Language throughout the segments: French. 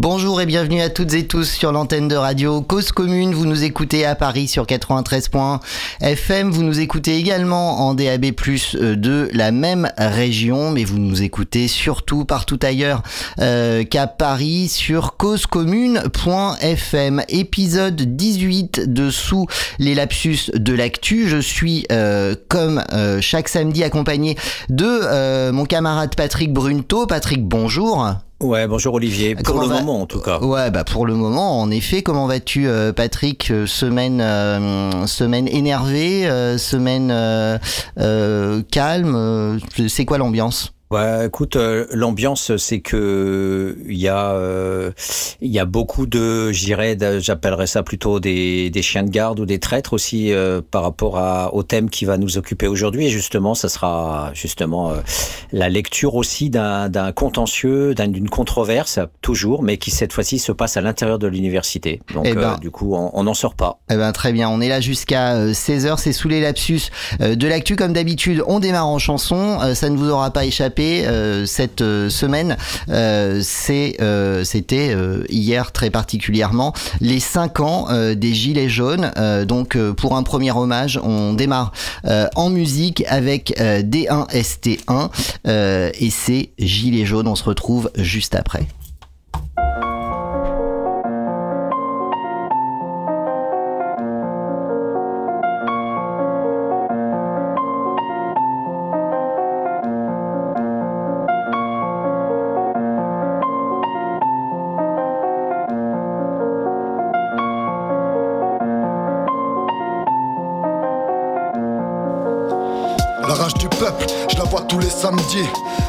Bonjour et bienvenue à toutes et tous sur l'antenne de radio Cause Commune. Vous nous écoutez à Paris sur 93.fm. Vous nous écoutez également en DAB+, euh, de la même région, mais vous nous écoutez surtout partout ailleurs euh, qu'à Paris sur causecommune.fm. Épisode 18 de Sous les lapsus de l'actu. Je suis euh, comme chaque samedi accompagné de mon camarade Patrick Brunto. Patrick, bonjour. Ouais, bonjour Olivier. pour le moment, en tout cas. Ouais, bah pour le moment, en effet. Comment vas-tu, euh, Patrick euh, Semaine, euh, semaine énervée, semaine calme. C'est quoi l'ambiance? Ouais, écoute, euh, l'ambiance, c'est que il y a euh, il y a beaucoup de, j'irais, j'appellerais ça plutôt des, des chiens de garde ou des traîtres aussi euh, par rapport à, au thème qui va nous occuper aujourd'hui. Et justement, ça sera justement la lecture aussi d'un contentieux, d'une controverse toujours, mais qui cette fois-ci se passe à l'intérieur de l'université. Donc eh ben, du coup, on n'en sort pas. Eh ben très bien, on est là jusqu'à 16h. C'est sous les lapsus de l'actu comme d'habitude. On démarre en chanson. ça ne vous aura pas échappé euh, cette euh, semaine, euh, c'était hier très particulièrement les 5 ans des Gilets jaunes. donc pour un premier hommage, on démarre en musique avec D1ST1 et c'est Gilets jaunes. On se retrouve juste après. Les samedis.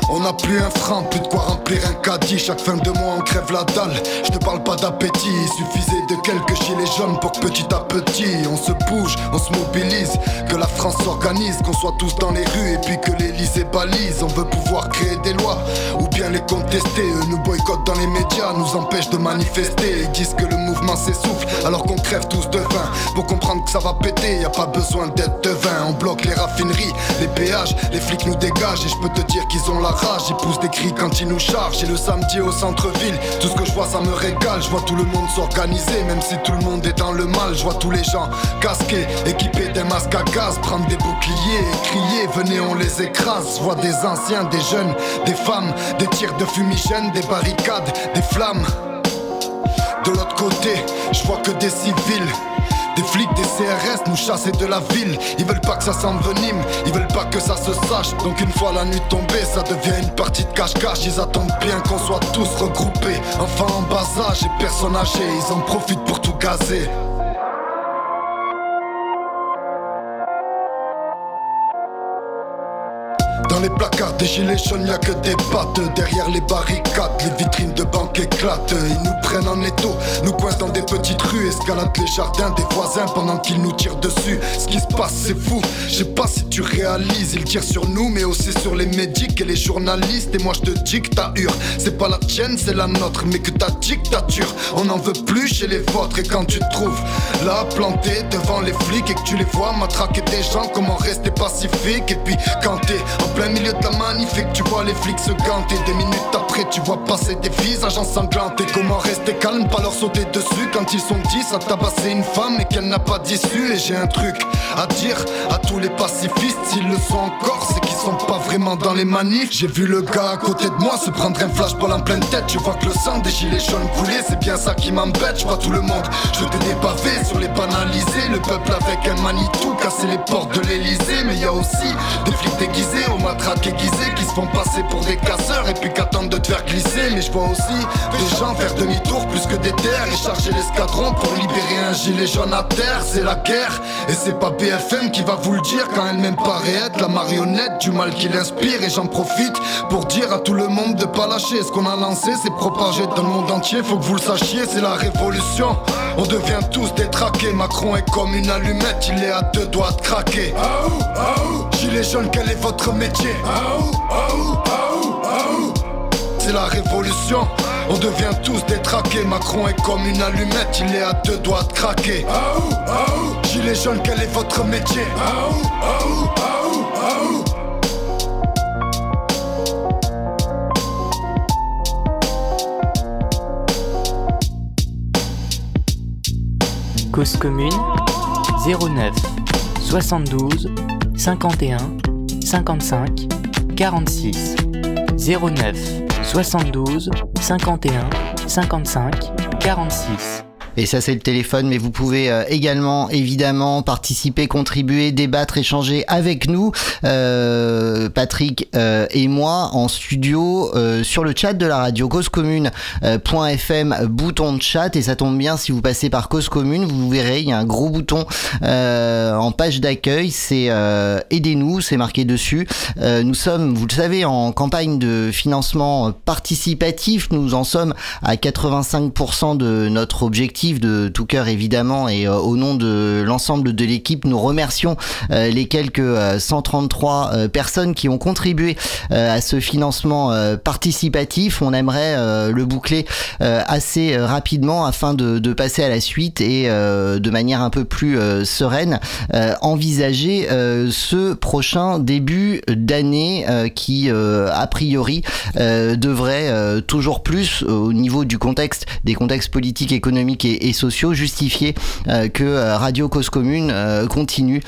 On n'a plus un franc, plus de quoi remplir un caddie. Chaque fin de mois, on crève la dalle. Je te parle pas d'appétit, il suffisait de quelques gilets jaunes pour que petit à petit on se bouge, on se mobilise. Que la France s'organise, qu'on soit tous dans les rues et puis que l'Elysée balise. On veut pouvoir créer des lois ou bien les contester. Nous boycottent dans les médias, nous empêchent de manifester. Disent que le s'essouffle alors qu'on crève tous de faim. Pour comprendre que ça va péter, y a pas besoin d'être devin. On bloque les raffineries, les péages, les flics nous dégagent et je peux te dire qu'ils ont la rage. Ils poussent des cris quand ils nous chargent. Et le samedi au centre-ville, tout ce que je vois ça me régale. Je vois tout le monde s'organiser, même si tout le monde est dans le mal. Je vois tous les gens casqués, équipés d'un masque à gaz, prendre des boucliers et crier Venez, on les écrase. Je vois des anciens, des jeunes, des femmes, des tirs de fumigène, des barricades, des flammes. De l'autre côté, je vois que des civils. Des flics, des CRS nous chasser de la ville. Ils veulent pas que ça s'envenime, ils veulent pas que ça se sache. Donc une fois la nuit tombée, ça devient une partie de cache-cache. Ils attendent bien qu'on soit tous regroupés. Enfants en bas âge et personnes âgées, ils en profitent pour tout gazer. Dans les placards des gilets jaunes, y'a que des pattes. Derrière les barricades, les vitrines de banque éclatent. Ils nous prennent en étau, nous coincent dans des petites rues, escaladent les jardins des voisins pendant qu'ils nous tirent dessus. Ce qui se passe, c'est fou. Je sais pas si tu réalises, ils tirent sur nous, mais aussi sur les médics et les journalistes. Et moi, je te dis que ta hure, c'est pas la tienne, c'est la nôtre, mais que ta dictature, on n'en veut plus chez les vôtres. Et quand tu te trouves là, planté devant les flics et que tu les vois matraquer des gens, comment rester pacifique? Et puis, quand t'es en plein milieu de la manif que tu vois les flics se ganter. Des minutes après tu vois passer des visages ensanglantés Comment rester calme, pas leur sauter dessus. Quand ils sont dix à tabasser une femme et qu'elle n'a pas d'issue. Et j'ai un truc à dire à tous les pacifistes. S'ils le sont encore, c'est qu'ils sont pas vraiment dans les manifs. J'ai vu le gars à côté de moi se prendre un flash pour en pleine tête. Tu vois que le sang des gilets jaunes coulait, c'est bien ça qui m'embête. Je vois tout le monde jeter des pavés sur les banalisés. Le peuple avec un Manitou casser les portes de l'Elysée Mais y a aussi des flics déguisés au matraques aiguisés qui se font passer pour des casseurs. Et puis qu'attendent de te faire glisser. Mais je vois aussi des gens faire demi-tour plus que des terres et charger l'escadron pour libérer un gilet jaune à terre. C'est la guerre et c'est pas BFM qui va vous le dire quand elle-même paraît être la marionnette du mal qui l'inspire. Et j'en profite pour dire à tout le monde de pas lâcher. Ce qu'on a lancé, c'est propagé dans le monde entier. Faut que vous le sachiez, c'est la révolution. On devient tous détraqués. Macron est comme une allumette, il est à deux doigts de craquer. Gilet jaune, quel est votre métier? c'est la révolution. On devient tous détraqués. Macron est comme une allumette, il est à deux doigts de craquer. Aou, aou. Gilet jaune, quel est votre métier? Cause commune 09 72 51 55 46 09 72 51 55 46 et ça, c'est le téléphone, mais vous pouvez euh, également, évidemment, participer, contribuer, débattre, échanger avec nous, euh, Patrick euh, et moi, en studio, sur le chat de la radio causecommune.fm, bouton de chat. Et ça tombe bien, si vous passez par Cause Commune, vous verrez, il y a un gros bouton en page d'accueil, c'est Aidez-nous, c'est marqué dessus. nous sommes, vous le savez, en campagne de financement participatif. Nous en sommes à 85% de notre objectif de tout cœur évidemment et euh, au nom de l'ensemble de l'équipe, nous remercions euh, les quelques 133 euh, personnes qui ont contribué à ce financement participatif. On aimerait le boucler assez rapidement afin de, passer à la suite et de manière un peu plus sereine envisager ce prochain début d'année qui a priori devrait toujours plus au niveau du contexte des contextes politiques, économiques et et, sociaux justifier euh, que euh, Radio Cause Commune euh, continue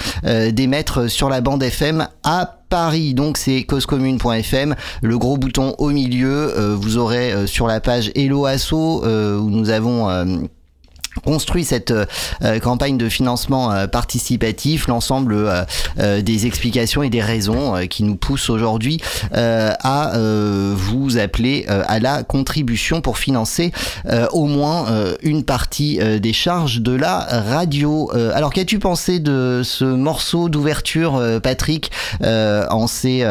d'émettre sur la bande FM à Paris. Donc c'est causecommune.fm. Le gros bouton au milieu, vous aurez sur la page Hello Asso où nous avons construit cette euh, campagne de financement euh, participatif, l'ensemble euh, des explications et des raisons qui nous poussent aujourd'hui à vous appeler à la contribution pour financer au moins une partie des charges de la radio. alors qu'as-tu pensé de ce morceau d'ouverture, Patrick, en ces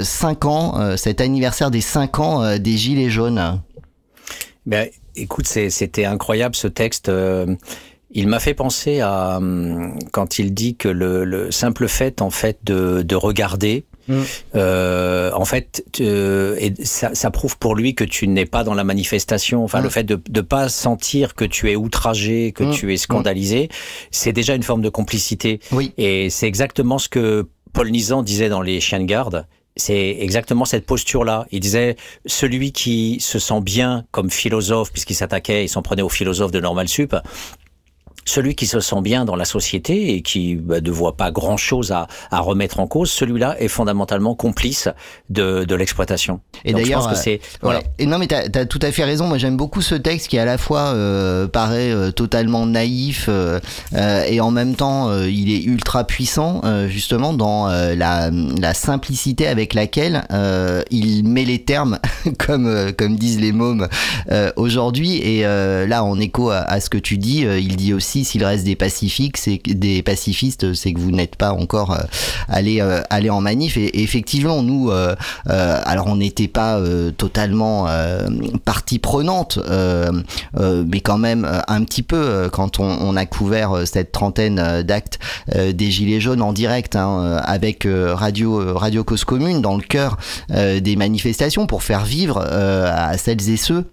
5 ans, cet anniversaire des 5 ans des Gilets jaunes? Ben, Écoute, c'était incroyable ce texte. Euh, il m'a fait penser à hum, quand il dit que le, simple fait en fait de, de regarder, mm. euh, en fait, et ça, ça, prouve pour lui que tu n'es pas dans la manifestation. Enfin, le mm. fait de ne pas sentir que tu es outragé, que mm. tu es scandalisé, c'est déjà une forme de complicité. Oui. Et c'est exactement ce que Paul Nizan disait dans Les Chiens de garde c'est exactement cette posture-là. Il disait celui qui se sent bien comme philosophe, puisqu'il s'attaquait, il s'en prenait aux philosophes de Normal Sup, celui qui se sent bien dans la société et qui bah, ne voit pas grand-chose à, à, remettre en cause, celui-là est fondamentalement complice de, de l'exploitation. Et d'ailleurs, c'est euh, voilà. Et non, mais tu as, tout à fait raison. Moi, j'aime beaucoup ce texte qui à la fois euh, paraît euh, totalement naïf euh, euh, et en même temps, il est ultra puissant justement dans la, la, simplicité avec laquelle il met les termes, comme comme disent les mômes aujourd'hui. Et là, en écho à, à, ce que tu dis, il dit aussi s'il reste des pacifiques, c'est des pacifistes, c'est que vous n'êtes pas encore euh, allé euh, allé en manif. Et, effectivement, nous, euh, alors on n'était pas totalement partie prenante, mais quand même un petit peu quand on, a couvert cette trentaine d'actes des Gilets jaunes en direct hein, avec Radio Radio Cause Commune dans le cœur des manifestations pour faire vivre à celles et ceux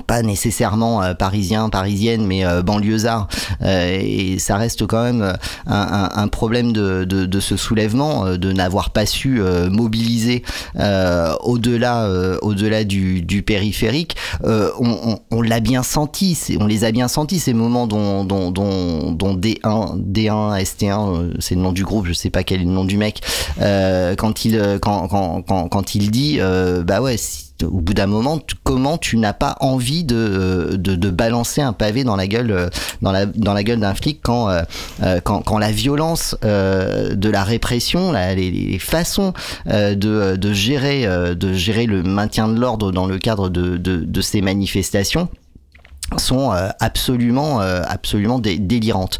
pas nécessairement euh, parisien, parisienne, mais euh, banlieusard. Euh, et ça reste quand même un, un, un problème de, de, de, ce soulèvement, euh, de n'avoir pas su mobiliser au-delà au-delà du, du, périphérique. on, on, on l'a bien senti, on les a bien sentis ces moments dont, dont, dont, dont D1, D1, ST1, c'est le nom du groupe, je sais pas quel est le nom du mec, quand il quand, quand, quand, quand il dit bah ouais si au bout d'un moment, comment tu n'as pas envie de, de, de, balancer un pavé dans la gueule, euh, dans la, dans la gueule d'un flic quand, euh, euh, quand, quand, la violence de la répression, les, façons de, de, gérer, de gérer le maintien de l'ordre dans le cadre de, de, ces manifestations sont absolument absolument délirantes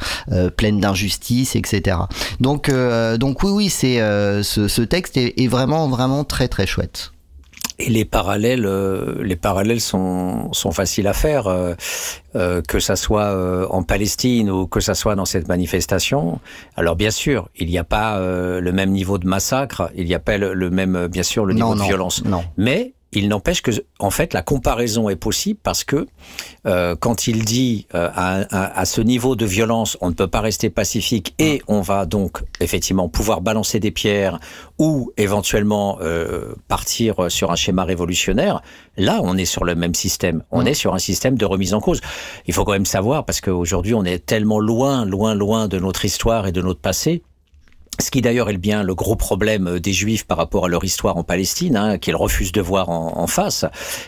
pleines d'injustice etc donc donc oui oui c'est ce, ce, texte est, est, vraiment vraiment très très chouette et les parallèles, euh, les parallèles sont, sont faciles à faire, euh, euh, que ça soit euh, en Palestine ou que ça soit dans cette manifestation. Alors bien sûr, il n'y a pas le même niveau de massacre, il n'y a pas le, même, bien sûr, le niveau de violence. Non. Mais il n'empêche que, en fait, la comparaison est possible parce que euh, quand il dit euh, à, à, ce niveau de violence, on ne peut pas rester pacifique et on va donc effectivement pouvoir balancer des pierres ou éventuellement euh, partir sur un schéma révolutionnaire, là, on est sur le même système. On est sur un système de remise en cause. Il faut quand même savoir parce qu'aujourd'hui, on est tellement loin, loin, loin de notre histoire et de notre passé ce qui d'ailleurs est bien le gros problème euh, des Juifs par rapport à leur histoire en Palestine, hein, qu'ils refusent de voir en, face.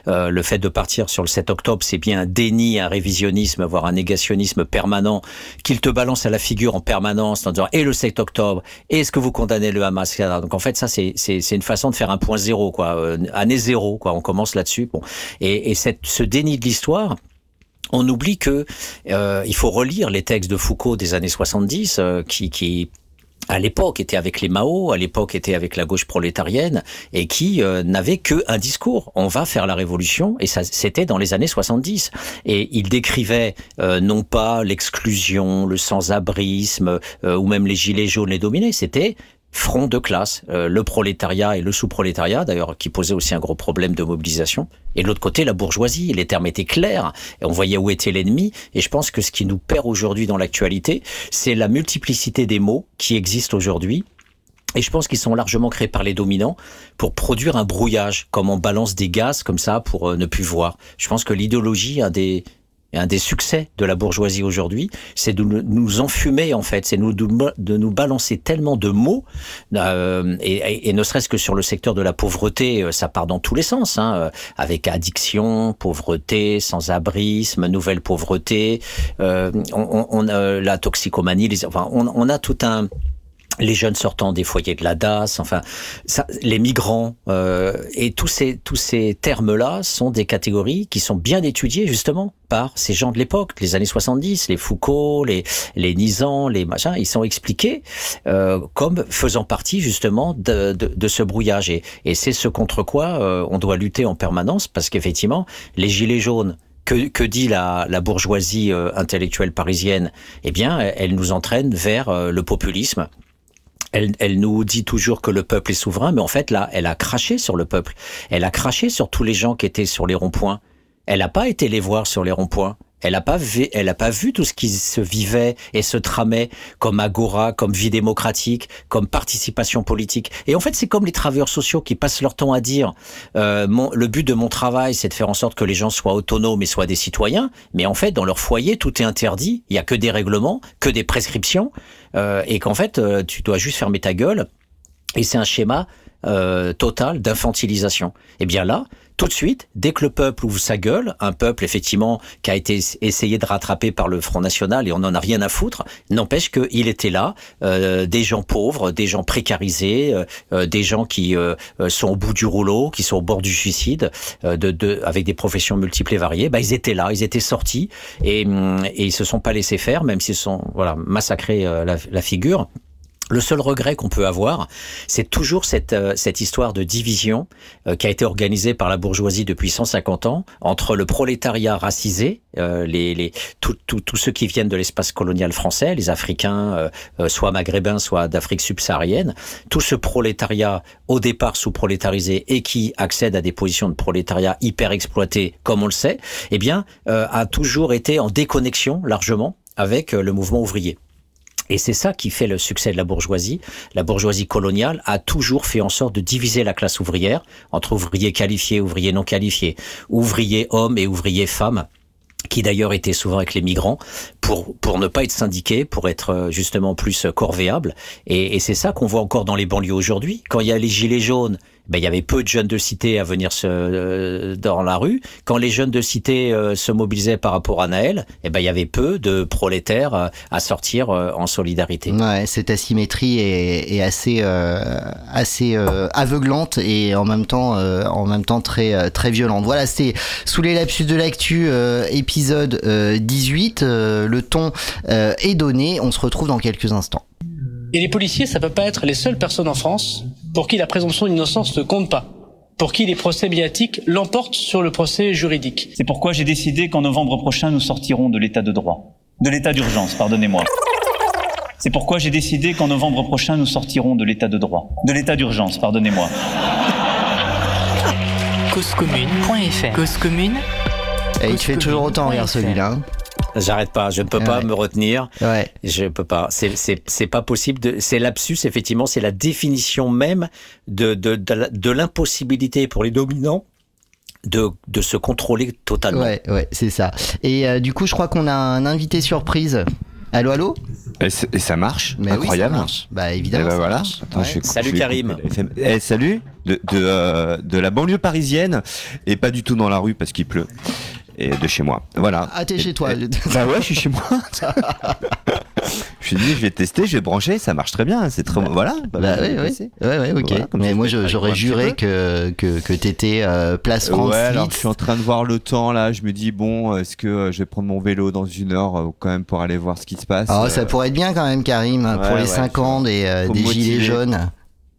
Euh, le fait de partir sur le 7 octobre, c'est bien un déni, un révisionnisme, voire un négationnisme permanent qu'ils te balancent à la figure en permanence en disant et le 7 octobre, est-ce que vous condamnez le Hamas Donc en fait, ça c'est une façon de faire un point zéro, quoi, euh, année zéro, quoi. On commence là-dessus. Bon, et, et cette, ce déni de l'histoire on oublie que euh, il faut relire les textes de Foucault des années 70 euh, qui, qui à l'époque était avec les Mao, à l'époque était avec la gauche prolétarienne, et qui euh, n'avait que un discours. On va faire la révolution, et ça c'était dans les années 70. Et il décrivait euh, non pas l'exclusion, le sans-abrisme, euh, ou même les gilets jaunes les dominés, c'était front de classe, euh, le prolétariat et le sous-prolétariat, d'ailleurs, qui posait aussi un gros problème de mobilisation. Et de l'autre côté, la bourgeoisie. Les termes étaient clairs et on voyait où était l'ennemi. Et je pense que ce qui nous perd aujourd'hui dans l'actualité, c'est la multiplicité des mots qui existent aujourd'hui et je pense qu'ils sont largement créés par les dominants pour produire un brouillage, comme on balance des gaz comme ça pour euh, ne plus voir. Je pense que l'idéologie, un des, un des succès de la bourgeoisie aujourd'hui, c'est de nous enfumer en fait, c'est de nous balancer tellement de mots, euh, et, ne serait-ce que sur le secteur de la pauvreté, euh, ça part dans tous les sens, hein, euh, avec addiction, pauvreté, sans-abrisme, nouvelle pauvreté, on, a la toxicomanie, les, enfin, on a tout un les jeunes sortant des foyers de la DAS, enfin, ça, les migrants, euh, et tous ces tous ces termes-là sont des catégories qui sont bien étudiées justement par ces gens de l'époque, les années 70, les Foucault, les les Nizan, les machins, ils sont expliqués euh, comme faisant partie justement de, de, de ce brouillage, et, et c'est ce contre quoi euh, on doit lutter en permanence, parce qu'effectivement, les gilets jaunes que, que, dit la, la bourgeoisie euh, intellectuelle parisienne Eh bien, elle nous entraîne vers euh, le populisme, elle, nous dit toujours que le peuple est souverain, mais en fait, là, elle a craché sur le peuple. Elle a craché sur tous les gens qui étaient sur les ronds-points. Elle n'a pas été les voir sur les ronds-points. Elle n'a pas vu, elle pas vu tout ce qui se vivait et se tramait comme agora, comme vie démocratique, comme participation politique. Et en fait, c'est comme les travailleurs sociaux qui passent leur temps à dire euh, mon, le but de mon travail, c'est de faire en sorte que les gens soient autonomes et soient des citoyens. Mais en fait, dans leur foyer, tout est interdit. Il y a que des règlements, que des prescriptions, euh, et qu'en fait, euh, tu dois juste fermer ta gueule. Et c'est un schéma euh, total d'infantilisation. Et eh bien là, tout de suite, dès que le peuple ouvre sa gueule, un peuple effectivement qui a été essayé de rattraper par le Front National et on n'en a rien à foutre, n'empêche qu'il était là, euh, des gens pauvres, des gens précarisés, euh, euh, des gens qui sont au bout du rouleau, qui sont au bord du suicide, de, de, avec des professions multiples et variées, bah, ils étaient là, ils étaient sortis et, hum, et ils se sont pas laissés faire, même s'ils sont voilà massacrés la figure. Le seul regret qu'on peut avoir, c'est toujours cette, euh, cette histoire de division euh, qui a été organisée par la bourgeoisie depuis 150 ans entre le prolétariat racisé, euh, les, les, tous ceux qui viennent de l'espace colonial français, les Africains, soit maghrébins, soit d'Afrique subsaharienne, tout ce prolétariat au départ sous-prolétarisé et qui accède à des positions de prolétariat hyper exploité, comme on le sait, eh bien, a toujours été en déconnexion largement avec le mouvement ouvrier. Et c'est ça qui fait le succès de la bourgeoisie. La bourgeoisie coloniale a toujours fait en sorte de diviser la classe ouvrière entre ouvriers qualifiés, ouvriers non qualifiés, ouvriers hommes et ouvriers femmes qui d'ailleurs étaient souvent avec les migrants, pour, pour ne pas être syndiqués, pour être euh, justement plus corvéables. Et, et c'est ça qu'on voit encore dans les banlieues aujourd'hui. Quand il y a les gilets jaunes ben, il y avait peu de jeunes de cité à venir se, euh, dans la rue. Quand les jeunes de cité euh, se mobilisaient par rapport à Naël, eh ben, il y avait peu de prolétaires euh, à sortir en solidarité. Ouais, cette asymétrie est, est assez, assez aveuglante et en même temps, en même temps très, très violente. Voilà, c'est sous les lapsus de l'actu, épisode 18. le ton est donné. On se retrouve dans quelques instants. Et les policiers, ça peut pas être les seules personnes en France pour qui la présomption d'innocence ne compte pas, pour qui les procès médiatiques l'emportent sur le procès juridique. C'est pourquoi j'ai décidé qu'en novembre prochain, nous sortirons de l'état de droit. De l'état d'urgence, pardonnez-moi. C'est pourquoi j'ai décidé qu'en novembre prochain, nous sortirons de l'état de droit. De l'état d'urgence, pardonnez-moi. causecommune.fr Cause commune Et il te fait toujours autant rire celui-là. J'arrête pas, je ne peux pas Ouais. me retenir. Ouais. Je peux pas. C'est c'est c'est pas possible. De, c'est lapsus effectivement. C'est la définition même de de de, l'impossibilité pour les dominants de de se contrôler totalement. Ouais, ouais, c'est ça. Et euh, du coup, je crois qu'on a un invité surprise. Allô, allô? Et, ça marche, Mais oui, incroyable. ça marche. Bah évidemment. ben ça voilà. marche. Attends, Ouais. je vais- Salut, je Karim. Eh, salut de de, euh, de la banlieue parisienne et pas du tout dans la rue parce qu'il pleut et de chez moi. Voilà. Ah, t'es chez toi. et- bah ouais, je suis chez moi. je suis dit, je vais tester, je vais brancher, ça marche très bien. C'est très voilà. Bah bah, oui, oui. Ouais, ouais, ok. Voilà, Mais moi, j'aurais juré que, que, que t'étais euh, place France ouais, alors je suis en train de voir le temps là. Je me dis bon, est-ce que euh, je vais prendre mon vélo dans une heure euh, quand même pour aller voir ce qui se passe. Oh, Euh, ça pourrait être bien quand même, Karim, pour ouais, les ouais, 5 ans des, euh, des gilets jaunes.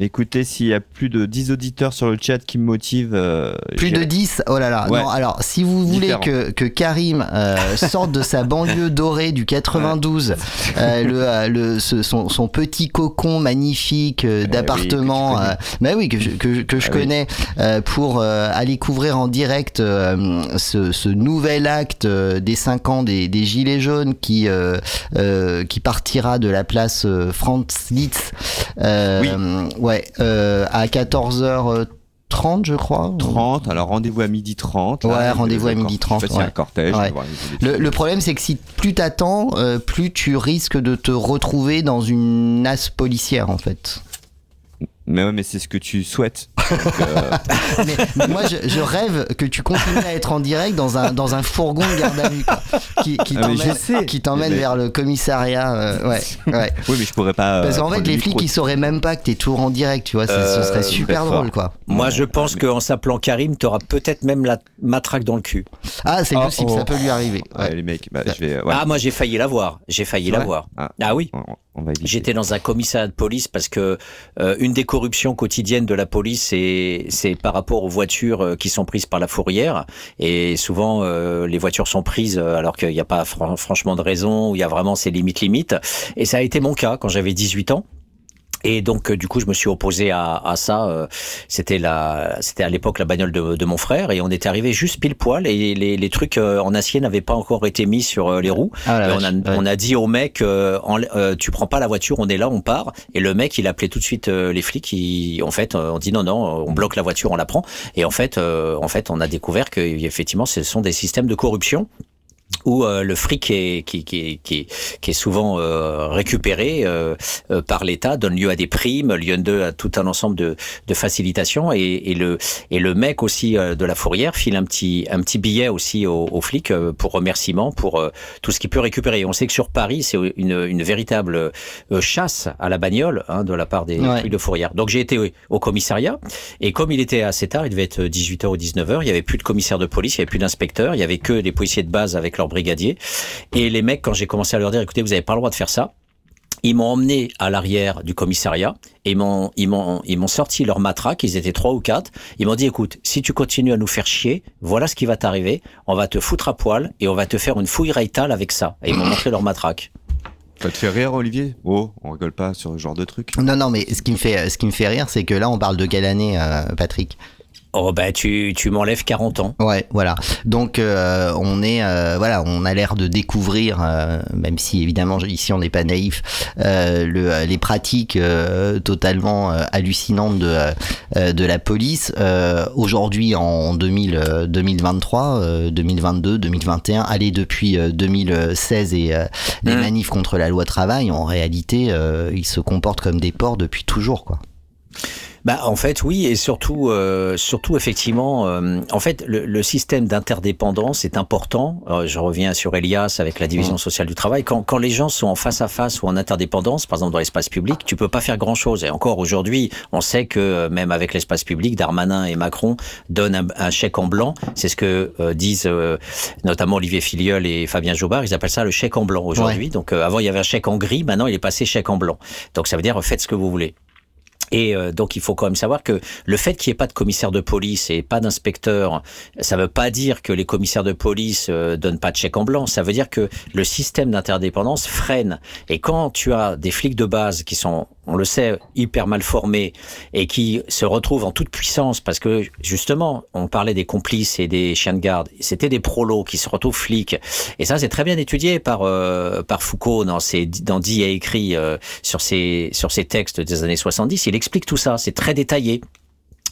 Écoutez, s'il y a plus de 10 auditeurs sur le chat qui me motivent, euh, Plus de 10 Oh là là. Ouais. Non, alors, si vous voulez que, que Karim euh, sorte de sa banlieue dorée du 92, euh, le, euh, le, ce- son, son petit cocon magnifique euh, Eh oui, d'appartement, euh, bah oui, que je, que, que je Ah oui. connais, euh, pour euh, aller couvrir en direct euh, ce, ce nouvel acte euh, des 5 ans des, des Gilets jaunes qui, euh, euh, qui partira de la place euh, Franz Liszt. Euh, Ouais, euh, à 14h30, je crois. 30, alors rendez-vous à midi 30. là, Ouais, rendez-vous à midi 30, En fait, c'est ouais. un cortège. Ouais. le problème, c'est que si plus t'attends, euh, plus tu risques de te retrouver dans une nasse policière, en fait. Mais ouais, mais c'est ce que tu souhaites. Donc, euh, Mais, moi, je, je rêve que tu continues à être en direct dans un, dans un fourgon de garde à vue, quoi, qui, qui Ah, t'emmène Mais- vers le commissariat. euh, ouais, ouais. oui, mais je pourrais pas. Parce euh, qu'en fait, les le flics, ils sauraient même pas que t'es toujours en direct, tu vois. ce serait super drôle, quoi. Moi, je pense mais- qu'en s'appelant Karim, tu auras peut-être même la matraque dans le cul. Ah, c'est Ah, possible, oh. ça peut lui arriver. Ouais, Ouais. les mecs, bah, je vais. ouais. Ah, moi, j'ai failli l'avoir. J'ai failli l'avoir. Ah. Ah oui. J'étais dans un commissariat de police parce que euh, une des corruptions quotidiennes de la police, c'est par rapport aux voitures euh, qui sont prises par la fourrière. Et souvent, euh, les voitures sont prises euh, alors qu'il n'y a pas fran- franchement de raison, où il y a vraiment ces limites limites. Et ça a été mon cas quand j'avais 18 ans. Et donc euh, du coup je me suis opposé à, à ça. euh, C'était la, c'était à l'époque la bagnole de, de mon frère et on était arrivé juste pile poil et les, les trucs euh, en acier n'avaient pas encore été mis sur les roues. Ah, on, a, ouais. on a dit au mec, euh, en- euh, tu prends pas la voiture, on est là, on part. Et le mec, il appelait tout de suite les flics. Il, en fait, on dit non, non, on bloque la voiture, on la prend. Et en fait, euh, en fait, on a découvert que effectivement, ce sont des systèmes de corruption où euh, le fric est, qui, qui, qui, qui est souvent euh, récupéré euh, euh, par l'État donne lieu à des primes, lieu de, à tout un ensemble de, de facilitations et, et le et le mec aussi euh, de la fourrière file un petit un petit billet aussi aux, aux flics euh, pour remerciement pour euh, tout ce qu'il peut récupérer. On sait que sur Paris c'est une, une véritable euh, chasse à la bagnole hein, de la part des Ouais. de fourrière. Donc j'ai été au commissariat et comme il était assez tard, il devait être 18h ou 19h, il y avait plus de commissaire de police, il y avait plus d'inspecteurs, il y avait que des policiers de base avec leurs brigadiers et les mecs quand j'ai commencé à leur dire écoutez, vous avez pas le droit de faire ça. Ils m'ont emmené à l'arrière du commissariat et ils m'ont ils m'ont ils m'ont sorti leur matraque, ils étaient trois ou quatre. Ils m'ont dit écoute, si tu continues à nous faire chier, voilà ce qui va t'arriver, on va te foutre à poil et on va te faire une fouille raïtale avec ça. Et ils m'ont montré leur matraque. Ça te fait rire, Olivier? Oh, on rigole pas sur ce genre de truc. Non, non, mais ce qui me fait, ce qui me fait rire, c'est que là, on parle de quelle année, euh, Patrick? Oh ben tu tu m'enlèves 40 ans. Ouais, voilà. Donc euh, on est, euh, voilà, on a l'air de découvrir, euh, même si évidemment ici on n'est pas naïf, euh, le, les pratiques euh, totalement euh, hallucinantes de euh, de la police. Euh, Aujourd'hui en 2000, euh, 2023, euh, 2022, 2021, allez depuis euh, 2016 et euh, les Mm. manifs contre la loi travail, en réalité, euh, ils se comportent comme des porcs depuis toujours, quoi. Bah en fait oui et surtout euh, surtout effectivement euh, en fait le, le système d'interdépendance est important. Euh, je reviens sur Elias avec la division sociale du travail. Quand, quand les gens sont en face à face ou en interdépendance, par exemple dans l'espace public, tu peux pas faire grand chose. Et encore aujourd'hui, on sait que euh, même avec l'espace public, Darmanin et Macron donnent un, un chèque en blanc. C'est ce que euh, disent euh, notamment Olivier Filiol et Fabien Jobard. Ils appellent ça le chèque en blanc aujourd'hui. Donc euh, avant il y avait un chèque en gris, maintenant il est passé chèque en blanc. Donc ça veut dire faites ce que vous voulez. Et euh, donc il faut quand même savoir que le fait qu'il n'y ait pas de commissaire de police et pas d'inspecteur, ça ne veut pas dire que les commissaires de police euh, donnent pas de chèque en blanc. Ça veut dire que le système d'interdépendance freine. Et quand tu as des flics de base qui sont, on le sait, hyper mal formés et qui se retrouvent en toute puissance parce que justement, on parlait des complices et des chiens de garde, c'était des prolos qui se retrouvent flics. Et ça, c'est très bien étudié par euh, par Foucault dans ses dans dit et écrit euh, sur ses sur ses textes des années 70. Il explique tout ça, c'est très détaillé.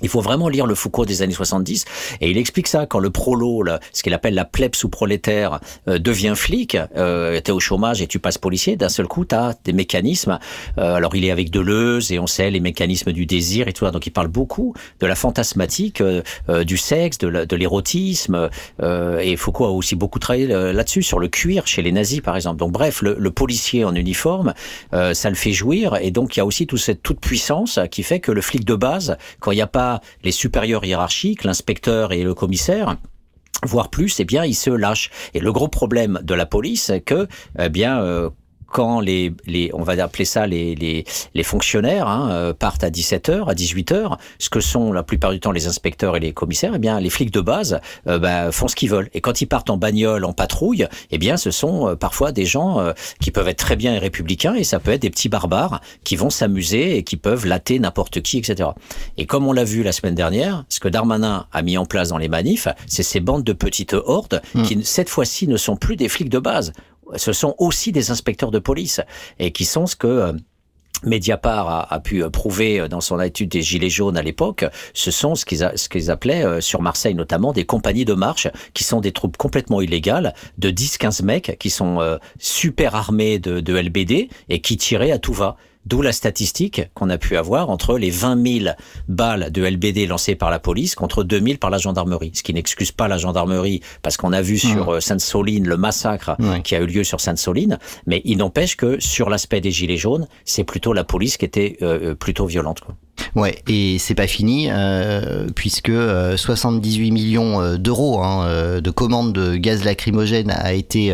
Il faut vraiment lire le Foucault des années 70 et il explique ça quand le prolo, là, ce qu'il appelle la plèbe sous prolétaire, euh, devient flic, euh, t'es au chômage et tu passes policier, d'un seul coup t'as des mécanismes. Euh, alors il est avec Deleuze et on sait les mécanismes du désir et tout. Donc il parle beaucoup de la fantasmatique, euh, euh, du sexe, de l'érotisme. et Foucault a aussi beaucoup travaillé là-dessus sur le cuir chez les nazis par exemple. Donc bref, le, le policier en uniforme, ça le fait jouir et donc il y a aussi toute cette toute puissance qui fait que le flic de base, quand il n'y a pas les supérieurs hiérarchiques, l'inspecteur et le commissaire, voire plus, eh bien, ils se lâchent. Et le gros problème de la police, c'est que, eh bien, euh, quand les, les, on va appeler ça les, les, les fonctionnaires hein, euh, partent à 17h, à 18h, ce que sont la plupart du temps les inspecteurs et les commissaires, eh bien les flics de base euh, bah, font ce qu'ils veulent. Et quand ils partent en bagnole, en patrouille, eh bien ce sont euh, parfois des gens qui peuvent être très bien républicains et ça peut être des petits barbares qui vont s'amuser et qui peuvent latter n'importe qui, etc. Et comme on l'a vu la semaine dernière, ce que Darmanin a mis en place dans les manifs, c'est ces bandes de petites hordes mmh. qui cette fois-ci ne sont plus des flics de base ce sont aussi des inspecteurs de police et qui sont ce que euh, Mediapart a, pu prouver dans son étude des Gilets jaunes à l'époque, ce sont ce qu'ils, appelaient euh, sur Marseille notamment des compagnies de marche qui sont des troupes complètement illégales de 10-15 mecs qui sont euh, super armés de, de LBD et qui tiraient à tout va. D'où la statistique qu'on a pu avoir entre les 20 000 balles de LBD lancées par la police contre 2 000 par la gendarmerie. Ce qui n'excuse pas la gendarmerie parce qu'on a vu sur mmh. Sainte-Soline le massacre mmh. qui a eu lieu sur Sainte-Soline. Mais il n'empêche que sur l'aspect des gilets jaunes, c'est plutôt la police qui était euh, plutôt violente. Quoi. Ouais, et c'est pas fini euh, puisque 78 euh, millions euh, d'euros hein, euh, de commandes de gaz lacrymogène a été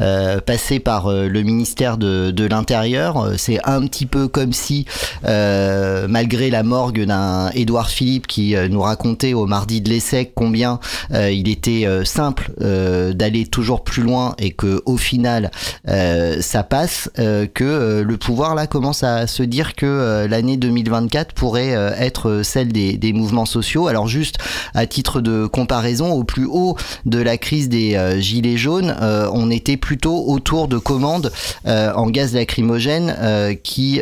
euh, passé par le ministère de, de l'Intérieur. C'est un petit peu comme si, malgré la morgue d'un Édouard Philippe qui nous racontait au mardi de l'essai combien il était simple d'aller toujours plus loin et que au final ça passe, que le pouvoir là commence à se dire que l'année 2024 pourrait euh, être celle des, mouvements sociaux. Alors juste à titre de comparaison, au plus haut de la crise des euh, gilets jaunes, euh, on était plutôt autour de commandes en gaz lacrymogène qui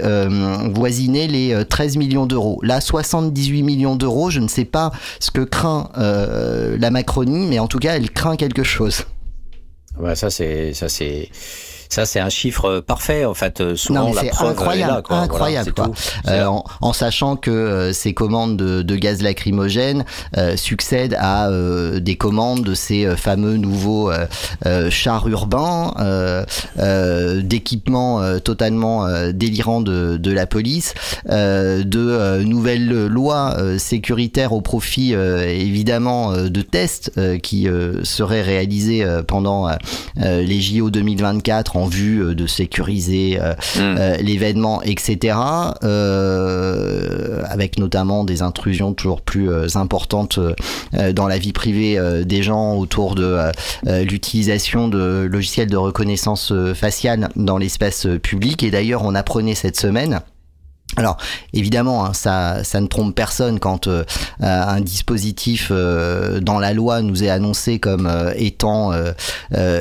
voisinaient les 13 millions d'euros. Là, 78 millions d'euros, je ne sais pas ce que craint la Macronie, mais en tout cas, elle craint quelque chose. C'est ça c'est ça, c'est un chiffre parfait. En fait, euh, souvent non, la preuve incroyable, est là. Quoi. Incroyable, voilà, quoi. Euh, en, en, sachant que euh, ces commandes de, de gaz lacrymogène euh, succèdent à euh, des commandes de ces fameux nouveaux chars urbains, d'équipements totalement délirants de, de, la police, de nouvelles lois sécuritaires au profit évidemment de tests qui seraient réalisés pendant les JO 2024 en vue euh, de sécuriser euh, mmh. euh, l'événement, etc. Euh, avec notamment des intrusions toujours plus importantes dans la vie privée des gens autour de l'utilisation de logiciels de reconnaissance faciale dans l'espace public. Et d'ailleurs, on apprenait cette semaine alors évidemment, hein, ça, ça ne trompe personne quand euh, un dispositif euh, dans la loi nous est annoncé comme euh, étant euh,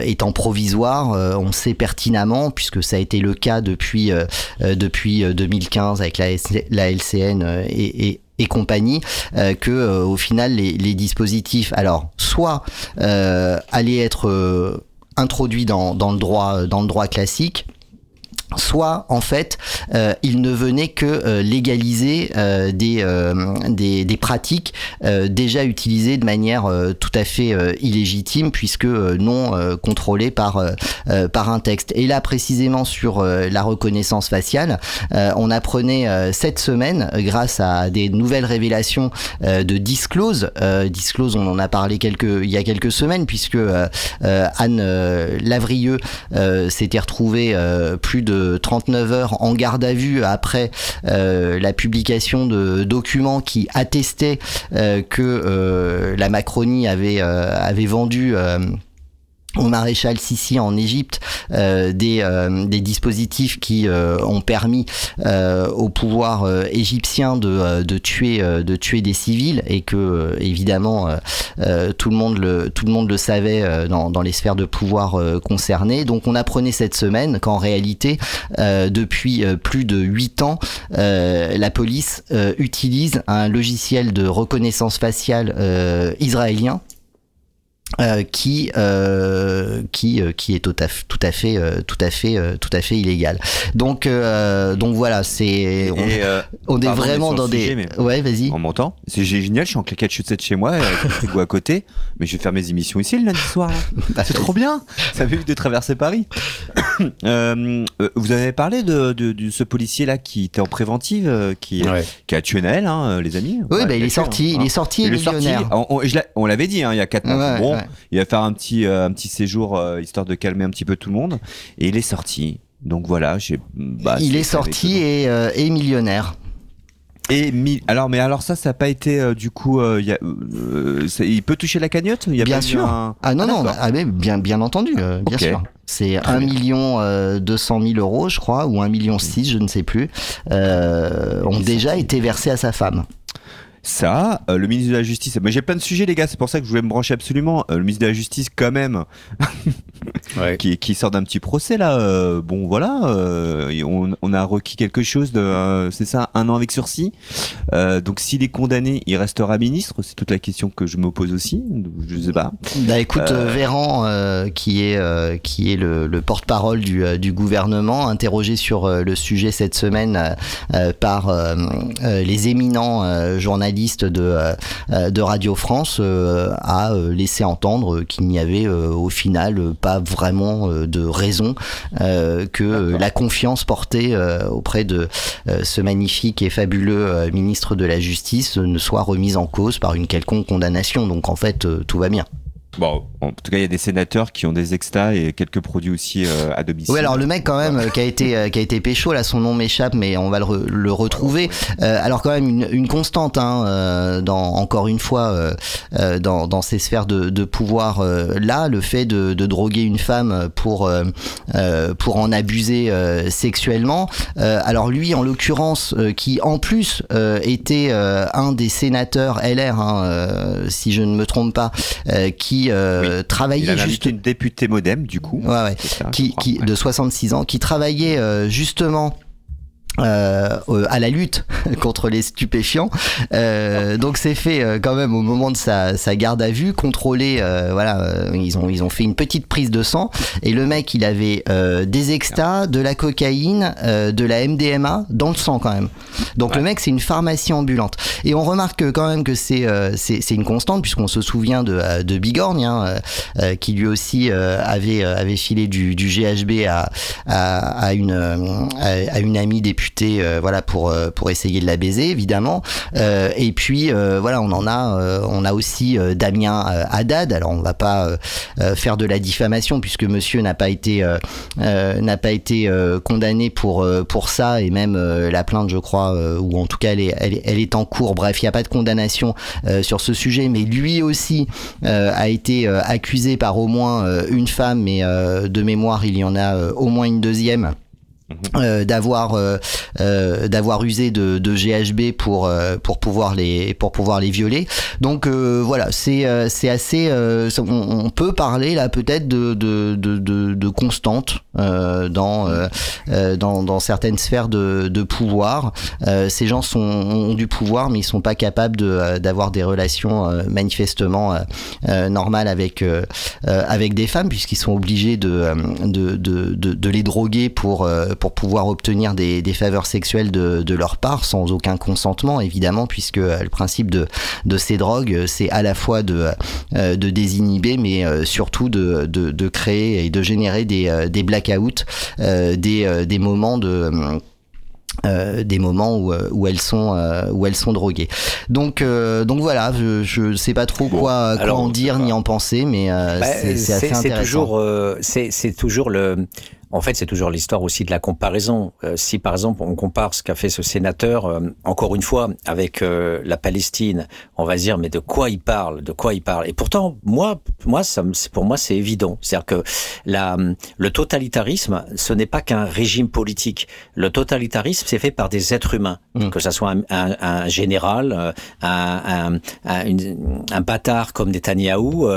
étant provisoire. on sait pertinemment, puisque ça a été le cas depuis depuis 2015 avec la, LCN et, et compagnie euh, que euh, au final les, les, dispositifs alors soit euh, allaient être introduits dans, dans le droit dans le droit classique soit en fait euh, il ne venait que euh, légaliser euh, des, euh, des, des pratiques euh, déjà utilisées de manière euh, tout à fait illégitime puisque non contrôlées par par un texte. Et là précisément sur la reconnaissance faciale on apprenait cette semaine grâce à des nouvelles révélations de Disclose. Disclose on en a parlé quelques il y a quelques semaines puisque Anne Lavrieux s'était retrouvée plus de de 39 heures en garde à vue après la publication de documents qui attestaient que la Macronie avait avait vendu au maréchal Sissi en Égypte euh, des, euh, des dispositifs qui euh, ont permis au pouvoir égyptien de, tuer de tuer des civils et que évidemment tout le monde le tout le monde le savait dans, dans les sphères de pouvoir concernées. Donc on apprenait cette semaine qu'en réalité depuis plus de 8 ans la police utilise un logiciel de reconnaissance faciale israélien euh, qui euh, qui euh, qui est tout à, tout à fait tout à fait tout à fait illégal. Donc donc voilà, c'est on, on est vraiment dans des ouais, vas-y. En montant, c'est génial, je suis en claquette chute chez moi, avec à côté, mais je vais faire mes émissions ici le lundi soir. Bah, c'est trop bien. Ça m'évite de traverser Paris. vous avez parlé de, de, de, ce policier là qui était en préventive, qui qui a tué Naël, hein, les amis. Oui, bah, il, est sorti, il est sorti, il est sorti. On, on l'avait dit hein, il y a quatre mois. bon, il va faire un petit, euh, un petit séjour euh, histoire de calmer un petit peu tout le monde. Et il est sorti. Donc voilà, j'ai. Bah, il est, sorti et, euh, et, millionnaire. Et alors, mais alors ça, ça n'a pas été du coup. Y a, il peut toucher la cagnotte il y a Bien sûr. Ah non, non, ah, bien, bien entendu, bien sûr. C'est 1 million 200 000 euros, je crois, ou 1 million 6, je ne sais plus, ont déjà été versés à sa femme ça, euh, le ministre de la Justice. Mais j'ai plein de sujets, les gars, c'est pour ça que je voulais me brancher absolument. Euh, le ministre de la Justice, quand même, qui, qui, sort d'un petit procès là. Euh, bon, voilà, on, on, a requis quelque chose de, c'est ça, un an avec sursis. donc, s'il est condamné, il restera ministre. C'est toute la question que je me pose aussi. Je sais pas. Bah, écoute, Véran, qui est qui est le, le porte-parole du, du gouvernement, interrogé sur le sujet cette semaine par les éminents journalistes de, euh, euh, de Radio France euh, a laissé entendre qu'il n'y avait au final pas vraiment de raison que la confiance portée auprès de ce magnifique et fabuleux ministre de la Justice ne soit remise en cause par une quelconque condamnation. Donc en fait, tout va bien. En tout cas, il y a des sénateurs qui ont des extas et quelques produits aussi euh, à domicile. Oui, alors le mec quand même euh, qui a été euh, qui a été pécho là, son nom m'échappe, mais on va le, le retrouver. alors quand même une, une constante, hein, dans encore une fois dans, dans ces sphères de, de pouvoir là, le fait de, de, droguer une femme pour pour en abuser sexuellement. alors lui, en l'occurrence, qui en plus était un des sénateurs LR, hein, si je ne me trompe pas, qui euh, travaillait juste une députée modem du coup. Qui, qui de 66 ans qui travaillait euh, justement euh, à la lutte contre les stupéfiants. Euh, donc c'est fait euh, quand même au moment de sa, sa garde à vue, contrôlé. Euh, voilà, euh, ils ont ils ont fait une petite prise de sang et le mec il avait des extas, de la cocaïne, de la MDMA dans le sang quand même. Donc le mec c'est une pharmacie ambulante. Et on remarque quand même que c'est c'est une constante puisqu'on se souvient de, de Bigorgne hein, qui lui aussi avait avait filé du, du GHB à, à, à une à, une amie députée euh, voilà pour euh, pour essayer de la baiser évidemment. Euh, et puis voilà on en a on a aussi Damien Haddad. Alors on va pas faire de la diffamation puisque monsieur n'a pas été n'a pas été condamné pour pour ça et même la plainte je crois ou en tout cas elle est, elle, est en cours. Bref il n'y a pas de condamnation sur ce sujet. Mais lui aussi a été accusé par au moins une femme mais de mémoire il y en a au moins une deuxième euh, d'avoir euh, euh, d'avoir usé de, de, GHB pour euh, pour pouvoir les pour pouvoir les violer. Donc euh, voilà c'est c'est assez on, peut parler là peut-être de de, de, de constante dans, dans dans certaines sphères de, de pouvoir. Ces gens sont ont du pouvoir mais ils sont pas capables de d'avoir des relations manifestement normales avec avec des femmes puisqu'ils sont obligés de de, de, de les droguer pour pour pouvoir obtenir des, des faveurs sexuelles de, de, leur part sans aucun consentement évidemment puisque euh, le principe de, de ces drogues euh, c'est à la fois de, euh, de désinhiber mais surtout de, créer et de générer des, des blackouts, des, des moments de euh, des moments où, où elles sont euh, où elles sont droguées. Donc donc voilà, je je sais pas trop quoi, quoi en dire ni en penser, mais bah, c'est assez intéressant. toujours c'est c'est toujours le en fait, c'est toujours l'histoire aussi de la comparaison. Euh, si par exemple on compare ce qu'a fait ce sénateur, euh, encore une fois, avec euh, la Palestine, on va se dire mais de quoi il parle, de quoi il parle? Et pourtant, moi, moi, ça, pour moi, c'est évident. C'est-à-dire que la, le totalitarisme, ce n'est pas qu'un régime politique. Le totalitarisme, c'est fait par des êtres humains, mmh. que ça soit un, un, un général, un, un, bâtard comme Netanyahou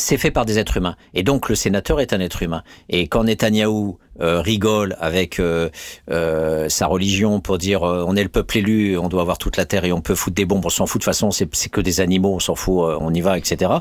c'est fait par des êtres humains. Et donc le sénateur est un être humain. Et quand Netanyahou euh, rigole avec euh, euh, sa religion pour dire on est le peuple élu, on doit avoir toute la terre et on peut foutre des bombes, on s'en fout de toute façon, c'est que des animaux, on s'en fout, on y va, etc.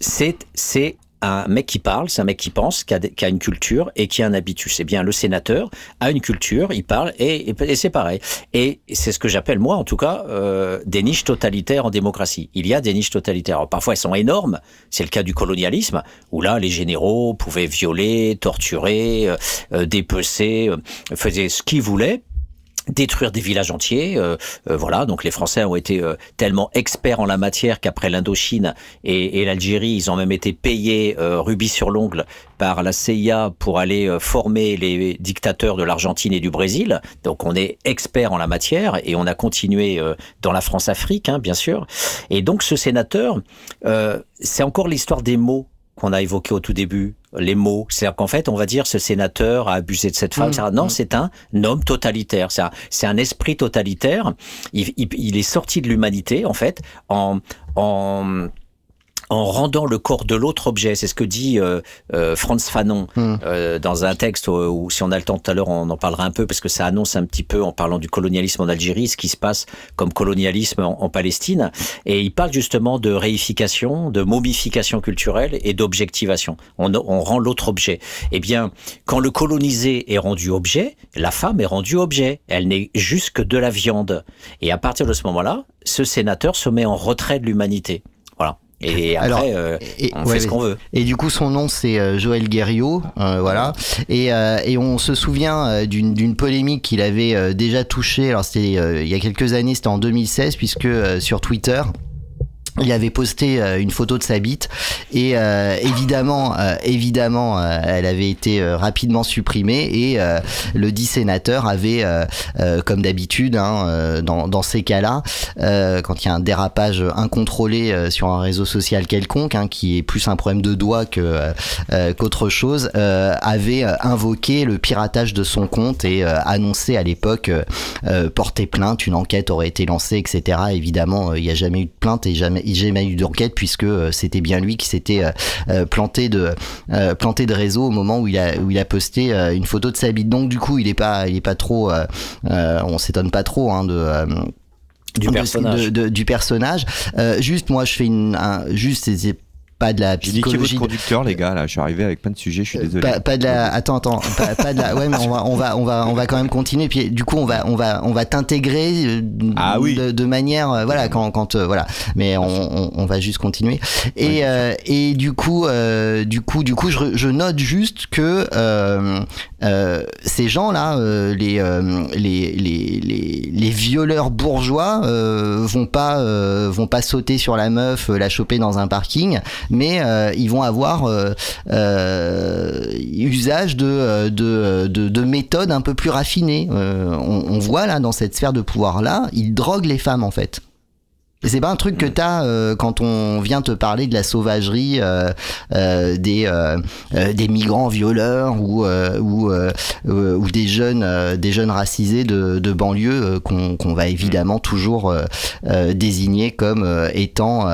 C'est c'est un mec qui parle, c'est un mec qui pense, qui a, qui a, une culture et qui a un habitus. Eh bien, le sénateur a une culture, il parle et, et, c'est pareil. Et c'est ce que j'appelle, moi en tout cas, euh, des niches totalitaires en démocratie. Il y a des niches totalitaires. Parfois, elles sont énormes. C'est le cas du colonialisme, où là, les généraux pouvaient violer, torturer, euh, euh dépecer, euh, faisaient ce qu'ils voulaient détruire des villages entiers. Euh, euh, voilà, donc les Français ont été euh, tellement experts en la matière qu'après l'Indochine et, et l'Algérie, ils ont même été payés rubis sur l'ongle par la CIA pour aller former les dictateurs de l'Argentine et du Brésil. Donc on est experts en la matière et on a continué dans la France-Afrique, hein, bien sûr. Et donc ce sénateur, c'est encore l'histoire des mots qu'on a évoqué au tout début, les mots. C'est-à-dire qu'en fait, on va dire ce sénateur a abusé de cette femme. Mmh, non, mmh. c'est un homme totalitaire. C'est un, un, esprit totalitaire. Il, il, il est sorti de l'humanité, en fait, en, en en rendant le corps de l'autre objet. C'est ce que dit euh, euh, Franz Fanon hmm. euh, dans un texte où, si on a le temps tout à l'heure, on en parlera un peu parce que ça annonce un petit peu, en parlant du colonialisme en Algérie, ce qui se passe comme colonialisme en, Palestine. Et il parle justement de réification, de momification culturelle et d'objectivation. On, on rend l'autre objet. Eh bien, quand le colonisé est rendu objet, la femme est rendue objet. Elle n'est juste que de la viande. Et à partir de ce moment-là, ce sénateur se met en retrait de l'humanité. Voilà. Et après, euh, on fait ce qu'on veut. Et du coup, son nom, c'est euh, Joël Guerriot, euh, voilà. Et, et on se souvient d'une polémique qu'il avait déjà touchée. Alors, c'était il y a quelques années, c'était en 2016, puisque sur Twitter, il avait posté euh, une photo de sa bite et euh, évidemment, euh, évidemment, elle avait été rapidement supprimée et le dit sénateur avait, comme d'habitude, hein, dans, ces cas-là, quand il y a un dérapage incontrôlé sur un réseau social quelconque, hein, qui est plus un problème de doigt qu'autre chose, avait invoqué le piratage de son compte et annoncé à l'époque porter plainte, une enquête aurait été lancée, etc. Évidemment, il n'y a jamais eu de plainte et jamais j'ai jamais eu d'enquête puisque euh, c'était bien lui qui s'était euh, euh, planté de planté de réseau au moment où il a où il a posté une photo de sa bite. Donc du coup, il est pas il est pas trop on s'étonne pas trop hein, de du personnage. du personnage. juste, moi, je fais une, un, juste, pas de la psychologie. votre conducteur, les gars. Là, je suis arrivé avec plein de sujets. Je suis désolé. Pas, pas de la. Attends, attends. pas, pas, de la. Ouais, mais on va, on va, on va, on va quand même continuer. Puis du coup, on va, on va, on va t'intégrer euh, ah, oui. de, de, manière, euh, voilà, quand, quand, euh, voilà. Mais on, on, on, va juste continuer. Et, euh, et du coup, euh, du coup, du coup, je, je note juste que ces gens-là, les, les, les, les, les violeurs bourgeois, vont pas, vont pas sauter sur la meuf, la choper dans un parking mais euh, ils vont avoir euh, euh, usage de, de, de, méthodes un peu plus raffinées. On, on, voit là dans cette sphère de pouvoir là, ils droguent les femmes en fait. C'est pas un truc que t'as euh, quand on vient te parler de la sauvagerie euh, euh, des euh, des migrants violeurs ou ou, ou des jeunes des jeunes racisés de, de banlieue qu'on va évidemment toujours désigner comme étant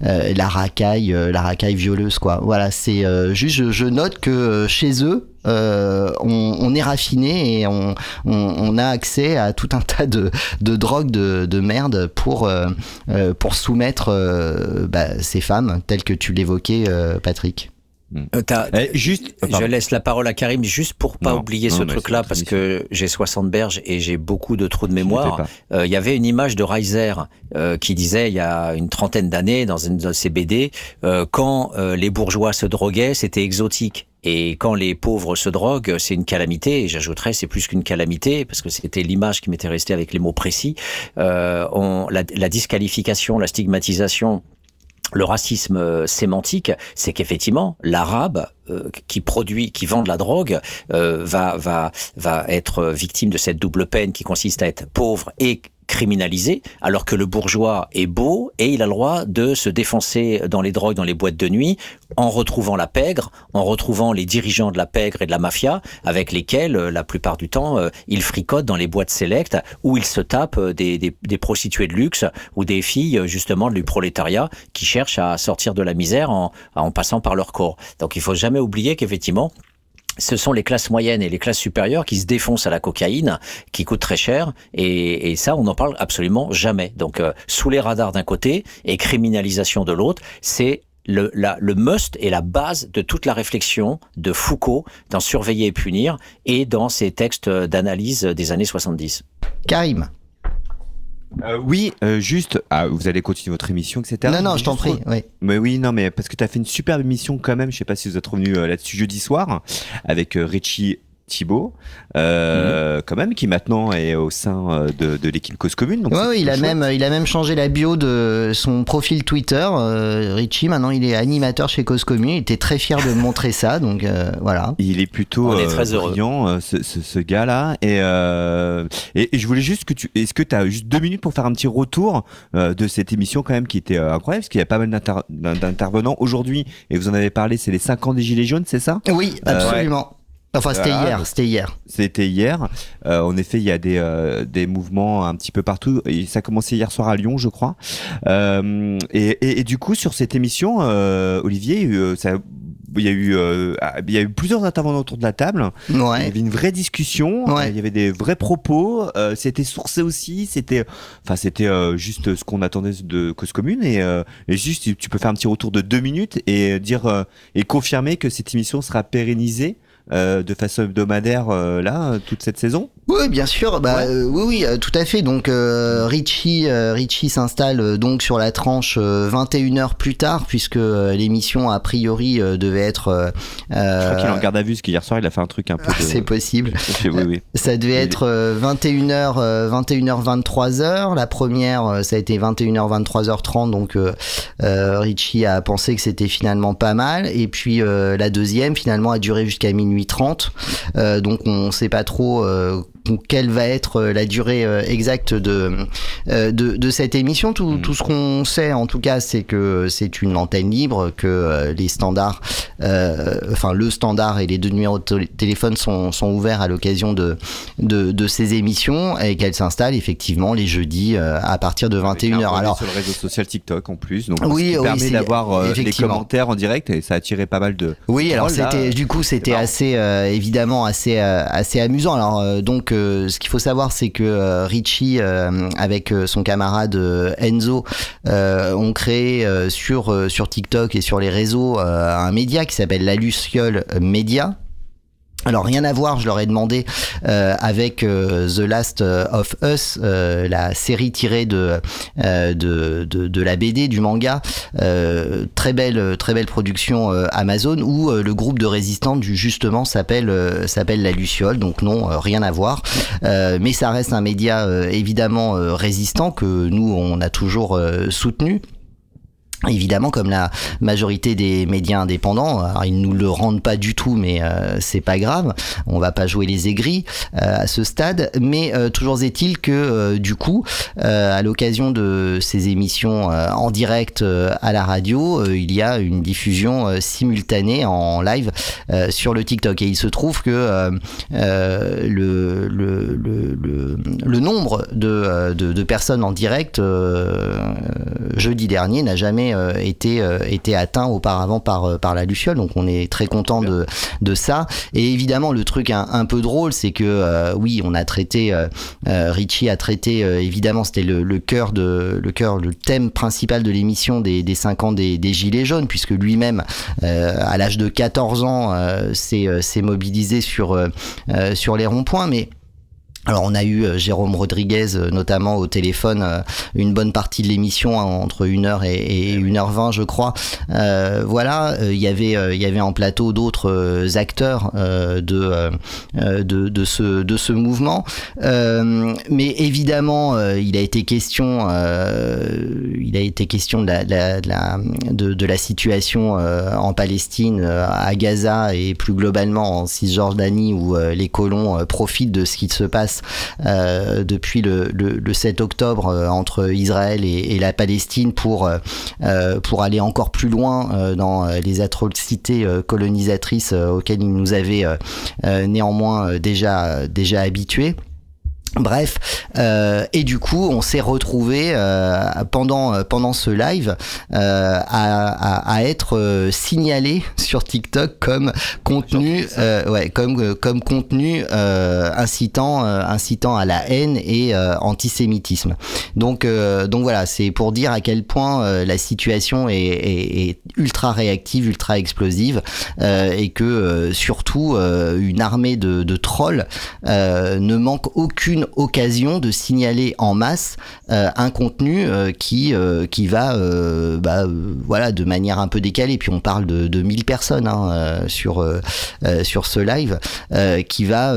la racaille la racaille violeuse quoi. Voilà, c'est juste je note que chez eux euh, on, on, est raffiné et on, on, on, a accès à tout un tas de, de drogues de, de merde pour, euh, euh pour soumettre euh, bah, ces femmes, telles que tu l'évoquais, euh, Patrick. Euh, eh, juste, je laisse la parole à Karim juste pour pas oublier ce truc-là parce que j'ai 60 berges et j'ai beaucoup de trous de mémoire. Il y avait une image de Reiser euh, qui disait il y a une trentaine d'années dans une de ses BD quand les bourgeois se droguaient, c'était exotique. Et quand les pauvres se droguent, c'est une calamité. Et j'ajouterais, c'est plus qu'une calamité, parce que c'était l'image qui m'était restée avec les mots précis. Euh, on, la, la disqualification, la stigmatisation le racisme sémantique, c'est qu'effectivement, l'arabe qui produit, qui vend de la drogue, va va va être victime de cette double peine qui consiste à être pauvre et criminalisé, alors que le bourgeois est beau et il a le droit de se défoncer dans les drogues, dans les boîtes de nuit, en retrouvant la pègre, en retrouvant les dirigeants de la pègre et de la mafia, avec lesquels, euh, la plupart du temps, euh, il fricote dans les boîtes sélectes, où il se tape euh, des, des, prostituées de luxe ou des filles, justement, du prolétariat, qui cherchent à sortir de la misère en, en passant par leur corps. Donc il faut jamais oublier qu'effectivement, ce sont les classes moyennes et les classes supérieures qui se défoncent à la cocaïne, qui coûte très cher, et, ça, on n'en parle absolument jamais. Donc, euh, sous les radars d'un côté et criminalisation de l'autre, c'est le, le must et la base de toute la réflexion de Foucault dans Surveiller et punir et dans ses textes d'analyse des années 70. Karim. Euh, oui, euh, juste, ah, vous allez continuer votre émission, etc. Non, non, je t'en prie. Oui. Mais oui, non, mais parce que tu as fait une superbe émission quand même. Je sais pas si vous êtes revenu euh, là-dessus jeudi soir avec Richie Thibaut, euh, mhm. quand même, qui maintenant est au sein euh, de, de l'équipe Cause Commune. Donc ouais, il a même, il a même changé la bio de son profil Twitter. Euh, Richie, maintenant, il est animateur chez Cause Commune. Il était très fier de montrer ça, donc euh, voilà. Il est plutôt On est très heureux. brillant, ce, ce, ce gars-là. Et, et, et, je voulais juste que tu, est-ce que tu as juste deux minutes pour faire un petit retour de cette émission quand même qui était incroyable, parce qu'il y a pas mal d'intervenants aujourd'hui, et vous en avez parlé, c'est les 5 ans des Gilets jaunes, c'est ça? Oui, absolument. Enfin, c'était hier. C'était hier. C'était hier. Euh, en effet, il y a des, euh, des mouvements un petit peu partout. Et ça a commencé hier soir à Lyon, je crois. Euh, et, et, et, du coup, sur cette émission, euh, Olivier, euh, ça, il y a eu, il y a eu plusieurs intervenants autour de la table. Ouais. Il y avait une vraie discussion. Ouais. Il y avait des vrais propos. c'était sourcé aussi. C'était, enfin, c'était juste ce qu'on attendait de cause commune. Et, et juste, tu peux faire un petit retour de deux minutes et dire et confirmer que cette émission sera pérennisée euh, de façon hebdomadaire euh, là toute cette saison? Oui, bien sûr. Bah, Ouais. euh, oui, oui, tout à fait. Donc, euh, Richie, euh, Richie s'installe euh, donc sur la tranche 21 heures plus tard, puisque euh, l'émission a priori euh, devait être. euh, Je crois qu'il en garde à vue parce qu'hier soir il a fait un truc un peu. de- C'est possible. Oui, oui. Ça devait être 21h, 21h, 23h. La première, euh, ça a été 21h, 23h30. Donc, euh, euh, Richie a pensé que c'était finalement pas mal. Et puis, euh, la deuxième, finalement, a duré jusqu'à minuit 30. Euh, donc, on sait pas trop euh, quelle va être euh, la durée euh, exacte de, euh, de, de cette émission. Tout, Mm. tout ce qu'on sait, en tout cas, c'est que c'est une antenne libre, que les standards, euh, enfin le standard et les deux numéros de télé- téléphone sont, sont ouverts à l'occasion de, de, de ces émissions et qu'elles s'installent effectivement les jeudis à partir de On est 21h. abonné Alors, sur le réseau social TikTok en plus, donc Oui, ce qui oui, permet d'avoir les commentaires en direct et ça a attiré pas mal de. Oui, alors c'était du coup c'était assez euh, évidemment assez euh, assez amusant. Alors donc ce qu'il faut savoir c'est que euh, Richie euh, avec euh, son camarade Enzo ont créé sur sur TikTok et sur les réseaux un média qui s'appelle la Luciole Média. Alors rien à voir, je leur ai demandé euh, avec euh, The Last of Us, euh, la série tirée de, euh, de, de la BD du manga, euh, très belle très belle production euh, Amazon où euh, le groupe de résistantes du justement s'appelle euh, s'appelle la Luciole, donc non euh, rien à voir, Euh, mais ça reste un média euh, évidemment euh, résistant que nous on a toujours euh, soutenu. Évidemment, comme la majorité des médias indépendants, alors ils nous le rendent pas du tout, mais euh, c'est pas grave. On va pas jouer les aigris euh, à ce stade, mais euh, toujours est-il que euh, du coup, euh, à l'occasion de ces émissions euh, en direct à la radio, il y a une diffusion simultanée en live sur le TikTok. Et il se trouve que le, le, le, le, nombre de, de, de personnes en direct jeudi dernier n'a jamais euh, euh, été atteint auparavant par, euh, par la Luciole. Donc on est très content de, ça. Et évidemment, le truc un, peu drôle, c'est que oui, on a traité, Richie a traité, évidemment, c'était le, cœur de, le thème principal de l'émission des, des 5 ans des, Gilets jaunes, puisque lui-même, à l'âge de 14 ans, s'est mobilisé sur, sur les ronds-points. Mais Alors on a eu euh, Jérôme Rodriguez euh, notamment au téléphone euh, une bonne partie de l'émission hein, entre 1h et, 1h20 je crois. voilà, il y avait il y avait en plateau d'autres acteurs de, de, de ce de ce mouvement. mais évidemment, il a été question il a été question de la, de, de, la situation en Palestine, à Gaza et plus globalement en Cisjordanie où les colons profitent de ce qui se passe euh, depuis le, 7 octobre euh, entre Israël et, la Palestine pour, euh, pour aller encore plus loin dans les atrocités colonisatrices auxquelles ils nous avaient néanmoins déjà, déjà habitués. Bref, euh, et du coup, on s'est retrouvé euh, pendant euh, pendant ce live euh, à, à, à, être signalé sur TikTok comme contenu, ouais, comme comme contenu incitant incitant à la haine et antisémitisme. Donc donc voilà, c'est pour dire à quel point la situation est, est, est, ultra réactive, ultra explosive, et que surtout une armée de, de trolls ne manque aucune occasion de signaler en masse euh, un contenu euh, qui euh, qui va bah, voilà de manière un peu décalée. Puis on parle de, de 1000 personnes hein, sur sur ce live qui va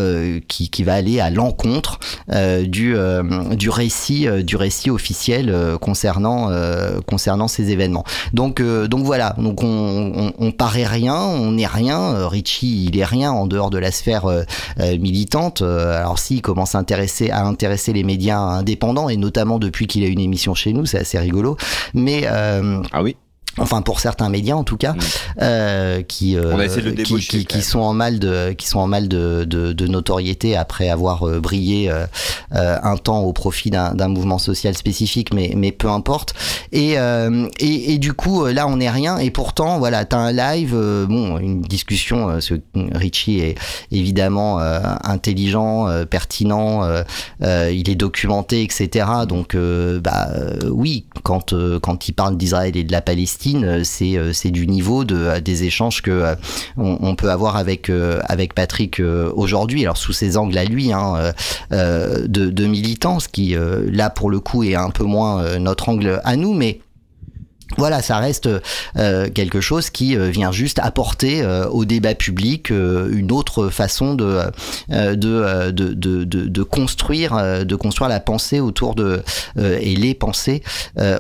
qui, qui va aller à l'encontre du du récit du récit officiel concernant concernant ces événements. Donc donc voilà. Donc on, on, paraît rien on n'est rien. Richie il est rien en dehors de la sphère militante. Alors s'il commence à intéresser à intéresser les médias indépendants et notamment depuis qu'il a une émission chez nous, c'est assez rigolo. Mais euh, ah oui enfin pour certains médias en tout cas, mm. euh, qui, euh, qui, qui, qui, sont en mal de, qui sont en mal de, de, de notoriété après avoir euh, brillé euh, un temps au profit d'un mouvement social spécifique, mais, mais peu importe. Et, et, et, du coup là on n'est rien et pourtant voilà t'as un live, bon une discussion, ce Richie est évidemment intelligent, pertinent, il est documenté, etc. Donc bah oui quand quand il parle d'Israël et de la Palestine euh, c'est euh, c'est du niveau de euh, des échanges que on, peut avoir avec avec Patrick aujourd'hui. Alors sous ses angles à lui, hein, de, de militants, ce qui là pour le coup est un peu moins notre angle à nous, mais voilà, ça reste quelque chose qui vient juste apporter au débat public une autre façon de de, de, de, de, construire de construire la pensée autour de et les pensées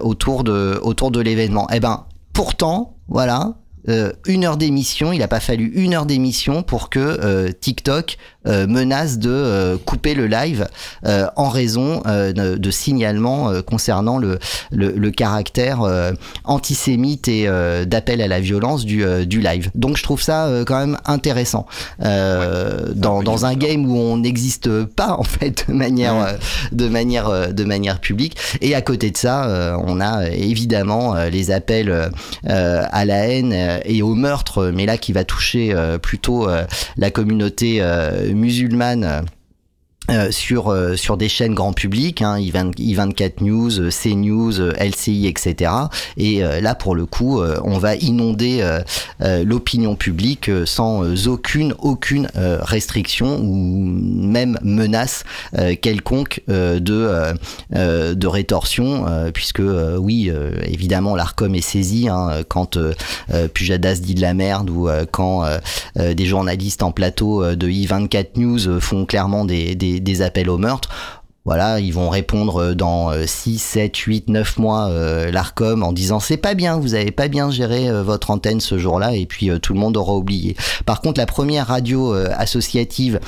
autour de autour de l'événement. Eh ben pourtant, voilà, euh, une heure d'émission, il n'a pas fallu une heure d'émission pour que euh, TikTok menace de euh, couper le live euh, en raison de, signalements concernant le, le, le caractère antisémite et d'appel à la violence du, du live. Donc je trouve ça quand même intéressant dans, dans un game où on n'existe pas en fait de manière de manière de manière publique. Et à côté de ça on a évidemment les appels à la haine et au meurtre mais là qui va toucher plutôt la communauté musulmane euh, sur euh, sur des chaînes grand public, hein, I24 News, euh, CNews, LCI, etc. Et là, pour le coup, on va inonder l'opinion publique sans aucune aucune restriction ou même menace quelconque de de rétorsion, puisque oui, évidemment, l'Arcom est saisi hein, quand Pujadas dit de la merde ou quand des journalistes en plateau de I24 News font clairement des des, appels au meurtre voilà, ils vont répondre euh, dans 6, 7, 8, 9 mois euh, l'ARCOM en disant c'est pas bien, vous avez pas bien géré euh, votre antenne ce jour-là et puis tout le monde aura oublié. Par contre, la première radio associative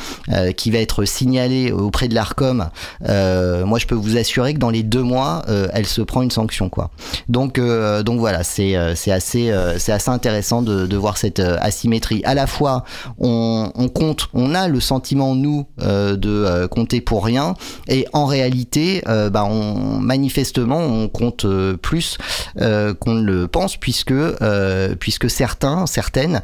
qui va être signalée auprès de l'ARCOM, moi je peux vous assurer que dans les deux mois, elle se prend une sanction quoi. Donc donc voilà, c'est c'est assez c'est assez intéressant de, de voir cette asymétrie. À la fois, on, on compte, on a le sentiment nous de compter pour rien et en réalité, euh, bah, on, manifestement, on compte euh, plus euh, qu'on ne le pense, puisque, puisque certains, certaines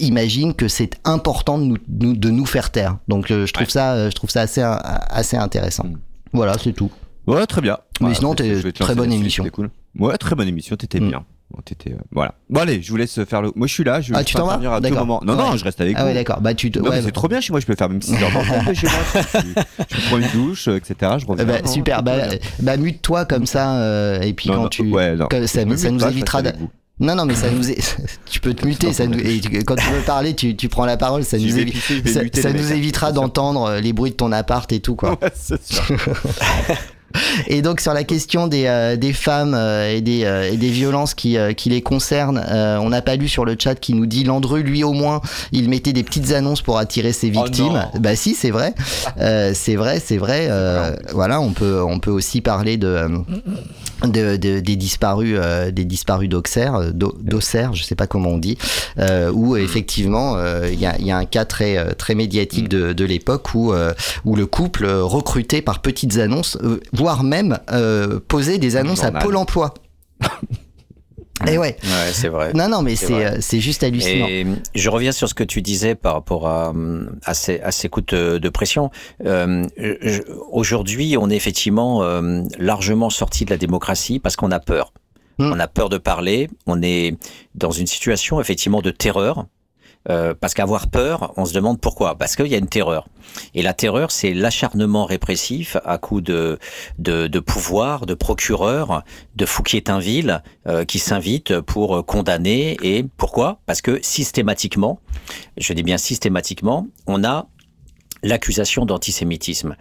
imaginent que c'est important de nous, de nous faire taire. Donc je trouve ça, je trouve ça assez, assez intéressant. Mm. Voilà, c'est tout. Ouais, très bien. Mais sinon, très bonne émission. Cool. Ouais, très bonne émission, t'étais mm. bien. Euh, voilà. Bon allez, je vous laisse faire le. Moi je suis là. Je ah tu t'en vas à tout moment. Non non, je reste avec ah, vous. ouais d'accord. Bah tu. Te... Ouais, c'est trop bien chez moi. Je peux faire même 6 heures chez moi. Je, prends une douche, etc. Je reviens. Bah, super. Bah, bah mute-toi comme ça euh, et puis quand tu. Ouais, non. ça, ça nous évitera. De... Non, non, mais ça nous est... tu peux te muter. Ça nous... et quand tu veux parler, tu, tu prends la parole. Ça nous, évi... ça, ça nous évitera d'entendre les bruits de ton appart et tout, quoi. Ouais, c'est sûr. Et donc sur la question des, euh, des femmes euh, et, des, euh, et des violences qui, qui les concernent, on n'a pas lu sur le chat qui nous dit Landru, lui au moins, il mettait des petites annonces pour attirer ses oh victimes. bah si, c'est vrai, c'est vrai, c'est vrai. voilà, on peut, on peut aussi parler de de, de, des disparus euh, des disparus d'Auxerre d'Auxerre je sais pas comment on dit euh, où hmm. effectivement euh, il y, a, y, a, un cas très très médiatique de, de l'époque où où le couple recruté par petites annonces voire même posait des annonces à Pôle Emploi Et ouais. ouais c'est vrai. Non, non, mais c'est euh, c'est juste hallucinant. Et je reviens sur ce que tu disais par rapport à, à, ces, à ces coups de, de pression. Euh, Aujourd'hui, on est effectivement euh, largement sorti de la démocratie parce qu'on a peur. Hmm. On a peur de parler. On est dans une situation effectivement de terreur euh, parce qu'avoir peur, on se demande pourquoi. Parce qu'il y a une terreur. Et la terreur, c'est l'acharnement répressif à coup de, de, de, pouvoir, de procureur, de Fouquier-Tinville euh, qui s'invite pour condamner. Et pourquoi? Parce que systématiquement, je dis bien systématiquement, on a l'accusation d'antisémitisme.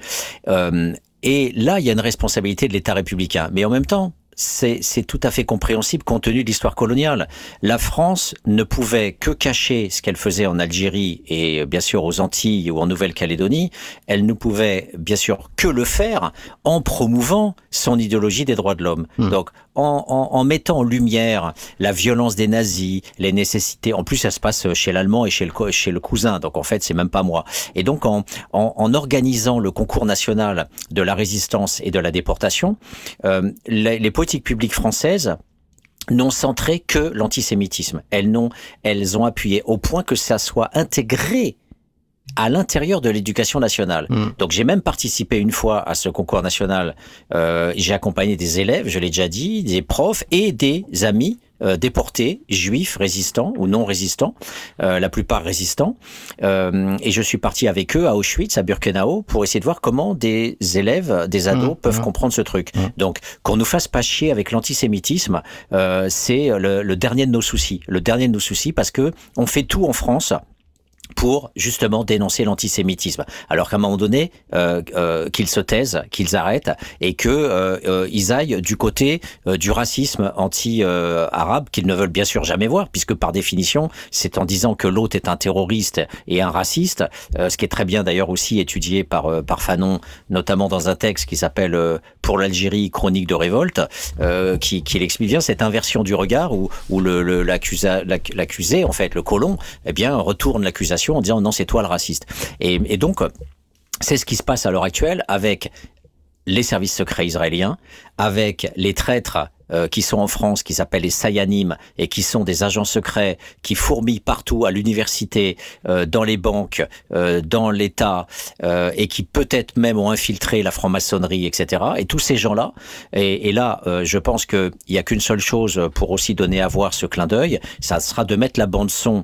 Euh, et là, il y a une responsabilité de l'État républicain. Mais en même temps, c'est tout à fait compréhensible compte tenu de l'histoire coloniale. La France ne pouvait que cacher ce qu'elle faisait en Algérie et bien sûr aux Antilles ou en Nouvelle-Calédonie. Elle ne pouvait bien sûr que le faire en promouvant son idéologie des droits de l'homme. Hmm. Donc en, en, en, mettant en lumière la violence des nazis, les nécessités. En plus, ça se passe chez l'allemand et chez le, chez le cousin. Donc en fait, c'est même pas moi. Et donc en, en, organisant le concours national de la résistance et de la déportation, euh, les, les politiques publiques françaises n'ont centré que l'antisémitisme. Elles n'ont, elles ont appuyé au point que ça soit intégré à l'intérieur de l'éducation nationale. Hmm. Donc j'ai même participé une fois à ce concours national. Euh, j'ai accompagné des élèves, je l'ai déjà dit, des profs et des amis euh, déportés, juifs, résistants ou non résistants, euh, la plupart résistants. Euh, et je suis parti avec eux à Auschwitz, à Birkenau, pour essayer de voir comment des élèves, des ados mmh, peuvent mmh. comprendre ce truc. Mmh. Donc qu'on nous fasse pas chier avec l'antisémitisme, euh, c'est le, le dernier de nos soucis. Le dernier de nos soucis parce que on fait tout en France pour justement dénoncer l'antisémitisme. Alors qu'à un moment donné, euh, euh, qu'ils se taisent, qu'ils arrêtent et que euh, euh ils aillent du côté du racisme anti-arabe qu'ils ne veulent bien sûr jamais voir, puisque par définition, c'est en disant que l'autre est un terroriste et un raciste, ce qui est très bien d'ailleurs aussi étudié par par Fanon, notamment dans un texte qui s'appelle Pour l'Algérie, chronique de révolte, qui, qui explique bien cette inversion du regard où, où le l'accusé, en fait, le colon, eh bien retourne l'accusation en disant non, c'est toi le raciste. Et, donc, c'est ce qui se passe à l'heure actuelle avec les services secrets israéliens, avec les traîtres euh, qui sont en France, qui s'appellent les Sayanim, et qui sont des agents secrets qui fourmillent partout à l'université, euh, dans les banques, euh, dans l'État, et qui peut-être même ont infiltré la franc-maçonnerie, etc. Et tous ces gens-là, et, et, là, je pense qu'il n'y a qu'une seule chose pour aussi donner à voir ce clin d'œil, ça sera de mettre la bande son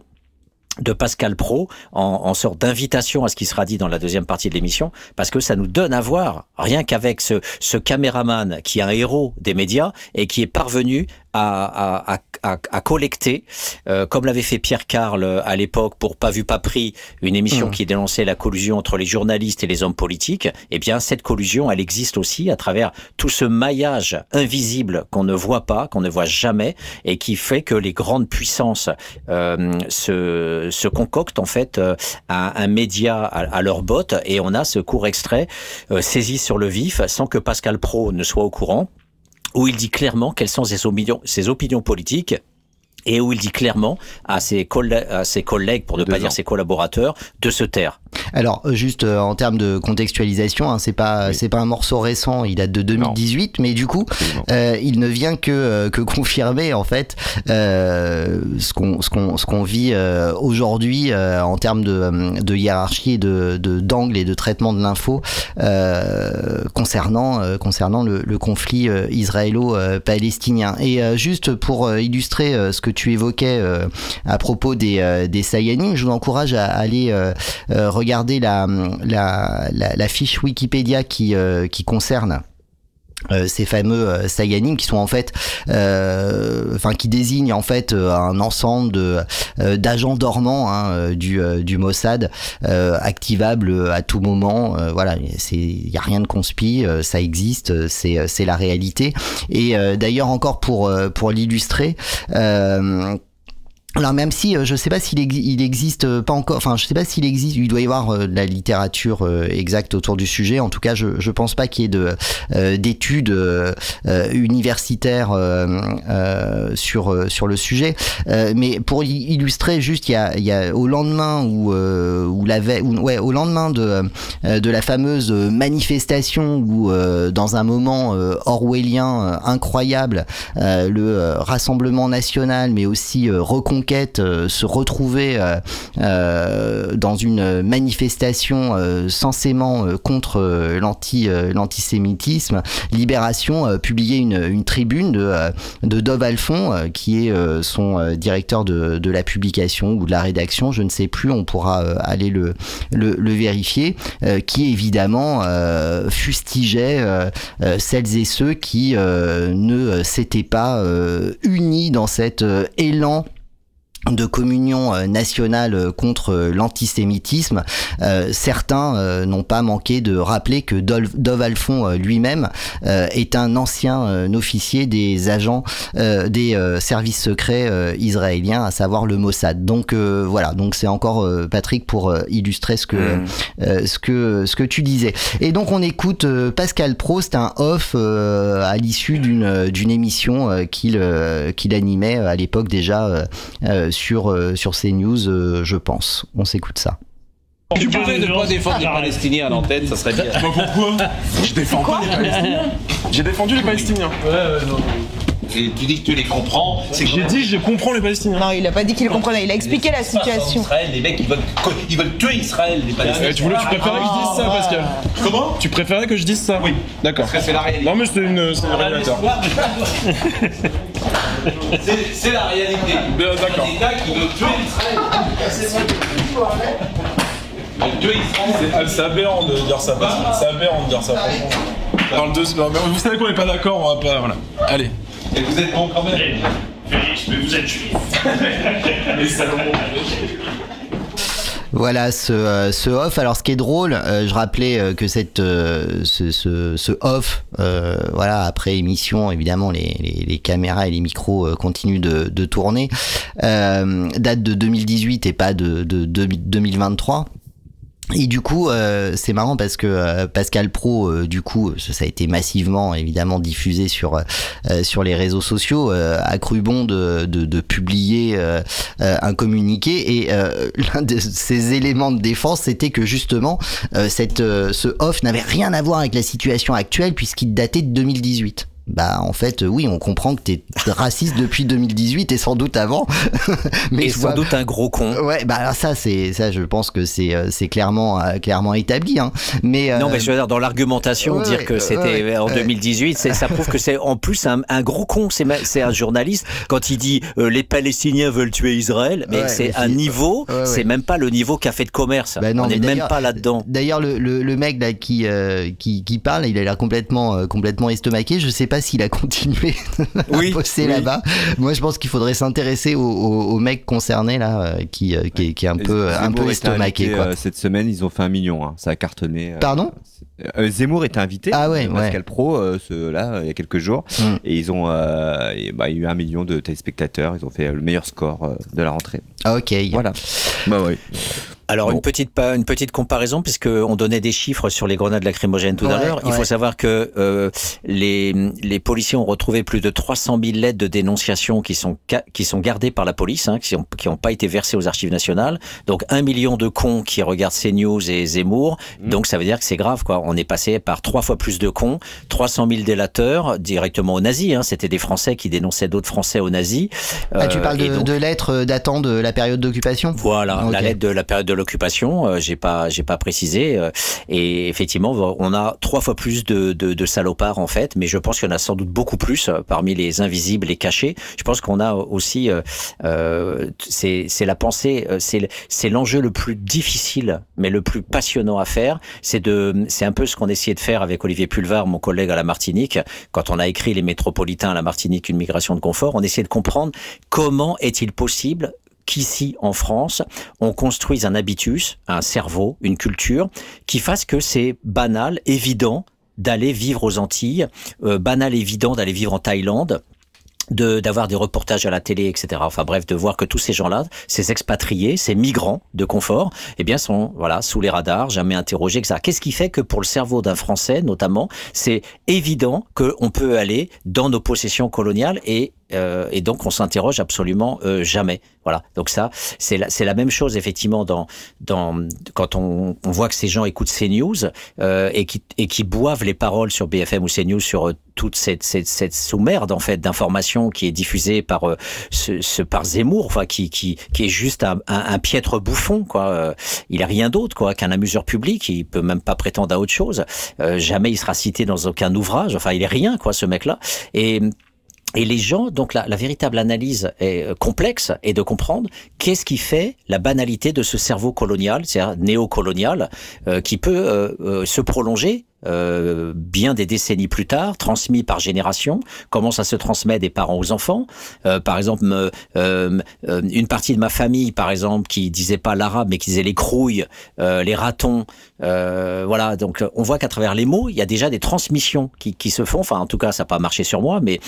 de Pascal Pro en, en sorte d'invitation à ce qui sera dit dans la deuxième partie de l'émission, parce que ça nous donne à voir, rien qu'avec ce, ce caméraman qui est un héros des médias et qui est parvenu à, à, à, à collecter, euh, comme l'avait fait Pierre Carl euh, à l'époque pour Pas vu, pas pris, une émission mmh. qui dénonçait la collusion entre les journalistes et les hommes politiques, eh bien cette collusion, elle existe aussi à travers tout ce maillage invisible qu'on ne voit pas, qu'on ne voit jamais, et qui fait que les grandes puissances euh, se, se concoctent en fait euh, un, un média à, à, leur botte, et on a ce court extrait euh, saisi sur le vif sans que Pascal Pro ne soit au courant où il dit clairement quelles sont ses opinions, ses opinions politiques et où il dit clairement à ses, à ses collègues, pour ne pas dire ses collaborateurs, de se taire. Alors juste en termes de contextualisation, hein, c'est pas c'est pas un morceau récent, il date de 2018, mais du coup, il ne vient que que confirmer en fait ce qu'on ce qu'on ce qu'on vit aujourd'hui en termes de, de hiérarchie, de d'angle et de traitement de l'info concernant concernant le, le conflit israélo-palestinien. Et juste pour illustrer ce que tu évoquais à propos des des Sayanim, je vous encourage à aller regarder la, la, la, fiche Wikipédia qui, qui concerne euh, ces fameux euh, Sayanim qui sont en fait, euh, enfin qui désignent en fait un ensemble de d'agents dormants hein, du, du Mossad activables à tout moment. voilà, c'est il y a rien de conspi, ça existe, c'est c'est la réalité. Et d'ailleurs encore pour pour l'illustrer. Alors même si euh, je sais pas s'il il existe euh, pas encore, enfin je sais pas s'il existe, il doit y avoir euh, de la littérature exacte autour du sujet. En tout cas, je je pense pas qu'il y ait de d'études universitaires sur sur le sujet. mais pour illustrer juste, il y a il y a au lendemain ou ou la veille, ouais au lendemain de de la fameuse manifestation où dans un moment orwellien incroyable, le rassemblement national, mais aussi reconquête euh, se retrouver euh, euh, dans une manifestation censément contre l'anti l'antisémitisme, Libération publiait une, une tribune de, de Dov Alphon, qui est son directeur de, de la publication ou de la rédaction, je ne sais plus, on pourra aller le, le, le vérifier, qui évidemment fustigeait celles et ceux qui ne s'étaient pas unis dans cet élan de communion euh, nationale euh, contre euh, l'antisémitisme, certains n'ont pas manqué de rappeler que Dov Alphon lui-même est un ancien officier des agents des services secrets israéliens, à savoir le Mossad. Donc voilà, donc c'est encore Patrick pour illustrer ce que mm. ce que ce que tu disais. Et donc on écoute Pascal Prost, un off à l'issue d'une d'une émission qu'il qu'il animait à l'époque déjà sur, euh, sur CNews, euh, je pense. On s'écoute ça. Tu pourrais ne pas défendre les Palestiniens à l'antenne, ça serait bien. Bah pourquoi Je défends pas les Palestiniens. J'ai défendu les Palestiniens. Ouais, ouais, non. Et tu dis que tu les comprends. J'ai dit je comprends les Palestiniens. Non, il a pas dit qu'il comprenait, il a expliqué la situation. Israël, les mecs ils veulent, ils veulent tuer Israël, les Palestiniens. Eh, tu, voulais, tu préférais que je dise ça, Pascal Comment Tu préférais que je dise ça Oui. D'accord. Parce que c'est la réalité. Non, mais c'est une, c'est réalisateur. c'est la réalité. D'accord. Un État qui veut tuer Israël. C'est aberrant de dire ça. C'est aberrant de dire ça. Dans le deux, vous savez qu'on n'est pas d'accord, on va pas. Voilà. Allez. Et vous êtes bon quand même Félix, mais vous êtes juif. Les Salomon. Voilà ce, euh, ce, off. Alors ce qui est drôle, euh, je rappelais euh, que cette ce, ce, ce, off, voilà après émission, évidemment les, les, les, caméras et les micros continuent de, de tourner, date de 2018 et pas de, de, de 2023. Et du coup, euh, c'est marrant parce que euh, Pascal Pro, euh, du coup, ça, a été massivement évidemment diffusé sur sur les réseaux sociaux, a cru bon de, de, de publier un communiqué. Et l'un de ses éléments de défense, c'était que justement cette ce off n'avait rien à voir avec la situation actuelle puisqu'il datait de 2018 bah en fait oui on comprend que t'es raciste depuis 2018 et sans doute avant. Mais et sans doute un gros con. Ouais bah ça c'est ça je pense que c'est euh, c'est clairement euh, clairement établi hein. mais non mais je veux dire dans l'argumentation dire que c'était en 2018 ça prouve que c'est en plus un, un gros con. C'est c'est un journaliste quand il dit euh, les Palestiniens veulent tuer Israël mais c'est un niveau c'est même pas le niveau café de commerce. Bah non, on n'est même pas là dedans d'ailleurs le, le, le, mec là qui, qui qui parle il a l'air complètement complètement estomaqué. Je sais pas s'il a continué à bosser là-bas. Moi, je pense qu'il faudrait s'intéresser aux, mecs concernés là, euh, qui, euh, qui, qui, est un peu, un peu estomaqué. Quoi. Euh, cette semaine, ils ont fait un million. Hein. Ça a cartonné. Pardon? Zemmour était invité. Ah ouais, Pascal Pro, ce, là, il y a quelques jours, mm. et ils ont, et, bah, il y a eu un million de téléspectateurs. Ils ont fait le meilleur score de la rentrée. Ok. Voilà. Bah ouais. Alors Bon. une petite une petite comparaison puisque on donnait des chiffres sur les grenades lacrymogènes tout à Ouais, l'heure. Il faut savoir que euh, les les policiers ont retrouvé plus de 300 000 lettres de dénonciation qui sont qui sont gardées par la police, hein, qui ont qui ont pas été versées aux archives nationales. Donc un million de cons qui regardent CNews et Zemmour. Mmh. Donc ça veut dire que c'est grave quoi. On est passé par trois fois plus de cons, 300 000 délateurs directement aux nazis. Hein. C'était des Français qui dénonçaient d'autres Français aux nazis. Ah, tu Euh, parles de, donc- de lettres datant de la période d'occupation? Voilà, la lettre de la période de l'occupation, euh, j'ai pas, j'ai pas précisé. euh, et effectivement, on a trois fois plus de, de, de salopards en fait, mais je pense qu'il y en a sans doute beaucoup plus euh, parmi les invisibles, les cachés. Je pense qu'on a aussi, euh, c'est, la pensée, c'est l'enjeu le plus difficile, mais le plus passionnant à faire. C'est de, c'est un peu ce qu'on essayait de faire avec Olivier Pulvar, mon collègue à la Martinique, quand on a écrit les métropolitains à la Martinique, une migration de confort. On essayait de comprendre comment est-il possible qu'ici en France, on construise un habitus, un cerveau, une culture qui fasse que c'est banal, évident d'aller vivre aux Antilles, euh, banal, évident d'aller vivre en Thaïlande de d'avoir des reportages à la télé, etc. Enfin bref, de voir que tous ces gens-là, ces expatriés, ces migrants de confort, eh bien sont voilà sous les radars, jamais interrogés, etc. Qu'est-ce qui fait que pour le cerveau d'un Français, notamment, c'est évident qu'on peut aller dans nos possessions coloniales et euh, et donc on s'interroge absolument euh, jamais. Voilà. Donc ça, c'est la, c'est la même chose effectivement dans dans quand on, on voit que ces gens écoutent CNews euh, et qui et qui boivent les paroles sur BFM ou CNews sur euh, toute cette cette, cette sous-merde en fait d'informations qui est diffusée par euh, ce, ce par Zemmour, enfin qui qui qui est juste un, un, piètre bouffon quoi. Euh, il est rien d'autre quoi qu'un amuseur public. Il peut même pas prétendre à autre chose. Euh, jamais il sera cité dans aucun ouvrage. Enfin, il est rien quoi ce mec là. Et et les gens, donc la, la véritable analyse est euh, complexe et de comprendre qu'est-ce qui fait la banalité de ce cerveau colonial, c'est-à-dire néocolonial, euh, qui peut euh, euh, se prolonger euh, bien des décennies plus tard, transmis par génération, comment ça se transmet des parents aux enfants? Euh, par exemple, euh, euh, une partie de ma famille, par exemple, qui disait pas l'arabe, mais qui disait les crouilles, euh, les ratons. voilà, donc on voit qu'à travers les mots, il y a déjà des transmissions qui, qui se font. Enfin, en tout cas, ça n'a pas marché sur moi, mais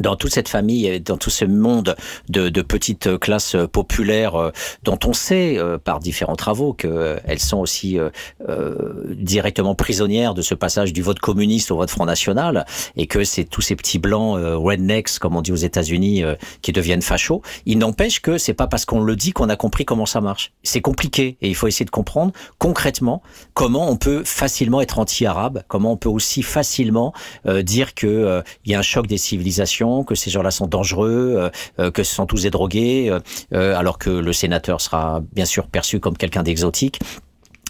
dans toute cette famille, et dans tout ce monde de, de petites classes populaires euh, dont on sait euh, par différents travaux qu'elles sont aussi euh, euh, directement prisonnières de ce passage du vote communiste au vote Front National et que c'est tous ces petits blancs euh, rednecks, comme on dit aux États-Unis, euh, qui deviennent fachos. Il n'empêche que c'est pas parce qu'on le dit qu'on a compris comment ça marche. C'est compliqué et il faut essayer de comprendre concrètement comment on peut facilement être anti-arabe, comment on peut aussi facilement euh, dire que euh, il y a un choc des civilisations, que ces gens-là sont dangereux, euh, euh, que ce sont tous des drogués, euh, euh, alors que le sénateur sera bien sûr perçu comme quelqu'un d'exotique.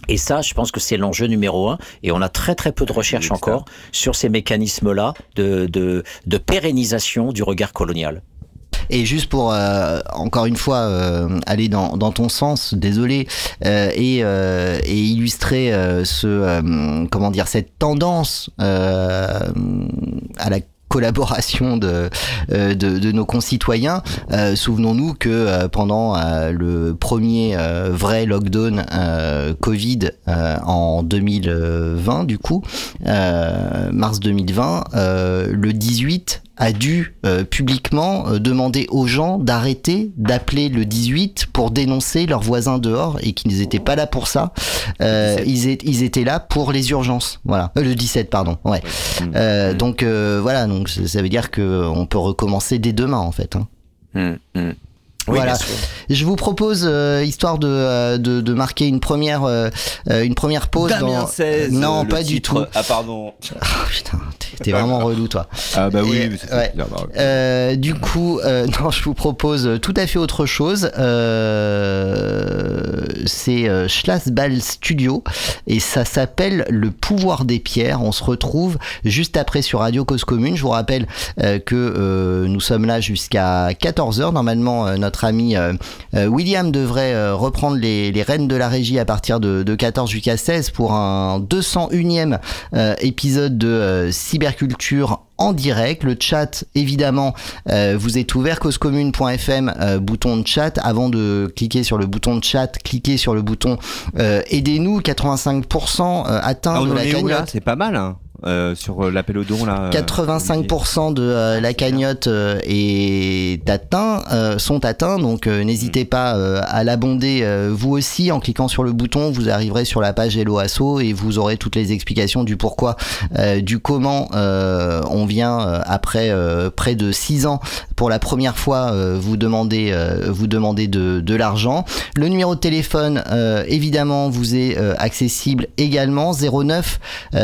Et ça, je pense que c'est l'enjeu numéro un. Et on a très très peu de recherches encore sur ces mécanismes-là de, de, de pérennisation du regard colonial. Et juste pour euh, encore une fois euh, aller dans, dans ton sens, désolé, euh, et, euh, et illustrer euh, ce euh, comment dire cette tendance euh, à la collaboration de, euh, de, de nos concitoyens. Euh, Souvenons-nous que euh, pendant le premier vrai lockdown Covid en 2020, du coup, mars 2020, euh, le 18 a dû euh, publiquement euh, demander aux gens d'arrêter d'appeler le 18 pour dénoncer leurs voisins dehors et qu'ils n'étaient pas là pour ça. Euh, ils, étaient là pour les urgences. Voilà, Euh, le 17 pardon. Ouais. Euh, Donc euh, voilà, donc ça ça veut dire que on peut recommencer dès demain en fait. hein. Hum, hum. Oui, voilà. Je vous propose, euh, histoire de, euh, de, de marquer une première, euh, euh, une première pause. Damien dans... 16, non, le pas du tout. Ah, pardon. Ah, putain, t'es- vraiment relou, toi. Ah, bah oui, mais c'est ouais. bah, Euh, du coup, euh, non, je vous propose tout à fait autre chose. Euh, c'est euh, Schlasball Studio et ça s'appelle Le pouvoir des pierres. On se retrouve juste après sur Radio Cause Commune. Je vous rappelle euh, que euh, nous sommes là jusqu'à 14h. Normalement, euh, notre ami euh, euh, William devrait euh, reprendre les, les rênes de la régie à partir de, de 14 jusqu'à 16 pour un 201e euh, épisode de Cyberculture en direct. Le chat, évidemment, euh, vous est ouvert, causecommune.fm, euh, bouton de chat. Avant de cliquer sur le bouton de chat, cliquez sur le bouton euh, Aidez-nous, 85% euh, atteint Ah, on de la cagnotte. C'est pas mal. Hein. Euh, sur l'appel au don là. 85% de la cagnotte est atteint, sont atteints, donc n'hésitez mm. pas à l'abonder vous aussi en cliquant sur le bouton. Vous arriverez sur la page Hello Asso et vous aurez toutes les explications du pourquoi, du comment on vient après près de 6 ans pour la première fois vous demander vous demander de, de l'argent. Le numéro de téléphone évidemment vous est accessible également 09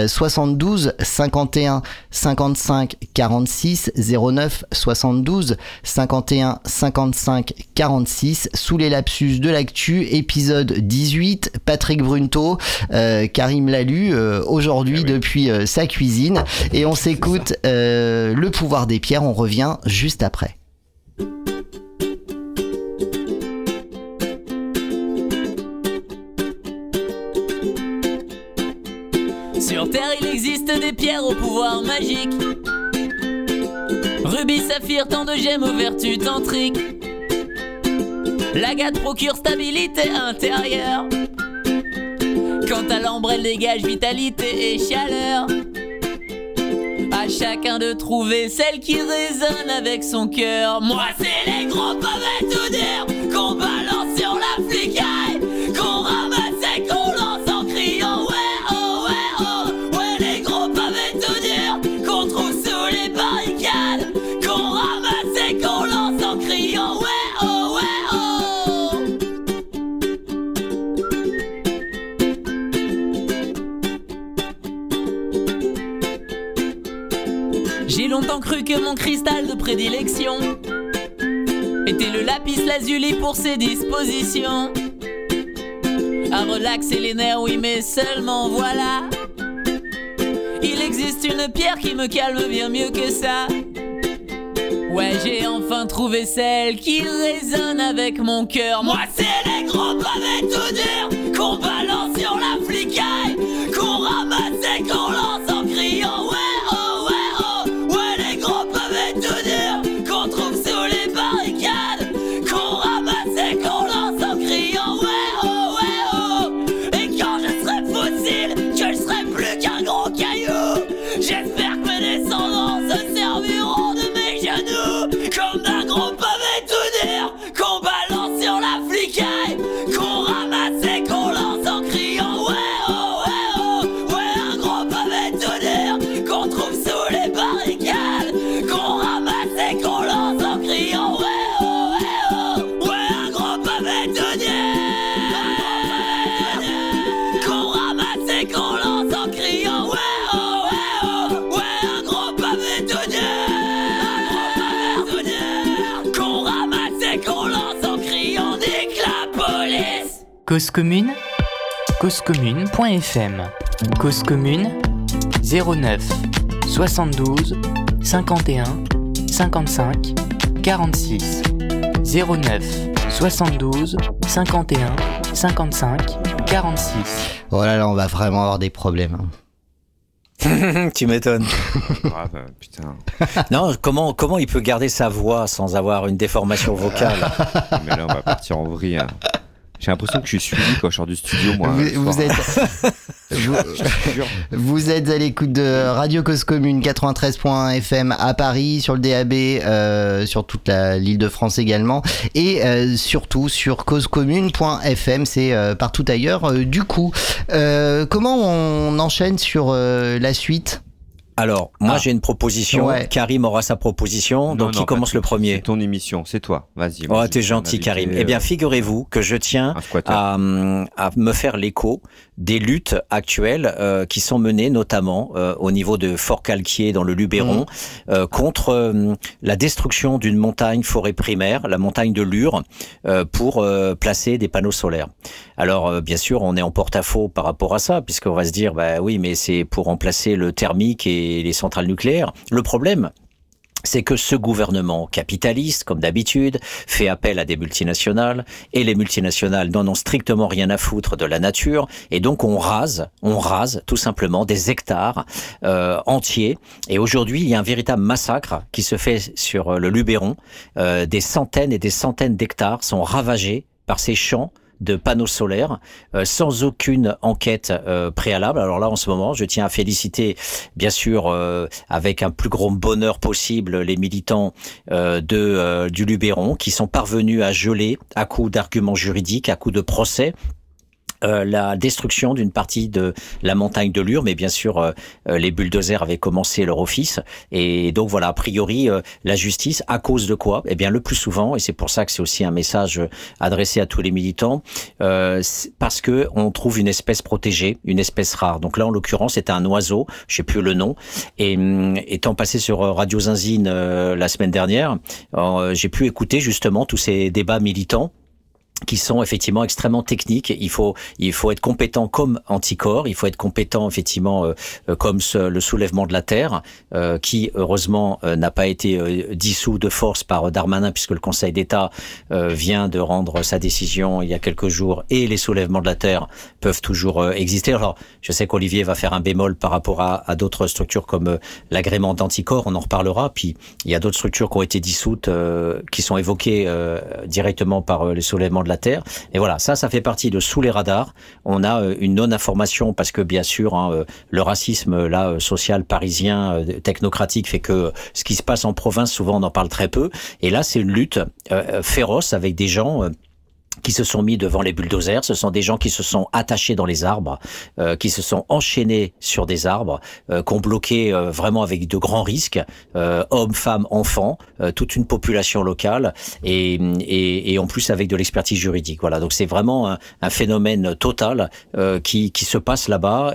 72 51 55 46 09 72 51 55 46 sous les lapsus de l'actu épisode 18 Patrick Brunto euh, Karim Lalu euh, aujourd'hui eh depuis euh, sa cuisine. Et on s'écoute le pouvoir des pierres. On revient juste après des pierres au pouvoir magique. Rubis, saphir, tant de gemmes aux vertus tantriques. L'agate procure stabilité intérieure. Quant à l'ambre, elle dégage vitalité et chaleur. À chacun de trouver celle qui résonne avec son cœur. Moi, c'est les gros pavés tout dire qu'on balance sur la prédilection était le lapis lazuli pour ses dispositions. À relaxer les nerfs, oui, mais seulement voilà. Il existe une pierre qui me calme bien mieux que ça. Ouais, j'ai enfin trouvé celle qui résonne avec mon cœur. Moi, c'est les gros pavés tout durs qu'on Cause commune causecommune.fm Cause commune 09 72 51 55 46 09 72 51 55 46 Oh là là, on va vraiment avoir des problèmes. Hein. tu m'étonnes. Ah bah, putain. Non, comment, comment il peut garder sa voix sans avoir une déformation vocale? Mais là, on va partir en vrille. Hein. J'ai l'impression que je suis suivi quand je sors du studio, moi. Vous, êtes, vous, êtes à l'écoute de Radio Cause Commune 93.fm à Paris, sur le DAB, euh, sur toute l'île de France également, et euh, surtout sur causecommune.fm, c'est euh, partout ailleurs. du coup, comment on enchaîne sur la suite? Alors, moi ah. j'ai une proposition. Karim aura sa proposition. donc, qui commence le premier C'est ton émission, c'est toi. Vas-y. oh, t'es gentil, Karim. Eh bien, euh, figurez-vous que je tiens à, à, me faire l'écho des luttes actuelles euh, qui sont menées, notamment euh, au niveau de Fort Calquier dans le Luberon, mmh. contre la destruction d'une montagne forêt primaire, la montagne de Lure, pour placer des panneaux solaires. Alors, bien sûr, on est en porte-à-faux par rapport à ça, puisqu'on va se dire, bah oui, mais c'est pour remplacer le thermique et les centrales nucléaires. Le problème, c'est que ce gouvernement capitaliste, comme d'habitude, fait appel à des multinationales, et les multinationales n'en ont strictement rien à foutre de la nature, et donc on rase, on rase tout simplement des hectares euh, entiers. Et aujourd'hui, il y a un véritable massacre qui se fait sur le Luberon. Euh, des centaines et des centaines d'hectares sont ravagés par ces champs de panneaux solaires sans aucune enquête préalable. Alors là, en ce moment, je tiens à féliciter, bien sûr, avec un plus grand bonheur possible, les militants de du Luberon qui sont parvenus à geler à coup d'arguments juridiques, à coup de procès, euh, la destruction d'une partie de la montagne de Lure, mais bien sûr euh, euh, les bulldozers avaient commencé leur office. Et donc voilà a priori la justice à cause de quoi? Eh bien le plus souvent et c'est pour ça que c'est aussi un message adressé à tous les militants parce que on trouve une espèce protégée, une espèce rare. Donc là en l'occurrence c'était un oiseau, je sais plus le nom. Et hum, étant passé sur Radio Zinzine la semaine dernière, j'ai pu écouter justement tous ces débats militants qui sont effectivement extrêmement techniques. Il faut il faut être compétent comme anticorps, il faut être compétent effectivement euh, euh, comme le soulèvement de la terre, euh, qui heureusement n'a pas été dissous de force par Darmanin puisque le Conseil d'État vient de rendre sa décision il y a quelques jours et les soulèvements de la terre peuvent toujours exister. Alors je sais qu'Olivier va faire un bémol par rapport à, à d'autres structures comme l'agrément d'anticorps, on en reparlera. Puis il y a d'autres structures qui ont été dissoutes, qui sont évoquées directement par les soulèvements de Et voilà, ça, ça fait partie de sous les radars. On a euh, une non-information parce que bien sûr, hein, euh, le racisme là euh, social parisien technocratique fait que ce qui se passe en province, souvent on en parle très peu. Et là, c'est une lutte féroce avec des gens qui se sont mis devant les bulldozers. Ce sont des gens qui se sont attachés dans les arbres, euh, qui se sont enchaînés sur des arbres, euh, qui ont bloqué euh, vraiment avec de grands risques, euh, hommes, femmes, enfants, euh, toute une population locale, et, en plus avec de l'expertise juridique. Voilà, donc c'est vraiment un, phénomène total qui, qui se passe là-bas,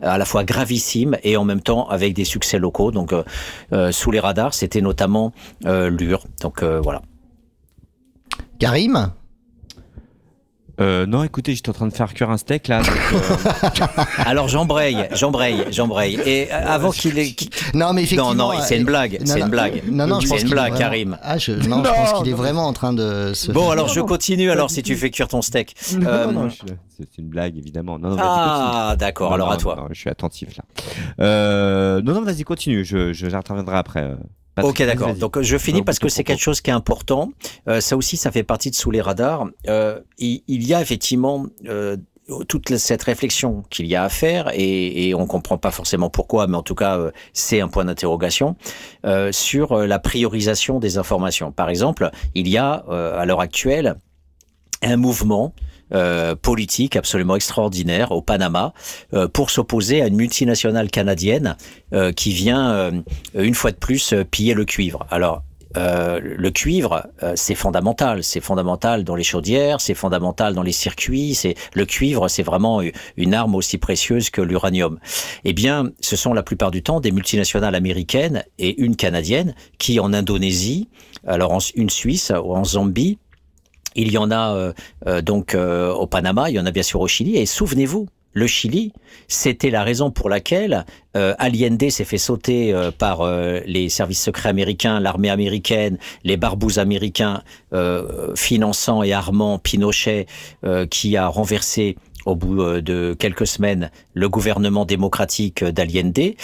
à la fois gravissime et en même temps avec des succès locaux. Donc sous les radars, c'était notamment Lure. Donc voilà. Karim? Euh, non, écoutez, j'étais en train de faire cuire un steak là. Donc, euh... Alors j'embraye, j'embraye, j'embraye. Et euh, avant qu'il ait. Non, mais effectivement. Non, non, c'est une blague, c'est une blague. Non, non, c'est une blague, vraiment... Karim. Ah, je, non, non, je pense qu'il est vraiment en train de se. Bon, alors je continue alors si tu fais cuire ton steak. Non, euh... non, c'est une blague évidemment. Non, non, ah, d'accord. Alors à toi. Non, je suis attentif là. Euh, non, non, vas-y, continue. Je, je, j'interviendrai après. Ok, d'accord. Donc je finis parce que c'est quelque chose qui est important. Euh, ça aussi, ça fait partie de sous les radars. Euh, il, il, y a effectivement euh, toute cette réflexion qu'il y a à faire et, et on comprend pas forcément pourquoi, mais en tout cas euh, c'est un point d'interrogation euh, sur la priorisation des informations. Par exemple, il y a à l'heure actuelle un mouvement euh, politique absolument extraordinaire au Panama euh, pour s'opposer à une multinationale canadienne euh, qui vient euh, une fois de plus piller le cuivre. Alors le cuivre, c'est fondamental. C'est fondamental dans les chaudières, c'est fondamental dans les circuits. C'est le cuivre, c'est vraiment une arme aussi précieuse que l'uranium. Eh bien, ce sont la plupart du temps des multinationales américaines et une canadienne qui, en Indonésie, alors en, une Suisse ou en Zambie, il y en a euh, euh, donc euh, au Panama, il y en a bien sûr au Chili. Et souvenez-vous, le Chili, c'était la raison pour laquelle euh, Allende s'est fait sauter par les services secrets américains, l'armée américaine, les barbouzes américains, finançant et armant Pinochet, qui a renversé au bout de quelques semaines le gouvernement démocratique d'Allende.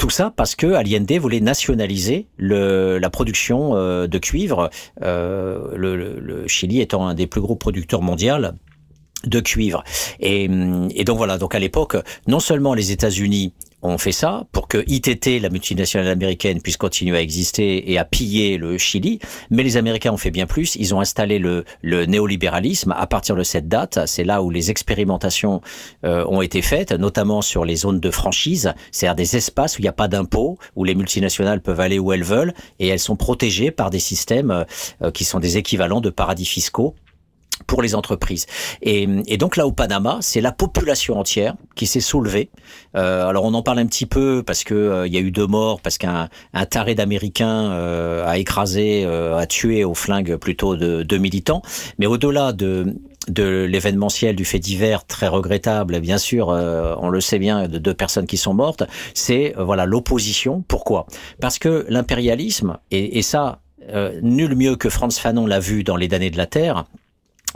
Tout ça parce que Allende voulait nationaliser la production euh, de cuivre, euh, le, le, Chili étant un des plus gros producteurs mondiaux de cuivre. Et, et donc voilà, donc à l'époque, non seulement les États-Unis ont fait ça pour que ITT, la multinationale américaine, puisse continuer à exister et à piller le Chili. Mais les Américains ont fait bien plus. Ils ont installé le, le néolibéralisme à partir de cette date. C'est là où les expérimentations euh, ont été faites, notamment sur les zones de franchise, c'est-à-dire des espaces où il n'y a pas d'impôts, où les multinationales peuvent aller où elles veulent et elles sont protégées par des systèmes euh, qui sont des équivalents de paradis fiscaux pour les entreprises. Et, et, donc là au Panama, c'est la population entière qui s'est soulevée. Euh, alors on en parle un petit peu parce que euh, il y a eu deux morts parce qu'un un taré d'Américain euh, a écrasé, euh, a tué au flingue plutôt de deux militants. Mais au-delà de de l'événementiel du fait divers très regrettable bien sûr euh, on le sait bien de deux personnes qui sont mortes c'est voilà l'opposition pourquoi? Parce que l'impérialisme et, et ça nul mieux que Franz Fanon l'a vu dans les damnés de la terre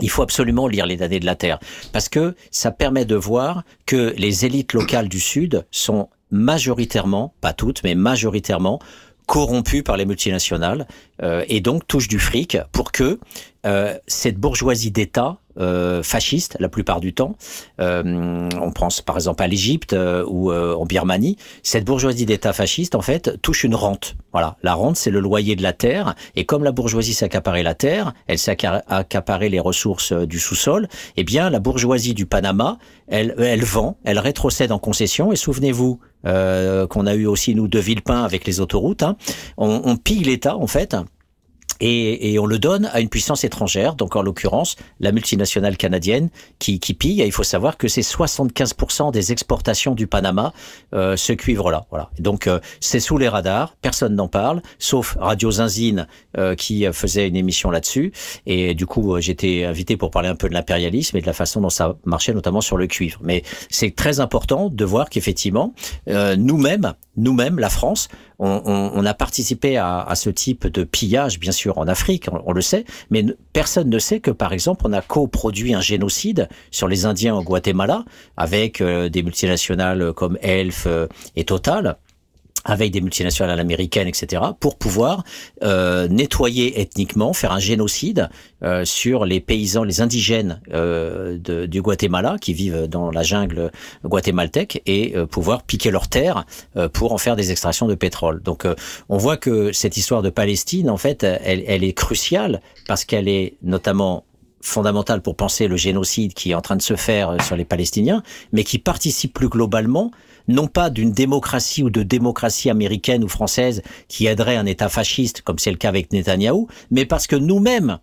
il faut absolument lire les damnés de la Terre parce que ça permet de voir que les élites locales du Sud sont majoritairement, pas toutes, mais majoritairement corrompues par les multinationales euh, et donc touchent du fric pour que euh, cette bourgeoisie d'État euh, fascistes la plupart du temps. Euh, on pense par exemple à l'Égypte euh, ou euh, en Birmanie. Cette bourgeoisie d'État fasciste, en fait, touche une rente. Voilà, la rente, c'est le loyer de la terre. Et comme la bourgeoisie s'accaparait la terre, elle s'accaparait les ressources euh, du sous-sol. Eh bien, la bourgeoisie du Panama, elle, elle vend, elle rétrocède en concession. Et souvenez-vous, euh, qu'on a eu aussi nous de Villepin avec les autoroutes. Hein. On, on pille l'État en fait et, on le donne à une puissance étrangère, donc en l'occurrence la multinationale canadienne qui, qui pille. Et il faut savoir que c'est 75% des exportations du Panama, euh, ce cuivre-là. Voilà. Donc euh, c'est sous les radars, personne n'en parle, sauf Radio Zinzine euh, qui faisait une émission là-dessus. Et du coup, j'étais invité pour parler un peu de l'impérialisme et de la façon dont ça marchait, notamment sur le cuivre. Mais c'est très important de voir qu'effectivement, nous-mêmes, nous-mêmes, la France, on, on, on a participé à, à, ce type de pillage, bien sûr, en Afrique, on, le sait, mais personne ne sait que, par exemple, on a coproduit un génocide sur les Indiens au Guatemala avec euh, des multinationales comme Elf euh, et Total avec des multinationales américaines, etc., pour pouvoir euh, nettoyer ethniquement, faire un génocide euh, sur les paysans, les indigènes euh, du Guatemala qui vivent dans la jungle guatémaltèque et euh, pouvoir piquer leurs terres euh, pour en faire des extractions de pétrole. Donc, euh, on voit que cette histoire de Palestine, en fait, elle, elle est cruciale parce qu'elle est notamment fondamentale pour penser le génocide qui est en train de se faire sur les Palestiniens, mais qui participe plus globalement non pas d'une démocratie ou de démocratie américaine ou française qui aiderait un État fasciste, comme c'est le cas avec Netanyahou, mais parce que nous-mêmes,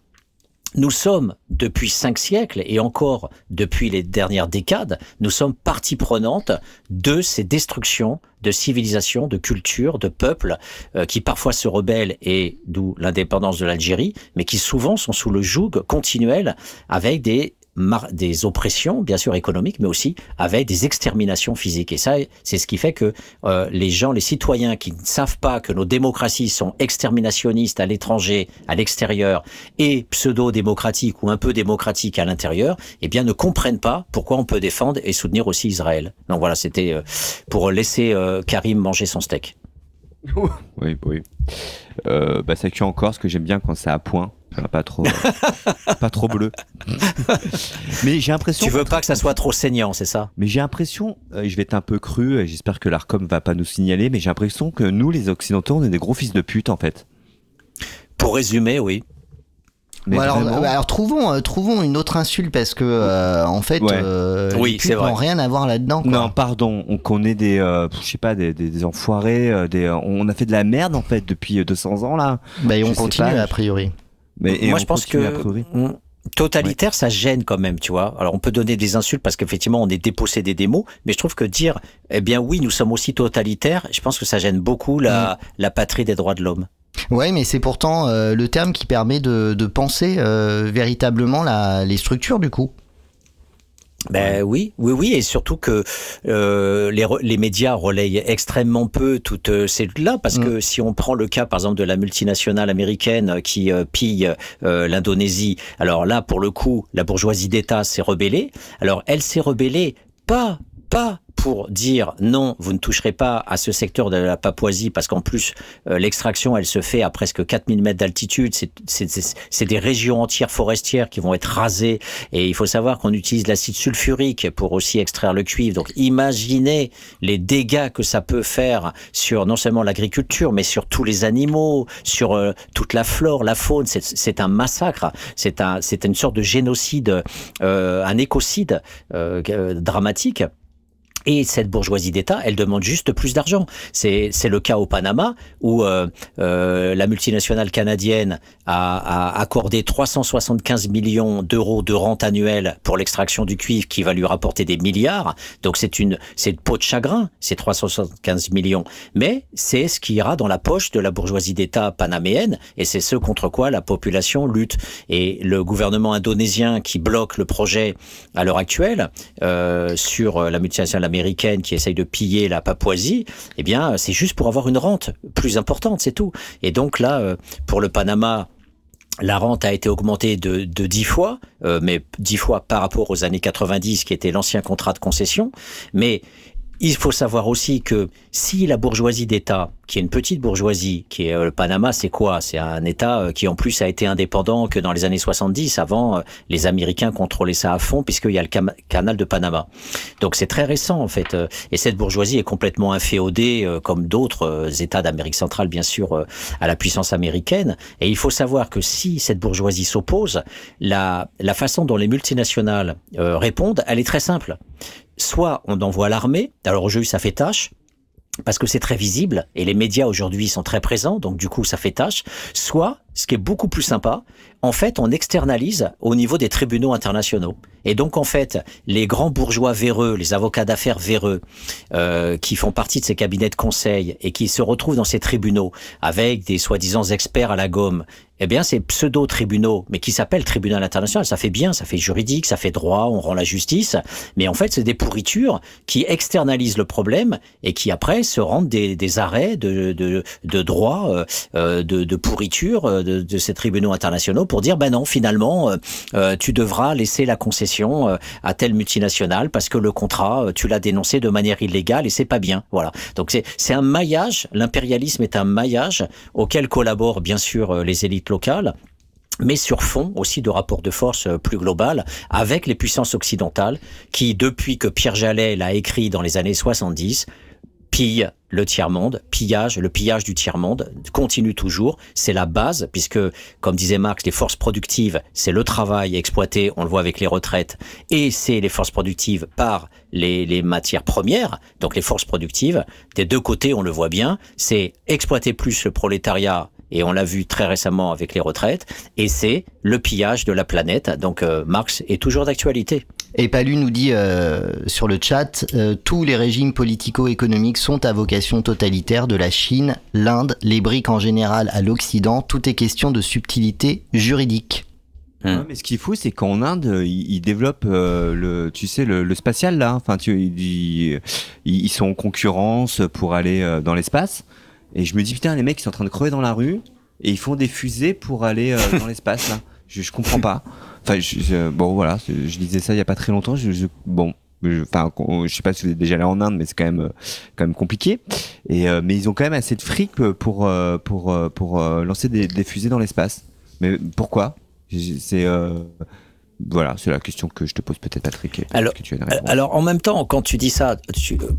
nous sommes, depuis cinq siècles et encore depuis les dernières décades, nous sommes partie prenante de ces destructions de civilisations, de cultures, de peuples euh, qui parfois se rebellent et d'où l'indépendance de l'Algérie, mais qui souvent sont sous le joug continuel avec des des oppressions, bien sûr économiques, mais aussi avec des exterminations physiques. Et ça, c'est ce qui fait que euh, les gens, les citoyens qui ne savent pas que nos démocraties sont exterminationnistes à l'étranger, à l'extérieur, et pseudo-démocratiques ou un peu démocratiques à l'intérieur, eh bien ne comprennent pas pourquoi on peut défendre et soutenir aussi Israël. Donc voilà, c'était euh, pour laisser euh, Karim manger son steak. oui, oui. Bah, ça cuit encore, ce que j'aime bien quand c'est à point. Pas trop, euh, pas trop bleu. mais j'ai l'impression. Tu veux pas que ça soit trop saignant, c'est ça? Mais j'ai l'impression, euh, je vais être un peu cru, j'espère que l'Arcom va pas nous signaler, mais j'ai l'impression que nous, les Occidentaux, on est des gros fils de pute, en fait. Pour résumer, oui. Mais bon, alors, alors, trouvons, euh, trouvons une autre insulte parce que euh, en fait, ouais. euh, oui, vrai. rien à voir là-dedans. Non, pardon, on connaît des, euh, je sais pas, des, des, des enfoirés, des, on a fait de la merde en fait depuis 200 ans là. Bah, et on continue a priori. Mais moi, je pense que totalitaire, ouais. ça gêne quand même, tu vois. Alors on peut donner des insultes parce qu'effectivement on est dépossédé des mots, mais je trouve que dire, eh bien oui, nous sommes aussi totalitaires, je pense que ça gêne beaucoup la, mmh. la patrie des droits de l'homme. Ouais, mais c'est pourtant euh, le terme qui permet de, de penser euh, véritablement la, les structures du coup. Ben oui, oui, oui, et surtout que euh, les, les médias relayent extrêmement peu toutes euh, ces luttes-là, parce mmh. que si on prend le cas, par exemple, de la multinationale américaine qui euh, pille euh, l'Indonésie, alors là, pour le coup, la bourgeoisie d'État s'est rebellée. Alors, elle s'est rebellée pas, pas pour dire non, vous ne toucherez pas à ce secteur de la Papouasie parce qu'en plus euh, l'extraction elle se fait à presque 4000 mètres d'altitude, c'est des régions entières forestières qui vont être rasées et il faut savoir qu'on utilise l'acide sulfurique pour aussi extraire le cuivre. Donc imaginez les dégâts que ça peut faire sur non seulement l'agriculture mais sur tous les animaux, sur euh, toute la flore, la faune. C'est un massacre, c'est un, une sorte de génocide, euh, un écocide dramatique. Et cette bourgeoisie d'État, elle demande juste plus d'argent. C'est le cas au Panama où euh, euh, la multinationale canadienne a, a accordé 375 millions d'euros de rente annuelle pour l'extraction du cuivre qui va lui rapporter des milliards. Donc c'est une une peau de chagrin, ces 375 millions. Mais c'est ce qui ira dans la poche de la bourgeoisie d'État panaméenne et c'est ce contre quoi la population lutte. Et le gouvernement indonésien qui bloque le projet à l'heure actuelle euh, sur la multinationale américaine qui essaye de piller la Papouasie, eh bien, c'est juste pour avoir une rente plus importante, c'est tout. Et donc là, pour le Panama, la rente a été augmentée de, de 10 fois, euh, mais 10 fois par rapport aux années 90, qui était l'ancien contrat de concession. Mais il faut savoir aussi que si la bourgeoisie d'État, qui est une petite bourgeoisie, qui est euh, le Panama, c'est quoi? C'est un État euh, qui en plus a été indépendant que dans les années 70. Avant, euh, les Américains contrôlaient ça à fond puisqu'il y a le canal de Panama. Donc c'est très récent en fait. Et cette bourgeoisie est complètement inféodée, comme d'autres États d'Amérique centrale, bien sûr, à la puissance américaine. Et il faut savoir que si cette bourgeoisie s'oppose, la, la façon dont les multinationales répondent, elle est très simple soit on envoie l'armée, alors aujourd'hui ça fait tâche, parce que c'est très visible et les médias aujourd'hui sont très présents, donc du coup ça fait tâche. Soit, ce qui est beaucoup plus sympa, en fait on externalise au niveau des tribunaux internationaux. Et donc en fait les grands bourgeois véreux, les avocats d'affaires véreux, euh, qui font partie de ces cabinets de conseil et qui se retrouvent dans ces tribunaux avec des soi-disant experts à la gomme eh bien, ces pseudo-tribunaux, mais qui s'appellent tribunal international, ça fait bien, ça fait juridique, ça fait droit, on rend la justice, mais en fait, c'est des pourritures qui externalisent le problème et qui après se rendent des, des arrêts de, de, de droit, euh, euh de, de pourriture euh, de, de, ces tribunaux internationaux pour dire, ben non, finalement, euh, euh tu devras laisser la concession à telle multinationale parce que le contrat, tu l'as dénoncé de manière illégale et c'est pas bien. Voilà. Donc c'est un maillage, l'impérialisme est un maillage auquel collaborent bien sûr les élites locale mais sur fond aussi de rapports de force euh, plus global avec les puissances occidentales qui, depuis que Pierre Jallet l'a écrit dans les années 70, pillent le tiers-monde, pillage, le pillage du tiers-monde continue toujours. C'est la base, puisque, comme disait Marx, les forces productives, c'est le travail exploité, on le voit avec les retraites, et c'est les forces productives par les, matières premières, donc les forces productives. Des deux côtés, on le voit bien, c'est exploiter plus le prolétariat et on l'a vu très récemment avec les retraites, et c'est le pillage de la planète. Donc euh, Marx est toujours d'actualité. Et Palu nous dit euh, sur le chat, euh, tous les régimes politico-économiques sont à vocation totalitaire de la Chine, l'Inde, les briques en général à l'Occident, tout est question de subtilité juridique. Hum. mais ce qui est fou, c'est qu'en Inde, ils, développent le, tu sais, le, spatial là. Enfin, tu, ils, ils, sont en concurrence pour aller dans l'espace. Et je me dis, putain, les mecs, ils sont en train de crever dans la rue et ils font des fusées pour aller euh, dans l'espace, là. Je, je comprends pas. Enfin, je, bon, voilà, je disais ça il y a pas très longtemps. Je, bon, enfin, je, sais pas si vous êtes déjà allé en Inde, mais c'est quand même, euh, quand même compliqué. Et, euh, mais ils ont quand même assez de fric pour, pour, pour lancer des, des, fusées dans l'espace. Mais pourquoi? C'est voilà, c'est la question que je te pose peut-être, Patrick. Alors, alors, en même temps, quand tu dis ça,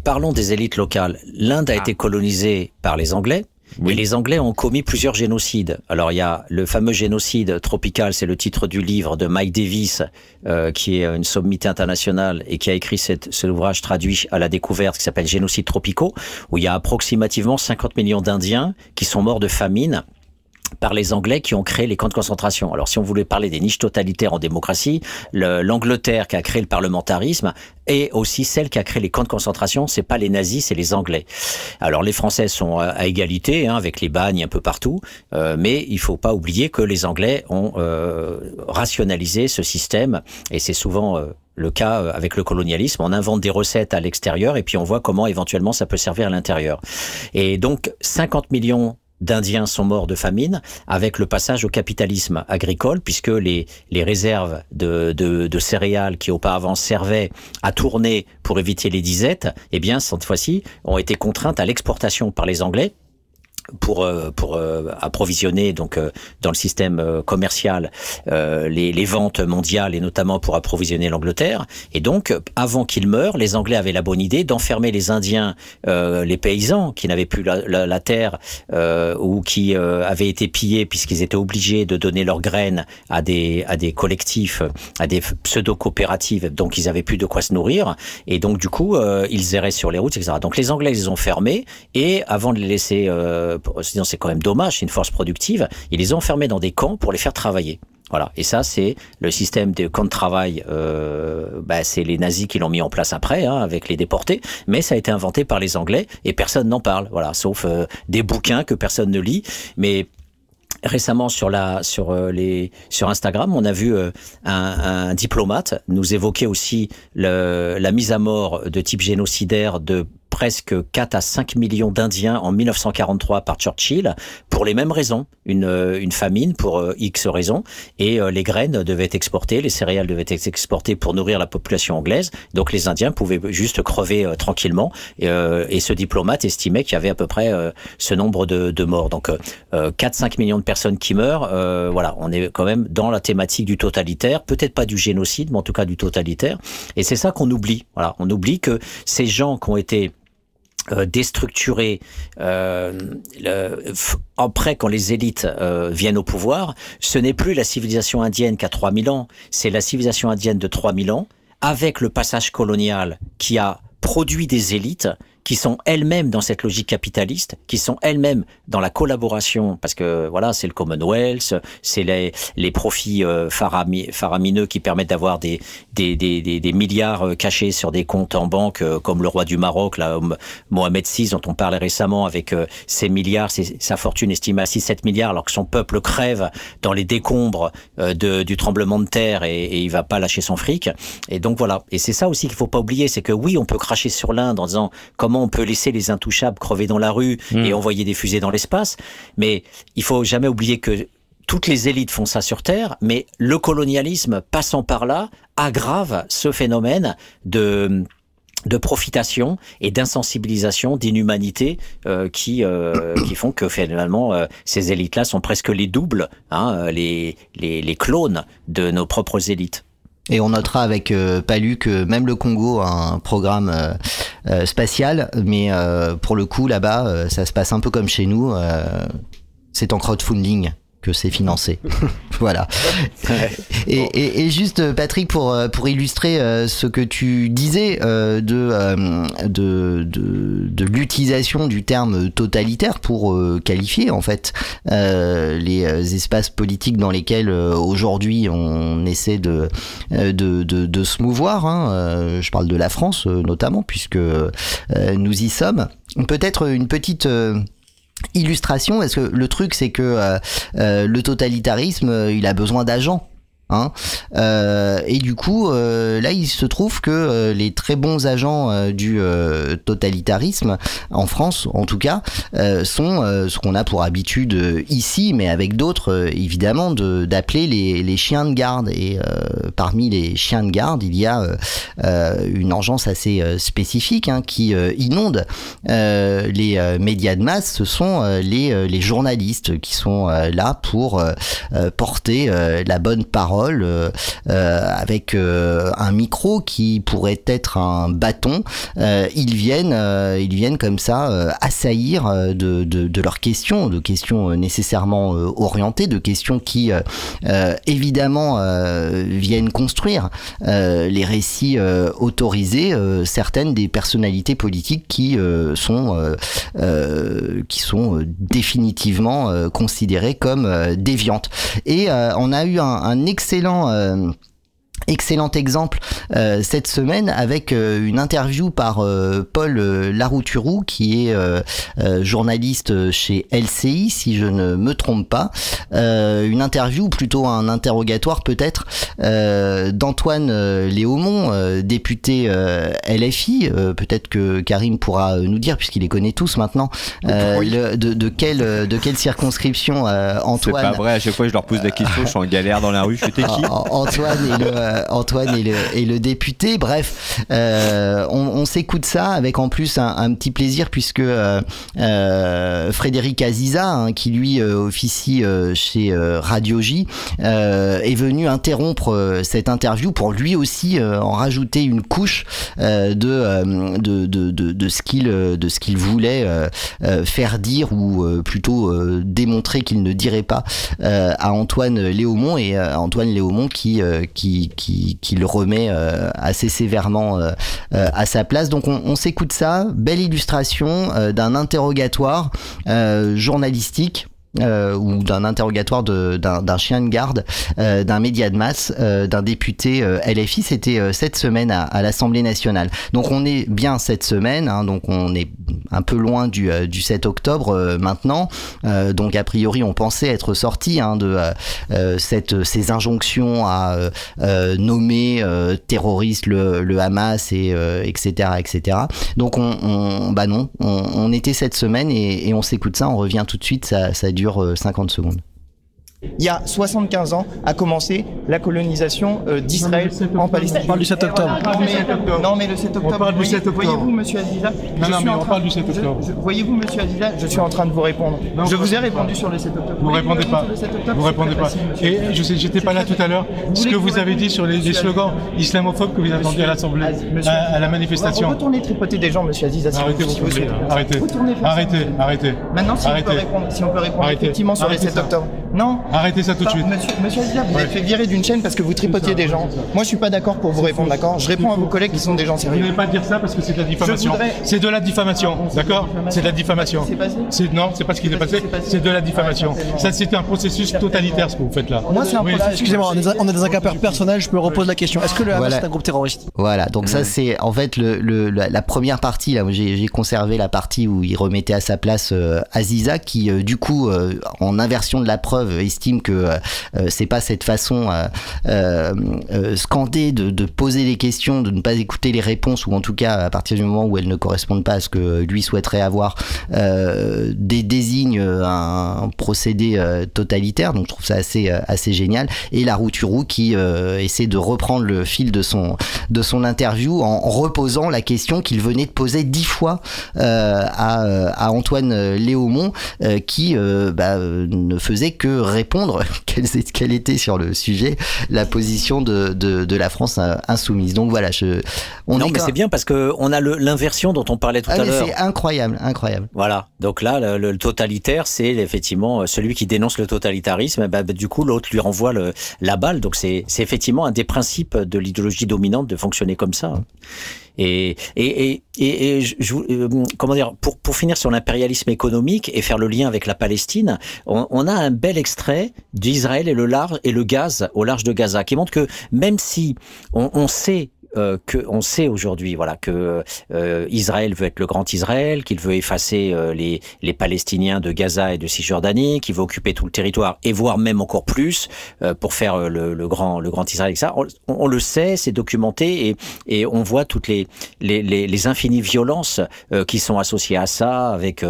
parlons des élites locales. L'Inde a ah. été colonisée par les Anglais. Et les Anglais ont commis plusieurs génocides. Alors il y a le fameux génocide tropical, c'est le titre du livre de Mike Davis, euh, qui est une sommité internationale et qui a écrit cet, cet ouvrage traduit à la découverte qui s'appelle Génocides tropicaux, où il y a approximativement 50 millions d'Indiens qui sont morts de famine par les Anglais qui ont créé les camps de concentration. Alors si on voulait parler des niches totalitaires en démocratie, l'Angleterre qui a créé le parlementarisme et aussi celle qui a créé les camps de concentration, c'est pas les nazis, c'est les Anglais. Alors les Français sont à égalité hein, avec les bagnes un peu partout, euh, mais il faut pas oublier que les Anglais ont euh, rationalisé ce système et c'est souvent euh, le cas avec le colonialisme. On invente des recettes à l'extérieur et puis on voit comment éventuellement ça peut servir à l'intérieur. Et donc 50 millions d'Indiens sont morts de famine avec le passage au capitalisme agricole, puisque les, les réserves de, de, de céréales qui auparavant servaient à tourner pour éviter les disettes, eh bien, cette fois-ci, ont été contraintes à l'exportation par les Anglais pour euh, pour euh, approvisionner donc euh, dans le système commercial les, les, ventes mondiales et notamment pour approvisionner l'Angleterre. Et donc avant qu'ils meurent les Anglais avaient la bonne idée d'enfermer les Indiens les paysans qui n'avaient plus la, la, terre ou qui avaient été pillés puisqu'ils étaient obligés de donner leurs graines à des à des collectifs à des pseudo coopératives donc ils avaient plus de quoi se nourrir. Et donc du coup ils erraient sur les routes etc donc les Anglais les ont fermés. Et avant de les laisser sinon c'est quand même dommage, c'est une force productive, ils les ont enfermés dans des camps pour les faire travailler. Voilà. Et ça, c'est le système de camps de travail. Euh, bah, c'est les nazis qui l'ont mis en place après, hein, avec les déportés. Mais ça a été inventé par les Anglais et personne n'en parle. Voilà, sauf euh, des bouquins que personne ne lit. Mais récemment sur la sur euh, les sur Instagram, on a vu un, diplomate nous évoquer aussi la mise à mort de type génocidaire de presque 4 à 5 millions d'Indiens en 1943 par Churchill pour les mêmes raisons, une, une famine pour X raisons, et les graines devaient être exportées, les céréales devaient être exportées pour nourrir la population anglaise, donc les Indiens pouvaient juste crever tranquillement, et, et, ce diplomate estimait qu'il y avait à peu près ce nombre de, de morts. Donc 4-5 millions de personnes qui meurent, voilà, on est quand même dans la thématique du totalitaire, peut-être pas du génocide, mais en tout cas du totalitaire, et c'est ça qu'on oublie. Voilà, on oublie que ces gens qui ont été euh, déstructurés euh, après quand les élites euh, viennent au pouvoir, ce n'est plus la civilisation indienne qui a 3000 ans, c'est la civilisation indienne de 3000 ans avec le passage colonial qui a produit des élites qui sont elles-mêmes dans cette logique capitaliste, qui sont elles-mêmes dans la collaboration, parce que voilà, c'est le Commonwealth, c'est les, les profits euh, faramineux qui permettent d'avoir des des, des, des, milliards euh, cachés sur des comptes en banque, euh, comme le roi du Maroc, là, Mohamed VI, dont on parlait récemment, avec ses milliards, sa fortune estimée à 6-7 milliards, alors que son peuple crève dans les décombres de, du tremblement de terre et, et il va pas lâcher son fric. Et donc voilà. Et c'est ça aussi qu'il faut pas oublier, c'est que oui, on peut cracher sur l'Inde en disant comment on peut laisser les intouchables crever dans la rue et hmm. envoyer des fusées dans l'espace. Mais il faut jamais oublier que toutes les élites font ça sur Terre, mais le colonialisme passant par là aggrave ce phénomène de de profitation et d'insensibilisation, d'inhumanité euh, qui euh, qui font que finalement euh, ces élites-là sont presque les doubles, hein, les, les les clones de nos propres élites. Et on notera avec euh, Palu que même le Congo a un programme euh, euh, spatial, mais pour le coup là-bas, ça se passe un peu comme chez nous. c'est en crowdfunding que c'est financé. voilà. Et, et, juste Patrick pour euh, pour illustrer euh, ce que tu disais euh, de, de, de de l'utilisation du terme totalitaire pour qualifier en fait les espaces politiques dans lesquels aujourd'hui on essaie de de, de, de se mouvoir. Hein. Je parle de la France notamment puisque nous y sommes. Peut-être une petite illustration, parce que le truc c'est que euh, euh, le totalitarisme, euh, il a besoin d'agents. Hein. Euh, et du coup, euh, là, il se trouve que euh, les très bons agents du totalitarisme, en France en tout cas, sont ce qu'on a pour habitude ici, mais avec d'autres, évidemment, d'appeler les, chiens de garde. Et parmi les chiens de garde, il y a une engeance assez spécifique hein, qui inonde les médias de masse. Ce sont les journalistes qui sont là pour porter la bonne parole euh, euh, avec euh, un micro qui pourrait être un bâton. ils viennent, ils viennent comme ça assaillir de, de, leurs questions, de questions nécessairement orientées, de questions qui évidemment viennent construire les récits autorisés, certaines des personnalités politiques qui sont qui sont définitivement considérées comme déviantes. Et on a eu un, un excellent excellent euh, Excellent exemple euh, cette semaine avec euh, une interview par euh, Paul Larouturou qui est journaliste chez LCI si je ne me trompe pas. une interview, plutôt un interrogatoire peut-être, d'Antoine Léaumont, député LFI. peut-être que Karim pourra nous dire puisqu'il les connaît tous maintenant. de, de, quelle de quelle circonscription Antoine C'est pas vrai. À chaque fois je leur pose la question, je suis en galère dans la rue. Je fais qui? Antoine le euh, Antoine et le, député. Bref, euh, on, s'écoute ça avec en plus un, petit plaisir puisque euh, Frédéric Aziza, hein, qui lui officie chez Radio J, est venu interrompre cette interview pour lui aussi en rajouter une couche de, ce qu'il voulait faire dire ou plutôt démontrer qu'il ne dirait pas à Antoine Léaumont et Antoine Léaumont qui, qui, le remet euh, assez sévèrement euh, euh, à sa place. Donc on, s'écoute ça, belle illustration d'un interrogatoire journalistique. Ou d'un interrogatoire d'un chien de garde, d'un média de masse, d'un député LFI. C'était cette semaine à, l'Assemblée nationale. Donc on est bien cette semaine, hein, donc on est un peu loin du, du 7 octobre maintenant. donc a priori, on pensait être sorti hein, de cette, ces injonctions à nommer terroriste le, le, Hamas et etc etc. Donc on, on bah non, on, on, était cette semaine et, et on s'écoute ça. On revient tout de suite. Ça, ça dure 50 secondes il y a 75 ans a commencé la colonisation euh, d'Israël en Palestine. On parle du 7 octobre. Non mais, le 7 octobre. On parle du 7 octobre. Voyez-vous, monsieur Aziza Non, non, mais on parle du 7 octobre. Voyez-vous, monsieur Aziza, je suis en train de vous répondre. je vous ai répondu sur le 7 octobre. Vous ne répondez pas. Vous répondez pas. Et je sais, j'étais pas là tout à l'heure. Ce que vous avez dit sur les, slogans islamophobes que vous attendiez à l'Assemblée, à, la manifestation. Retournez tripoter des gens, monsieur Aziza. Arrêtez, vous Arrêtez. Arrêtez. Arrêtez. Maintenant, si on peut répondre effectivement sur le 7 octobre. Non. Arrêtez ça tout de suite. Monsieur, Azir, vous êtes fait virer d'une chaîne parce que vous tripotiez des gens. Moi, je suis pas d'accord pour vous répondre, d'accord? Je réponds à vos collègues qui sont des gens sérieux. Vous n'allez pas dire ça parce que c'est de la diffamation. C'est de la diffamation, d'accord C'est de la diffamation. C'est non, c'est pas ce qui s'est passé. C'est de la diffamation. Ça, c'était un processus totalitaire ce que vous faites là. Moi, c'est un Excusez-moi, on est dans un cas personnel. Je me repose la question. Est-ce que le Hamas est un groupe terroriste? Voilà. Donc ça, c'est en fait le, la, première partie. Là, j'ai conservé la partie où il remettait à sa place euh, Aziza, qui euh, du coup, euh, en inversion de la preuve, estime que c'est pas cette façon scandée de, poser les questions, de ne pas écouter les réponses, ou en tout cas à partir du moment où elles ne correspondent pas à ce que lui souhaiterait avoir, désigne un, procédé totalitaire. Donc je trouve ça assez assez génial. Et la Routurou qui essaie de reprendre le fil de son de son interview en reposant la question qu'il venait de poser dix fois à, à, Antoine Léaumont, qui bah, ne faisait que répondre quelle, était sur le sujet la position de, de, la France insoumise. Donc voilà, je, on non, mais c'est bien parce que on a l'inversion dont on parlait tout ah, à l'heure. C'est incroyable, incroyable. Voilà. Donc là, le, totalitaire, c'est effectivement celui qui dénonce le totalitarisme. Bah, bah, du coup, l'autre lui renvoie le, la balle. Donc c'est effectivement un des principes de l'idéologie dominante de fonctionner comme ça. Et, et, et, et je, euh, comment dire, pour, pour finir sur l'impérialisme économique et faire le lien avec la Palestine, on, on a un bel extrait d'Israël et le large et le gaz au large de Gaza qui montre que même si on, on sait euh, que sait aujourd'hui, voilà, que euh, Israël veut être le grand Israël, qu'il veut effacer euh, les, les Palestiniens de Gaza et de Cisjordanie, qu'il veut occuper tout le territoire et voire même encore plus euh, pour faire le, le, grand le grand Israël. ça, on, le sait, c'est documenté et, et on voit toutes les les, les, les infinies violences qui sont associées à ça, avec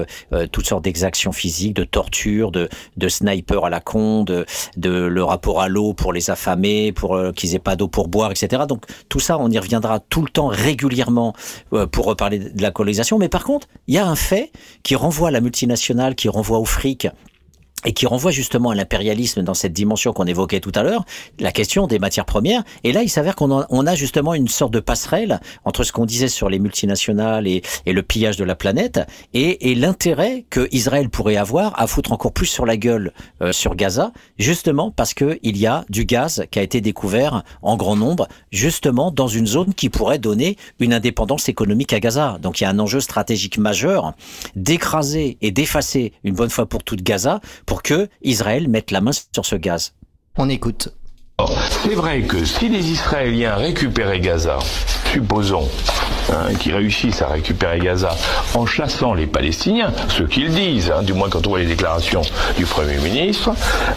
toutes sortes d'exactions physiques, de torture, de de snipers à la con, de, de le rapport à l'eau pour les affamés, pour qu'ils aient pas d'eau pour boire, etc. Donc tout ça, on y reviendra tout le temps régulièrement euh, pour reparler de la colonisation. Mais par contre, il y a un fait qui renvoie à la multinationale, qui renvoie au fric, et qui renvoie justement à l'impérialisme dans cette dimension qu'on évoquait tout à l'heure, la question des matières premières. Et là, il s'avère qu'on on a justement une sorte de passerelle entre ce qu'on disait sur les multinationales et, et, le pillage de la planète et, et l'intérêt que Israël pourrait avoir à foutre encore plus sur la gueule euh, sur Gaza, justement parce que il y a du gaz qui a été découvert en grand nombre, justement dans une zone qui pourrait donner une indépendance économique à Gaza. Donc il y a un enjeu stratégique majeur d'écraser et d'effacer une bonne fois pour toutes Gaza pour que Israël mette la main sur ce gaz. On écoute. C'est vrai que si les Israéliens récupéraient Gaza, supposons hein, qu'ils réussissent à récupérer Gaza en chassant les Palestiniens, ce qu'ils disent, hein, du moins quand on voit les déclarations du Premier ministre,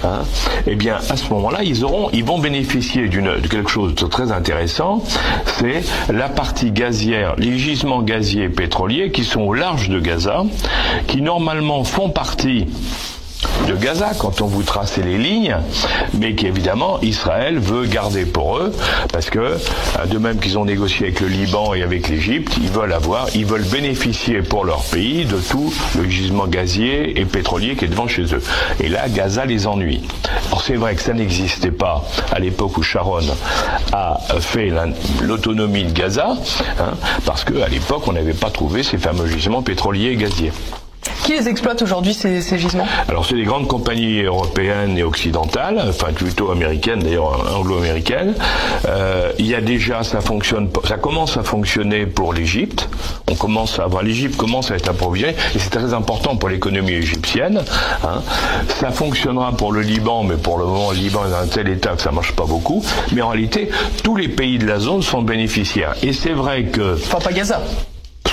hein, eh bien à ce moment-là, ils auront, ils vont bénéficier d'une de quelque chose de très intéressant, c'est la partie gazière, les gisements gaziers pétroliers qui sont au large de Gaza, qui normalement font partie de Gaza quand on vous tracez les lignes, mais qu'évidemment Israël veut garder pour eux, parce que euh, de même qu'ils ont négocié avec le Liban et avec l'Égypte, ils veulent avoir, ils veulent bénéficier pour leur pays de tout le gisement gazier et pétrolier qui est devant chez eux. Et là, Gaza les ennuie. Alors c'est vrai que ça n'existait pas à l'époque où Sharon a fait l'autonomie de Gaza, hein, parce qu'à l'époque on n'avait pas trouvé ces fameux gisements pétroliers et gaziers. Qui les exploite aujourd'hui ces, ces, gisements? Alors c'est des grandes compagnies européennes et occidentales, enfin plutôt américaines d'ailleurs anglo-américaines. Euh, il y a déjà ça fonctionne, ça commence à fonctionner pour l'Égypte. On commence à avoir l'Égypte commence à être approvisionnée et c'est très important pour l'économie égyptienne. Hein. Ça fonctionnera pour le Liban, mais pour le moment le Liban est dans un tel état que ça marche pas beaucoup. Mais en réalité tous les pays de la zone sont bénéficiaires. Et c'est vrai que. Enfin pas Gaza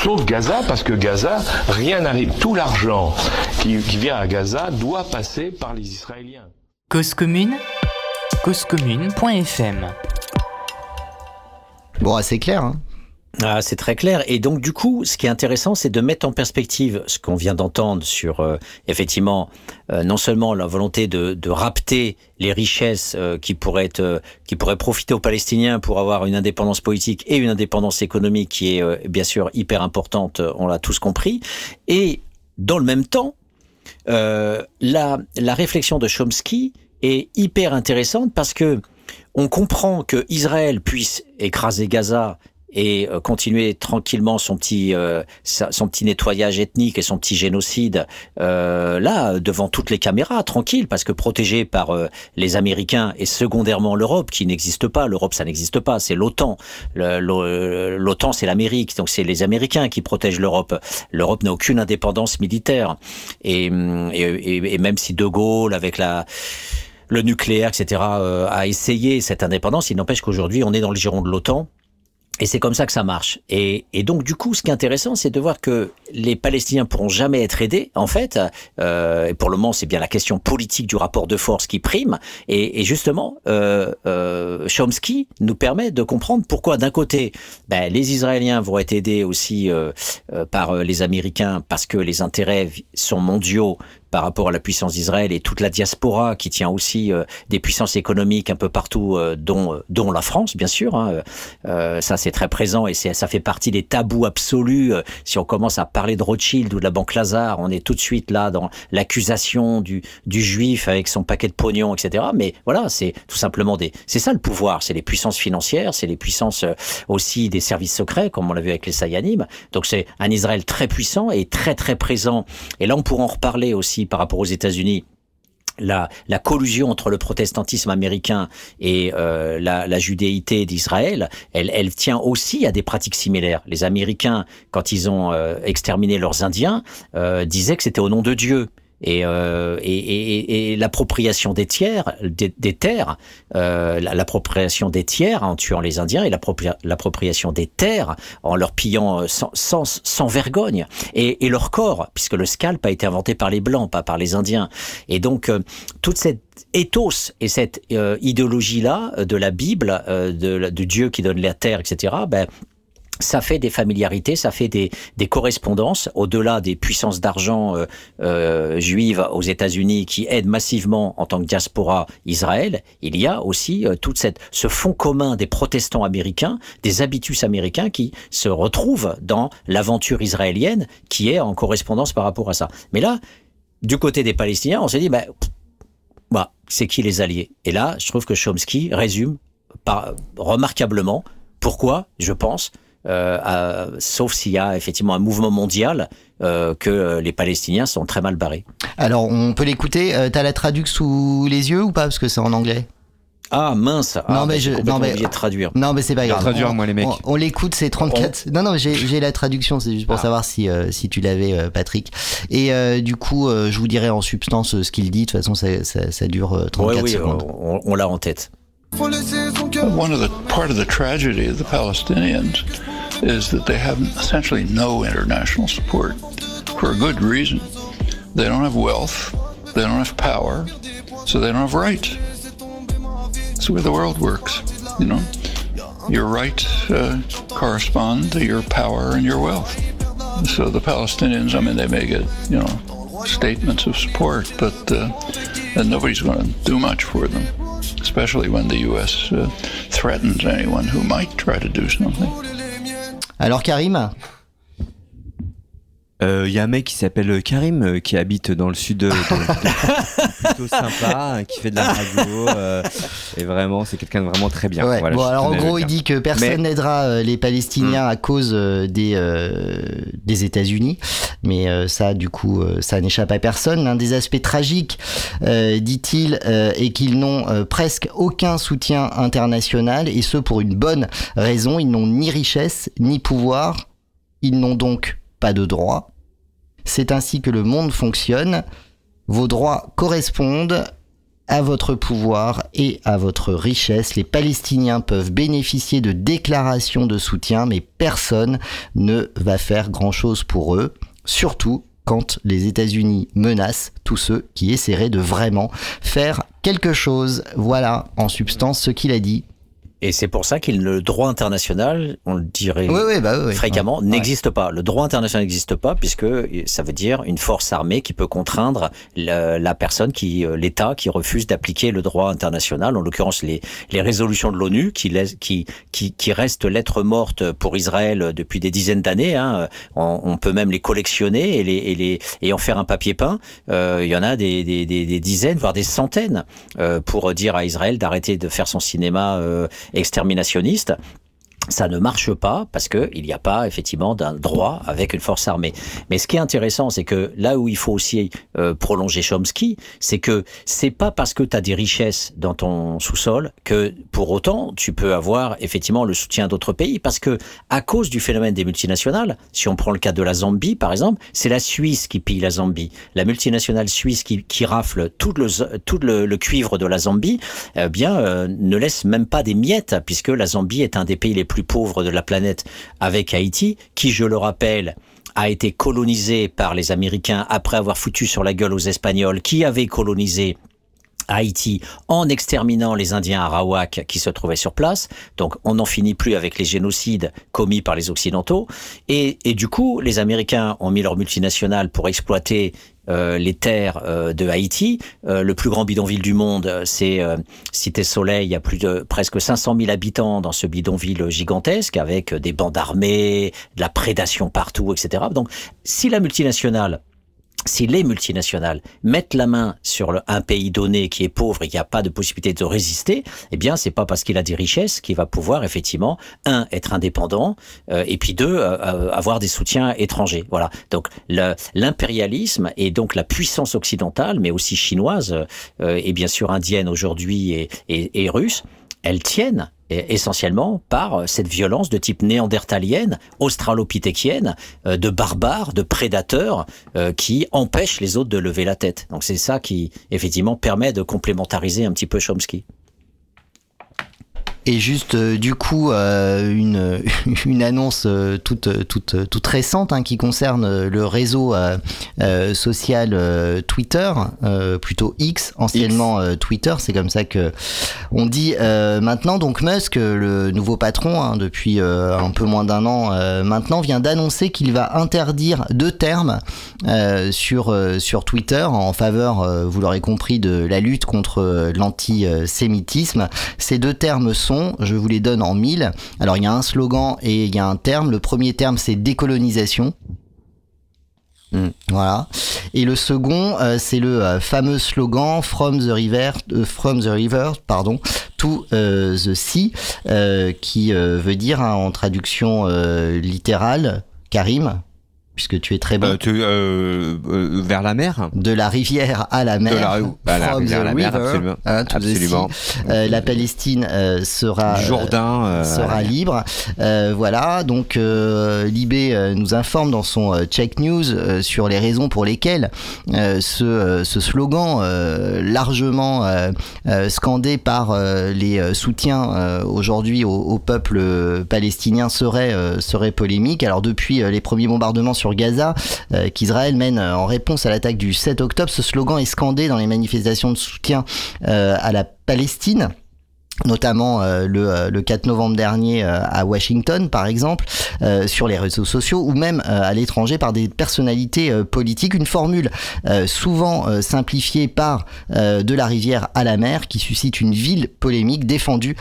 sauf Gaza, parce que Gaza, rien n'arrive. Tout l'argent qui, qui vient à Gaza doit passer par les Israéliens. Cause commune causecommune.fm Bon, c'est clair. Hein ah, c'est très clair. Et donc, du coup, ce qui est intéressant, c'est de mettre en perspective ce qu'on vient d'entendre sur, euh, effectivement, euh, non seulement la volonté de, de rapter les richesses euh, qui pourraient être, qui pourraient profiter aux Palestiniens pour avoir une indépendance politique et une indépendance économique qui est, bien sûr, hyper importante. On l'a tous compris. Et dans le même temps, la, la réflexion de Chomsky est hyper intéressante parce que on comprend que Israël puisse écraser Gaza et euh, continuer tranquillement son petit euh, son petit nettoyage ethnique et son petit génocide euh, là devant toutes les caméras tranquille parce que protégé par euh, les Américains et secondairement l'Europe qui n'existe pas l'Europe ça n'existe pas c'est l'OTAN l'OTAN c'est l'Amérique donc c'est les Américains qui protègent l'Europe l'Europe n'a aucune indépendance militaire et, et, et même si De Gaulle avec la le nucléaire, etc., a essayé cette indépendance. Il n'empêche qu'aujourd'hui, on est dans le giron de l'OTAN. Et c'est comme ça que ça marche. Et, et, donc du coup, ce qui est intéressant, c'est de voir que les Palestiniens pourront jamais être aidés. En fait, euh, et pour le moment, c'est bien la question politique du rapport de force qui prime. Et, et justement, euh, euh, Chomsky nous permet de comprendre pourquoi, d'un côté, ben, les Israéliens vont être aidés aussi euh, euh par les Américains parce que les intérêts sont mondiaux par rapport à la puissance d'Israël et toute la diaspora qui tient aussi euh, des puissances économiques un peu partout, euh, dont, dont la France, bien sûr. Hein. Euh, ça, c'est très présent et ça fait partie des tabous absolus. Si on commence à parler de Rothschild ou de la Banque Lazare, on est tout de suite là dans l'accusation du, du juif avec son paquet de pognon, etc. Mais voilà, c'est tout simplement des... C'est ça le pouvoir, c'est les puissances financières, c'est les puissances aussi des services secrets, comme on l'a vu avec les Sayanim. Donc c'est un Israël très puissant et très très présent. Et là, on pourra en reparler aussi par rapport aux États-Unis la, collusion entre le protestantisme américain et euh, la, judéité d'Israël, elle, elle, tient aussi à des pratiques similaires. Les Américains, quand ils ont euh, exterminé leurs Indiens, euh, disaient que c'était au nom de Dieu. Et, euh, et, et, et l'appropriation des tiers, des, des terres, euh, l'appropriation des tiers en tuant les Indiens et l'appropriation des terres en leur pillant euh, sans, sans, sans vergogne. Et, leur corps, puisque le scalp a été inventé par les Blancs, pas par les Indiens. Et donc, euh, toute cette ethos et cette euh, idéologie-là de la Bible, de, de, Dieu qui donne la terre, etc., ben, ça fait des familiarités, ça fait des, correspondances au-delà des puissances d'argent euh, euh, juives aux États-Unis qui aident massivement en tant que diaspora Israël. Il y a aussi euh, toute cette ce fond commun des protestants américains, des habitus américains qui se retrouvent dans l'aventure israélienne qui est en correspondance par rapport à ça. Mais là, du côté des Palestiniens, on s'est dit, bah, bah c'est qui les alliés? Et là, je trouve que Chomsky résume remarquablement pourquoi, je pense, euh, sauf s'il y a effectivement un mouvement mondial euh, que les Palestiniens sont très mal barrés. Alors on peut l'écouter. Euh, T'as la traduction sous les yeux ou pas? Parce que c'est en anglais. Ah mince. Non ah, mais je non mais de traduire. Non mais c'est pas grave. Traduire on, moi les mecs. On, l'écoute, c'est 34. Non non, j'ai la traduction, c'est juste pour ah. savoir si euh, si tu l'avais euh, Patrick. Et euh, du coup, euh, je vous dirai en substance ce qu'il dit. De toute façon, ça, ça, ça dure 34 ouais, oui, secondes. On, on l'a en tête. One of the part of the tragedy of the Palestinians is that they have essentially no international support for a good reason. They don't have wealth, they don't have power, so they don't have rights. That's where the world works, you know. Your rights uh, correspond to your power and your wealth. So the Palestinians, I mean, they may get, you know, statements of support, but uh, and nobody's going to do much for them, especially when the U.S. Uh, threatens anyone who might try to do something. Alors Karim il euh, y a un mec qui s'appelle Karim euh, qui habite dans le sud de, de plutôt sympa, hein, qui fait de la radio euh, et vraiment c'est quelqu'un de vraiment très bien. Ouais. bon alors en gros il dit que personne n'aidera euh, les Palestiniens hmm. à cause euh, des des États-Unis, mais ça du coup ça n'échappe à personne. L'un des aspects tragiques, dit-il, est qu'ils n'ont presque aucun soutien international et ce pour une bonne raison. Ils n'ont ni richesse ni pouvoir. Ils n'ont donc pas de droits c'est ainsi que le monde fonctionne. Vos droits correspondent à votre pouvoir et à votre richesse. Les Palestiniens peuvent bénéficier de déclarations de soutien, mais personne ne va faire grand-chose pour eux, surtout quand les États-Unis menacent tous ceux qui essaieraient de vraiment faire quelque chose. Voilà, en substance, ce qu'il a dit et c'est pour ça que le droit international, on le dirait bah fréquemment, n'existe pas. Le droit international n'existe pas puisque ça veut dire une force armée qui peut contraindre la, personne qui, euh, l'État qui refuse d'appliquer le droit international. En l'occurrence, les, les résolutions de l'ONU qui, qui, qui, qui restent lettres mortes pour Israël depuis des dizaines d'années. Hein. On, peut même les collectionner et, les, et, les, et en faire un papier peint. Euh, il y en a des, des, des, dizaines, voire des centaines, euh, pour dire à Israël d'arrêter de faire son cinéma euh, exterminationniste ça ne marche pas parce que il n'y a pas effectivement d'un droit avec une force armée. Mais ce qui est intéressant, c'est que là où il faut aussi euh, prolonger Chomsky, c'est que c'est pas parce que tu as des richesses dans ton sous-sol que pour autant tu peux avoir effectivement le soutien d'autres pays parce que à cause du phénomène des multinationales, si on prend le cas de la Zambie par exemple, c'est la Suisse qui pille la Zambie. La multinationale suisse qui, qui rafle tout le tout le, le cuivre de la Zambie, eh bien euh, ne laisse même pas des miettes puisque la Zambie est un des pays les plus plus pauvres de la planète avec Haïti, qui, je le rappelle, a été colonisé par les Américains après avoir foutu sur la gueule aux Espagnols, qui avaient colonisé Haïti en exterminant les Indiens arawaks qui se trouvaient sur place. Donc on n'en finit plus avec les génocides commis par les Occidentaux. Et, et, du coup, les Américains ont mis leur multinationale pour exploiter euh, les terres euh, de Haïti. Euh, le plus grand bidonville du monde, c'est Cité Soleil. Il y a plus de presque 500 000 habitants dans ce bidonville gigantesque, avec des bandes armées, de la prédation partout, etc. Donc, si la multinationale si les multinationales mettent la main sur un pays donné qui est pauvre et qui n'a pas de possibilité de résister, eh bien, c'est pas parce qu'il a des richesses qu'il va pouvoir effectivement un être indépendant euh, et puis deux euh, euh, avoir des soutiens étrangers. Voilà. Donc l'impérialisme et donc la puissance occidentale, mais aussi chinoise et bien sûr indienne aujourd'hui et, et, et russe, elles tiennent essentiellement par euh, cette violence de type néandertalienne, australopithécienne, euh, de barbares, de prédateurs euh, qui empêchent les autres de lever la tête. Donc c'est ça qui effectivement permet de complémentariser un petit peu Chomsky. Et juste euh, du coup euh, une, une annonce euh, toute, toute, toute récente hein, qui concerne le réseau social Twitter, plutôt X, anciennement Twitter, c'est comme ça que on dit maintenant. Donc Musk, le nouveau patron hein, depuis un peu moins d'un an maintenant, vient d'annoncer qu'il va interdire deux termes sur, sur Twitter en faveur, vous l'aurez compris, de la lutte contre l'antisémitisme. Ces deux termes sont je vous les donne en mille. Alors il y a un slogan et il y a un terme. Le premier terme c'est décolonisation. Hmm. Voilà. Et le second, euh, c'est le euh, fameux slogan From the River, euh, from the river, pardon, to the sea, qui veut dire hein, en traduction littérale, Karim, puisque tu es très bon. Euh, euh, euh, vers la mer De la rivière à la mer. De la, à la, rivière la mer, absolument. Hein, absolument. la Palestine sera Jourdain sera libre. voilà, donc Libé nous informe dans son check news sur les raisons pour lesquelles ce, ce, slogan largement scandé par les soutiens aujourd'hui au, au, peuple palestinien serait serait polémique. Alors depuis les premiers bombardements sur sur Gaza euh, qu'Israël mène euh, en réponse à l'attaque du 7 octobre. Ce slogan est scandé dans les manifestations de soutien euh, à la Palestine notamment euh, le, euh, le, 4 novembre dernier euh, à Washington par exemple, sur les réseaux sociaux ou même à l'étranger par des personnalités politiques, une formule souvent simplifiée par de la rivière à la mer qui suscite une ville polémique défendue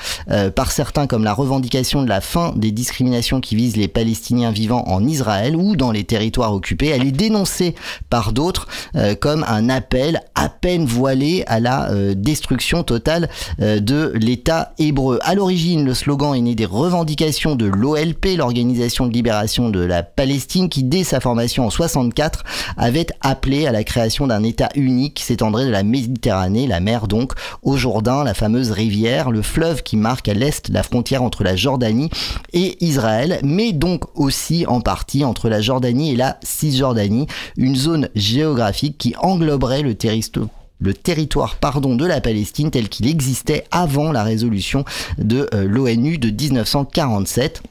par certains comme la revendication de la fin des discriminations qui visent les Palestiniens vivant en Israël ou dans les territoires occupés. Elle est dénoncée par d'autres comme un appel à peine voilé à la destruction totale de l'État hébreu. À l'origine, le slogan est né des revendications de l'OLP, l'Organisation de libération de la Palestine, qui dès sa formation en 64 avait appelé à la création d'un État unique qui s'étendrait de la Méditerranée, la mer donc, au Jourdain, la fameuse rivière, le fleuve qui marque à l'est la frontière entre la Jordanie et Israël, mais donc aussi en partie entre la Jordanie et la Cisjordanie, une zone géographique qui engloberait le territoire le territoire pardon, de la Palestine tel qu'il existait avant la résolution de euh, l'ONU de 1947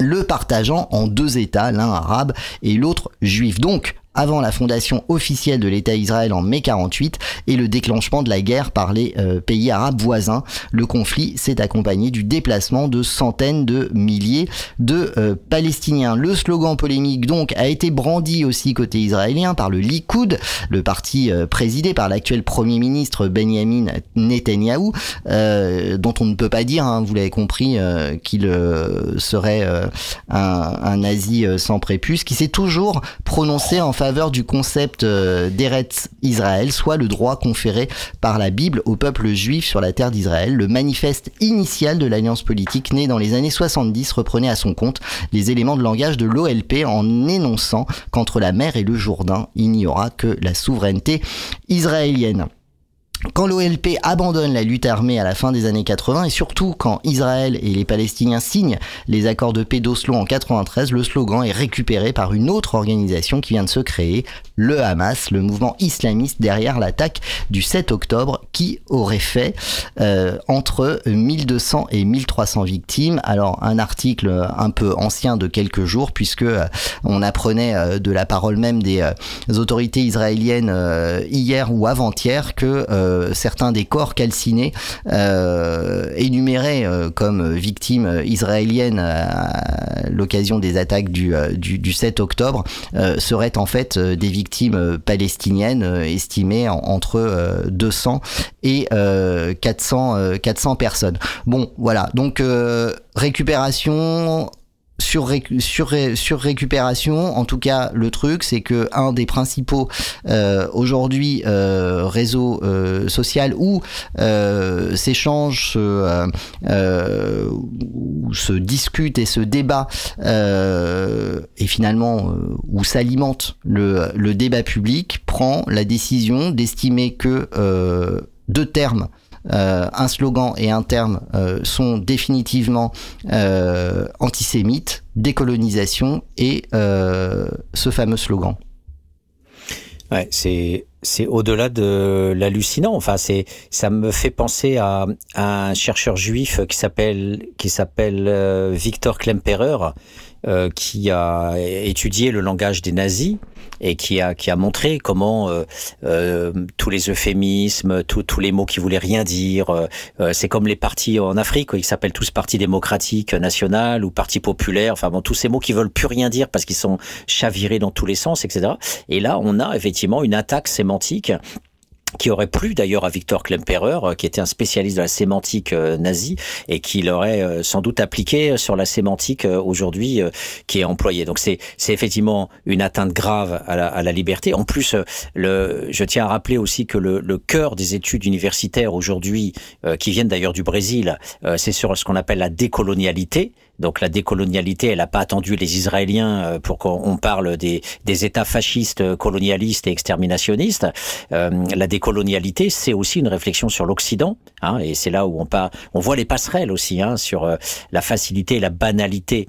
le partageant en deux États, l'un arabe et l'autre juif. Donc, avant la fondation officielle de l'État Israël en mai 48 et le déclenchement de la guerre par les euh, pays arabes voisins. Le conflit s'est accompagné du déplacement de centaines de milliers de euh, Palestiniens. Le slogan polémique donc a été brandi aussi côté israélien par le Likoud, le parti euh, présidé par l'actuel Premier ministre Benjamin Netanyahou, dont on ne peut pas dire, hein, vous l'avez compris, qu'il serait un, nazi sans prépuce, qui s'est toujours prononcé en faveur faveur du concept euh, d'Eretz Israël, soit le droit conféré par la Bible au peuple juif sur la terre d'Israël. Le manifeste initial de l'alliance politique né dans les années 70 reprenait à son compte les éléments de langage de l'OLP en énonçant qu'entre la mer et le Jourdain, il n'y aura que la souveraineté israélienne. Quand l'OLP abandonne la lutte armée à la fin des années 80 et surtout quand Israël et les Palestiniens signent les accords de paix d'Oslo en 93, le slogan est récupéré par une autre organisation qui vient de se créer, le Hamas, le mouvement islamiste derrière l'attaque du 7 octobre qui aurait fait euh, entre 1200 et 1300 victimes. Alors un article un peu ancien de quelques jours puisque euh, on apprenait euh, de la parole même des autorités israéliennes hier ou avant-hier que certains des corps calcinés énumérés comme victimes israéliennes à l'occasion des attaques du, du, du 7 octobre seraient en fait des victimes euh, palestiniennes euh, estimées entre 200 euh, et 400, 400 personnes. Bon, voilà. Donc, récupération sur, récupération, en tout cas, le truc, c'est que un des principaux euh, aujourd'hui euh, réseaux euh, social où euh, s'échangent, se, se discute et se débat et finalement où s'alimente le, le débat public, prend la décision d'estimer que deux termes un slogan et un terme euh, sont définitivement euh, antisémites, décolonisation et ce fameux slogan. Ouais, c'est c'est au-delà de l'hallucinant. Enfin, c'est ça me fait penser à, un chercheur juif qui s'appelle qui s'appelle Victor Klemperer, qui a étudié le langage des nazis et qui a qui a montré comment euh, euh, tous les euphémismes, tous les mots qui voulaient rien dire, euh, c'est comme les partis en Afrique, ils s'appellent tous partis démocratiques national ou parti populaire, enfin bon, tous ces mots qui veulent plus rien dire parce qu'ils sont chavirés dans tous les sens, etc. Et là, on a effectivement une attaque sémantique qui aurait plu d'ailleurs à Victor Klemperer, euh, qui était un spécialiste de la sémantique euh, nazie et qui l'aurait euh, sans doute appliqué sur la sémantique aujourd'hui qui est employée. Donc c'est c'est effectivement une atteinte grave à la, à la liberté. En plus, le, je tiens à rappeler aussi que le, le cœur des études universitaires aujourd'hui, qui viennent d'ailleurs du Brésil, c'est sur ce qu'on appelle la décolonialité. Donc la décolonialité, elle n'a pas attendu les Israéliens euh, pour qu'on parle des, des, États fascistes, euh, colonialistes et exterminationnistes. Euh, la décolonialité, c'est aussi une réflexion sur l'Occident, hein, et c'est là où on, pas, on voit les passerelles aussi hein, sur la facilité et la banalité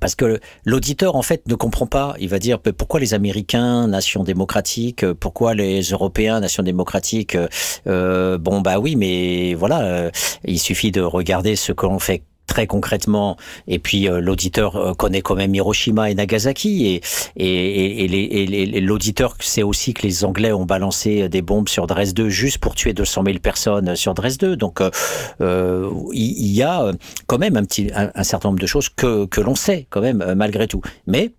parce que l'auditeur en fait ne comprend pas. Il va dire pourquoi les Américains, nation démocratique, pourquoi les Européens, nation démocratique. Euh, bon bah oui, mais voilà, il suffit de regarder ce qu'on fait très concrètement, et puis euh, l'auditeur euh, connaît quand même Hiroshima et Nagasaki, et, et, et, l'auditeur sait aussi que les Anglais ont balancé des bombes sur Dresde juste pour tuer 200 000 personnes sur Dresde. Donc euh, il y, a quand même un, petit, un, certain nombre de choses que, que l'on sait quand même malgré tout. Mais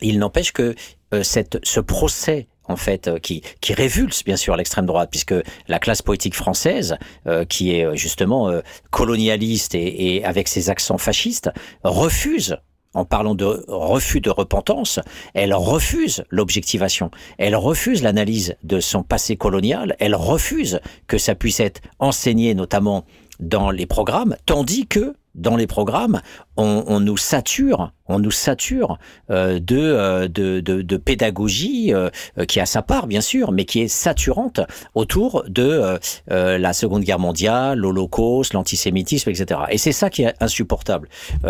il n'empêche que cette, ce procès en fait, euh, qui, qui révulse bien sûr l'extrême droite, puisque la classe politique française, euh, qui est euh, justement colonialiste et, et, avec ses accents fascistes, refuse en parlant de refus de repentance, elle refuse l'objectivation, elle refuse l'analyse de son passé colonial, elle refuse que ça puisse être enseigné notamment dans les programmes, tandis que dans les programmes, on, on nous sature on nous sature euh, de, euh, de, de, de, pédagogie euh, qui a sa part, bien sûr, mais qui est saturante autour de la Seconde Guerre mondiale, l'Holocauste, l'antisémitisme, etc. Et c'est ça qui est insupportable.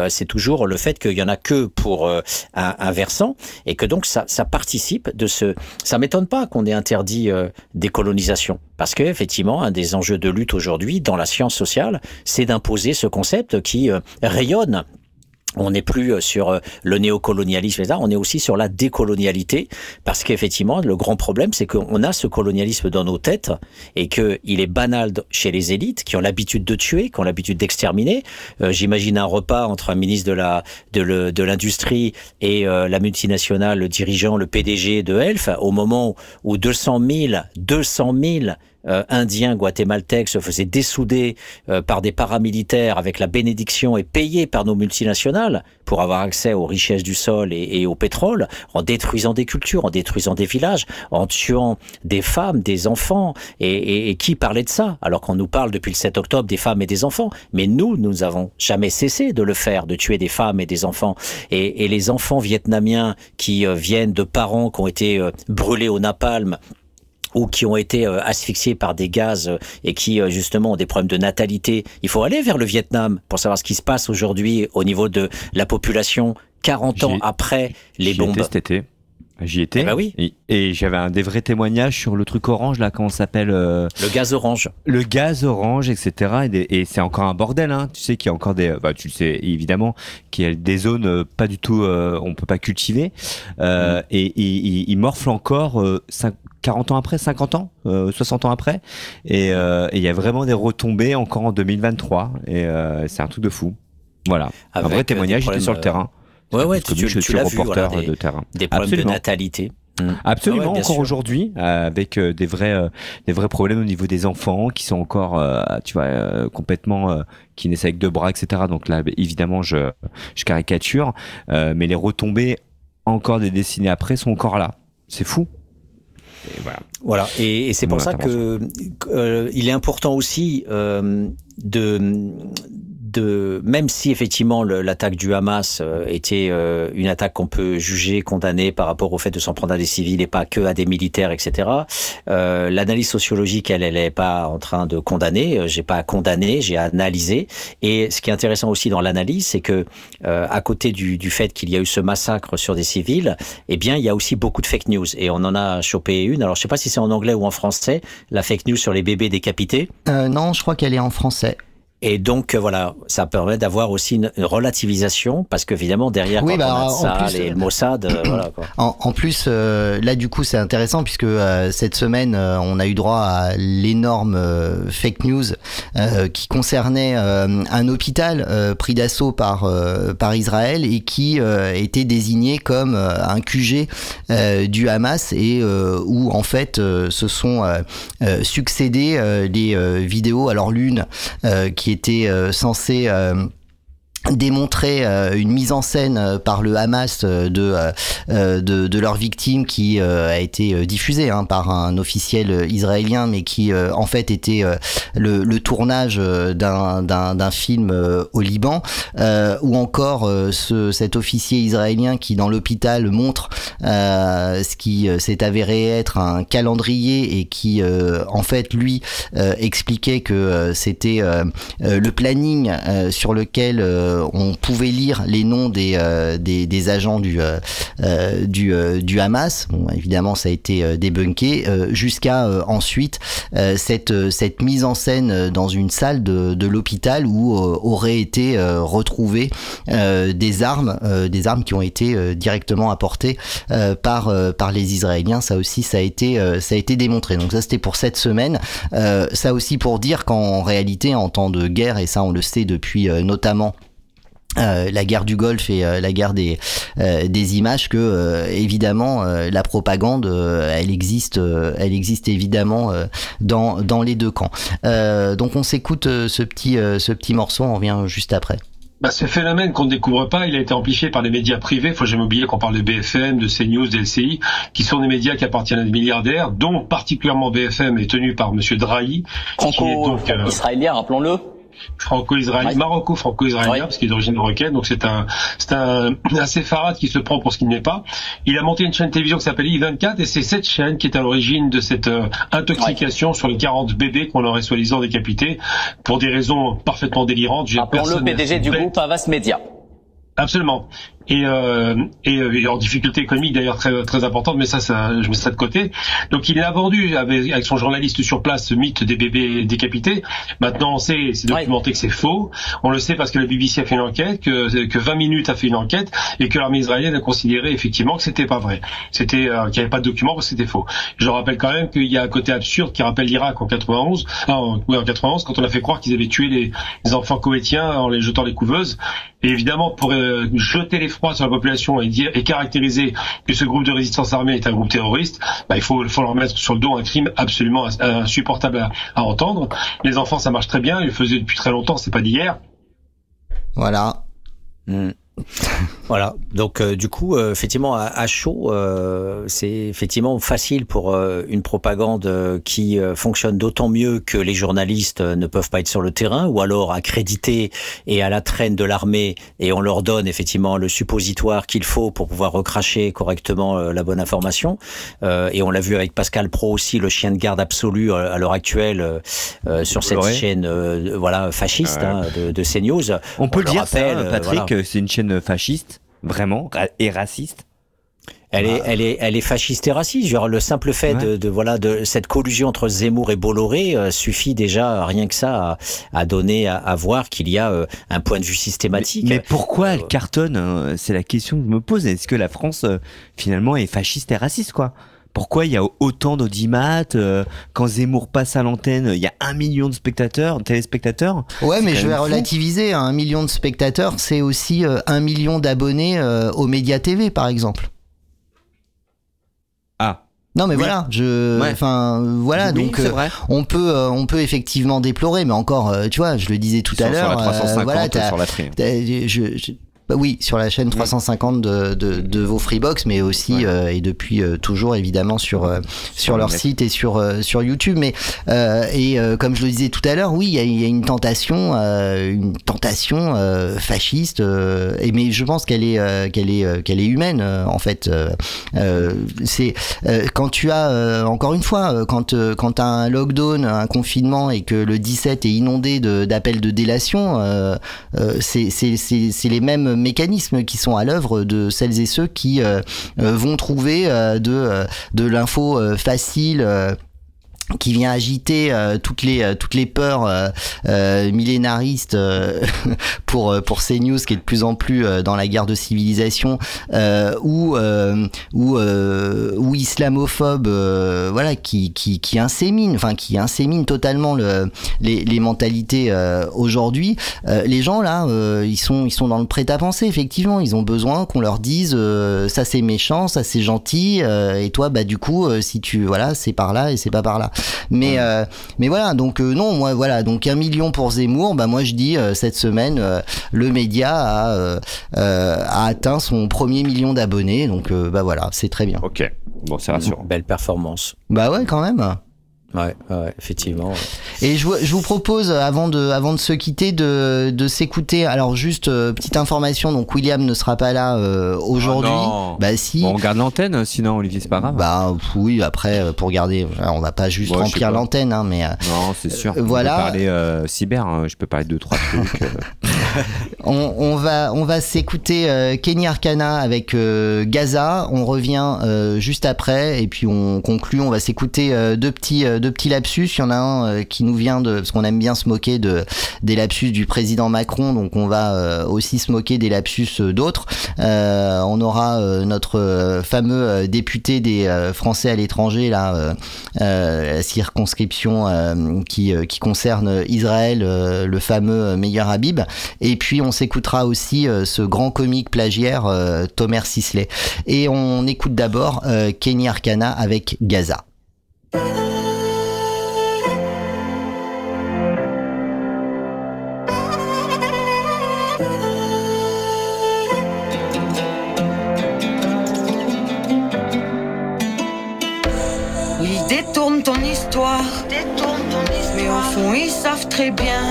c'est toujours le fait qu'il y en a que pour un, un, versant et que donc ça, ça participe de ce. Ça m'étonne pas qu'on ait interdit des colonisations parce que effectivement, un des enjeux de lutte aujourd'hui dans la science sociale, c'est d'imposer ce concept qui rayonne on n'est plus euh, sur euh, le néocolonialisme, on est aussi sur la décolonialité, parce qu'effectivement, le grand problème, c'est qu'on a ce colonialisme dans nos têtes, et qu'il est banal chez les élites, qui ont l'habitude de tuer, qui ont l'habitude d'exterminer. Euh, j'imagine un repas entre un ministre de l'industrie et la multinationale, le dirigeant, le PDG de Elf, au moment où 200 000, 200 000 euh, indiens guatémaltèques se faisaient dessouder euh, par des paramilitaires avec la bénédiction et payés par nos multinationales pour avoir accès aux richesses du sol et, au pétrole, en détruisant des cultures, en détruisant des villages, en tuant des femmes, des enfants. Et, qui parlait de ça Alors qu'on nous parle depuis le 7 octobre des femmes et des enfants? Mais nous, nous n'avons jamais cessé de le faire, de tuer des femmes et des enfants. Et, les enfants vietnamiens qui euh, viennent de parents qui ont été brûlés au napalm ou qui ont été euh, asphyxiés par des gaz euh, et qui euh, justement ont des problèmes de natalité. Il faut aller vers le Vietnam pour savoir ce qui se passe aujourd'hui au niveau de la population 40 ans après les bombes. cet été. J'y étais. Eh ben oui. Et, j'avais un des vrais témoignages sur le truc orange là, comment s'appelle Le gaz orange. Le gaz orange, etc. Et, c'est encore un bordel, hein. Tu sais qu'il y a encore des, bah, tu le sais évidemment, qu'il y a des zones pas du tout, on peut pas cultiver. Mm. Et, il morfle encore 5, 40 ans après, 50 ans, 60 euh, ans après. Euh, et il y a vraiment des retombées encore en 2023. Et euh, c'est un truc de fou. Voilà. un vrai témoignage, j'étais sur le terrain. Ouais, ouais, tu, tu, tu l'as vu, voilà, des, de terrain. Des problèmes de natalité. Mmh. Absolument, ah encore aujourd'hui, avec des vrais, des vrais problèmes au niveau des enfants qui sont encore, tu vois, complètement, qui naissent avec deux bras, etc. Donc là, évidemment, je, je caricature, mais les retombées encore des décennies après sont encore là. C'est fou. Et voilà. Voilà. Et, c'est pour ça que euh, il est important aussi euh, de même si effectivement l'attaque du Hamas euh, était euh, une attaque qu'on peut juger, condamner par rapport au fait de s'en prendre à des civils et pas que à des militaires, etc. Euh, l'analyse sociologique, elle, elle est pas en train de condamner. J'ai pas à condamner, j'ai à analyser. Et ce qui est intéressant aussi dans l'analyse, c'est que à côté du, du fait qu'il y a eu ce massacre sur des civils, eh bien, il y a aussi beaucoup de fake news. Et on en a chopé une. Alors, je sais pas si c'est en anglais ou en français, la fake news sur les bébés décapités. non, je crois qu'elle est en français. Et donc euh, voilà, ça permet d'avoir aussi une, relativisation parce qu'évidemment derrière oui, quand bah, on a ça et le Mossad, euh, voilà quoi. En, plus, euh, là du coup c'est intéressant puisque cette semaine on a eu droit à l'énorme fake news qui concernait un hôpital pris d'assaut par par Israël et qui était désigné comme un QG du Hamas et où en fait se sont succédés les vidéos. Alors l'une qui qui était euh, censé euh, démontrer euh, une mise en scène euh, par le Hamas euh, de, de, de, leur victime qui a été diffusée hein, par un officiel israélien mais qui en fait était le, le tournage d'un film au Liban ou encore ce, cet officier israélien qui dans l'hôpital montre ce qui s'est avéré être un calendrier et qui en fait lui expliquait que c'était le planning sur lequel euh, on pouvait lire les noms des, euh, des, agents du, euh, du, Hamas. Évidemment, ça a été débunké jusqu'à ensuite cette, cette mise en scène dans une salle de, de l'hôpital où auraient été retrouvées des armes, des armes qui ont été directement apportées par, par les Israéliens. Ça aussi, ça a été, ça a été démontré. Donc ça, c'était pour cette semaine. ça aussi pour dire qu'en réalité, en temps de guerre, et ça on le sait depuis notamment euh, la guerre du Golfe et euh, la guerre des, euh, des images que évidemment la propagande elle existe elle existe évidemment dans, dans les deux camps. Donc on s'écoute ce petit ce petit morceau on revient juste après. Bah, ce phénomène qu'on ne découvre pas, il a été amplifié par les médias privés. Faut jamais oublier qu'on parle de BFM, de CNews, de LCI, qui sont des médias qui appartiennent à des milliardaires, dont particulièrement BFM est tenu par Monsieur Drahi, franco-israélien, rappelons-le franco-israélien, maroco-franco-israélien, parce qu'il est d'origine marocaine. Donc c'est un, c'est un, un séfarade qui se prend pour ce qu'il n'est pas. Il a monté une chaîne de télévision qui s'appelle I24 et c'est cette chaîne qui est à l'origine de cette euh, intoxication sur les 40 bébés qu'on aurait soi-disant décapités pour des raisons parfaitement délirantes. Appelons le PDG du groupe Avas Media. Absolument et, euh, et, euh, en difficulté économique d'ailleurs très très importante, mais ça, ça, je mets ça de côté. Donc il a vendu avec, avec, son journaliste sur place ce mythe des bébés décapités. Maintenant on sait, c'est documenté que c'est faux. On le sait parce que la BBC a fait une enquête, que, que 20 minutes a fait une enquête et que l'armée israélienne a considéré effectivement que c'était pas vrai. C'était euh, qu'il n'y avait pas de documents que c'était faux. Je rappelle quand même qu'il y a un côté absurde qui rappelle l'Irak en 91, ah, oui, en 91 quand on a fait croire qu'ils avaient tué les, les enfants koweïtiens en les jetant les couveuses. Et évidemment pour euh, jeter les sur la population et, dire, et caractériser que ce groupe de résistance armée est un groupe terroriste, bah, il faut, faut leur mettre sur le dos un crime absolument insupportable à, à entendre. Les enfants, ça marche très bien, ils le faisaient depuis très longtemps, c'est pas d'hier. Voilà. Hmm. voilà. Donc euh, du coup, euh, effectivement, à, chaud, euh, c'est effectivement facile pour une propagande qui fonctionne d'autant mieux que les journalistes ne peuvent pas être sur le terrain, ou alors accrédités et à la traîne de l'armée, et on leur donne effectivement le suppositoire qu'il faut pour pouvoir recracher correctement la bonne information. et on l'a vu avec Pascal Pro aussi, le chien de garde absolu à l'heure actuelle sur cette chaîne, voilà, fasciste hein, de, de, CNews. On, peut le dire, rappelle, Patrick, c'est une chaîne fasciste, vraiment, et raciste elle est, elle est, elle est fasciste et raciste. Genre le simple fait de, voilà de cette collusion entre Zemmour et Bolloré euh, suffit déjà rien que ça à, donner à, voir qu'il y a euh, un point de vue systématique. Mais, pourquoi elle cartonne hein? C'est la question que je me pose. Est-ce que la France euh, finalement est fasciste et raciste quoi? Pourquoi il y a autant d'audimat euh, Quand Zemmour passe à l'antenne, il y a un million de spectateurs, téléspectateurs. Ouais, mais je vais relativiser. Un million de spectateurs, c'est aussi euh, un million d'abonnés euh, aux médias TV, par exemple. Ah. Non mais voilà, je, enfin voilà, donc on peut, on peut effectivement déplorer, mais encore, tu vois, je le disais tout à l'heure, voilà, sur la je, bah oui, sur la chaîne 350 de, de, de vos Freebox, mais aussi euh, et depuis euh, toujours évidemment sur euh, sur leur site et sur sur YouTube. Mais et comme je le disais tout à l'heure, oui, il y a, y a, une tentation, une tentation fasciste. et mais je pense qu'elle est qu'elle est qu'elle est humaine en fait. c'est quand tu as encore une fois quand quand as un lockdown, un confinement et que le 17 est inondé d'appels de, de, délation, c'est c'est les mêmes mécanismes qui sont à l'œuvre de celles et ceux qui euh, euh, vont trouver euh, de, de l'info facile qui vient agiter euh, toutes les euh, toutes les peurs euh, millénaristes pour pour ces news qui est de plus en plus dans la guerre de civilisation ou ou ou islamophobe voilà qui qui qui insémine enfin qui insémine totalement le les, les mentalités aujourd'hui. Les gens là ils sont ils sont dans le prêt à penser effectivement. Ils ont besoin qu'on leur dise ça c'est méchant ça c'est gentil et toi bah du coup si tu voilà c'est par là et c'est pas par là mais, euh, mais voilà, donc euh, non, moi voilà, donc un million pour Zemmour, bah moi je dis euh, cette semaine, le média a, a atteint son premier million d'abonnés, donc bah voilà, c'est très bien. Ok, bon, c'est rassurant. Belle performance. Bah ouais, quand même. Ouais, ouais, effectivement. Et je, je, vous propose, avant de, avant de se quitter, de, de s'écouter. Alors, juste euh, petite information donc William ne sera pas là euh, aujourd'hui. Oh bah si. on garde l'antenne, sinon Olivier, c'est pas grave. Bah oui, après, euh, pour garder, on va pas juste remplir l'antenne, hein, mais. non, c'est sûr. voilà. Je peux parler cyber, hein, je peux parler de trois trucs. on, va, on va s'écouter Kenny Arcana avec Gaza. On revient juste après, et puis on conclut. On va s'écouter deux petits deux petits lapsus. Il y en a un euh, qui nous vient de, parce qu'on aime bien se moquer de des lapsus du président Macron, donc on va euh, aussi se moquer des lapsus euh, d'autres. on aura notre fameux député des Français à l'étranger, là, la circonscription qui concerne Israël, le fameux Meilleur Habib. Puis on s'écoutera aussi ce grand comique plagiaire Tomer Sisley. Et on écoute d'abord Kenny Arcana avec Gaza. détourne ton histoire. Détourne ton histoire. Et au fond, ils savent très bien.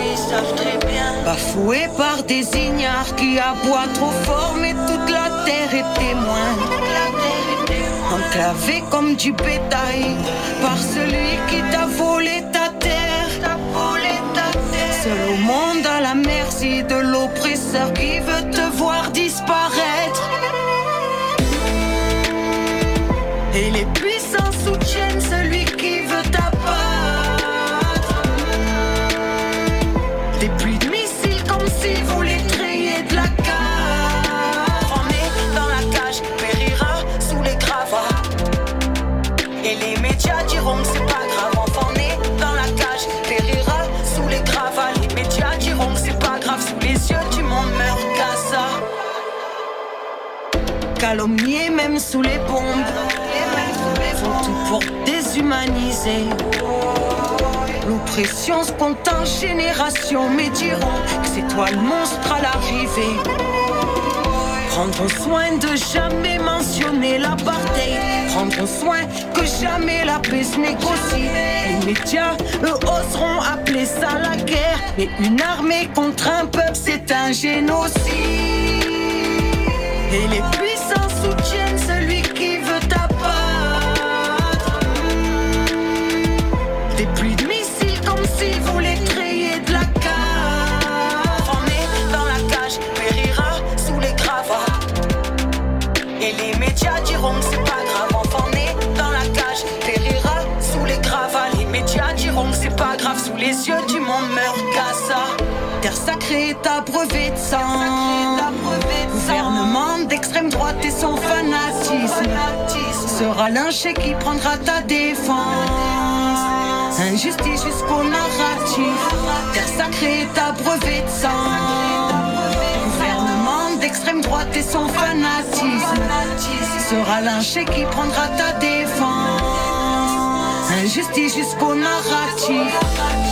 Ils savent très bien. Bafoués par des ignares qui aboient trop fort, mais toute la terre est témoin. Enclavé comme du bétail par celui qui t'a volé ta terre. Seul au monde à la merci de l'oppresseur qui veut te voir disparaître. Et les Calomnié même sous les bombes. Font tout pour déshumaniser. L'oppression se compte en génération, mais diront que c'est toi le monstre à l'arrivée. Prendront soin de jamais mentionner l'apartheid. Prendront soin que jamais la paix se négocie. Les médias, eux, oseront appeler ça la guerre. Mais une armée contre un peuple, c'est un génocide. Et les soutiennent celui qui veut t'abattre. Des pluies de missiles comme si vous les trayiez de la cave. On est dans la cage, périra sous les gravats. Et les médias diront que c'est pas grave. Enfant né dans la cage, périra sous les gravats. Les médias diront que c'est pas grave. Sous les yeux du monde meurt Gaza. Terre sacrée est abreuvée de sang. Gouvernement d'extrême droite et son fanatisme sera lynché qui prendra ta défense. Injustice jusqu'au narratif. Terre sacrée est abreuvée de sang. Gouvernement d'extrême droite et son fanatisme sera lynché qui prendra ta défense. Injustice jusqu'au narratif.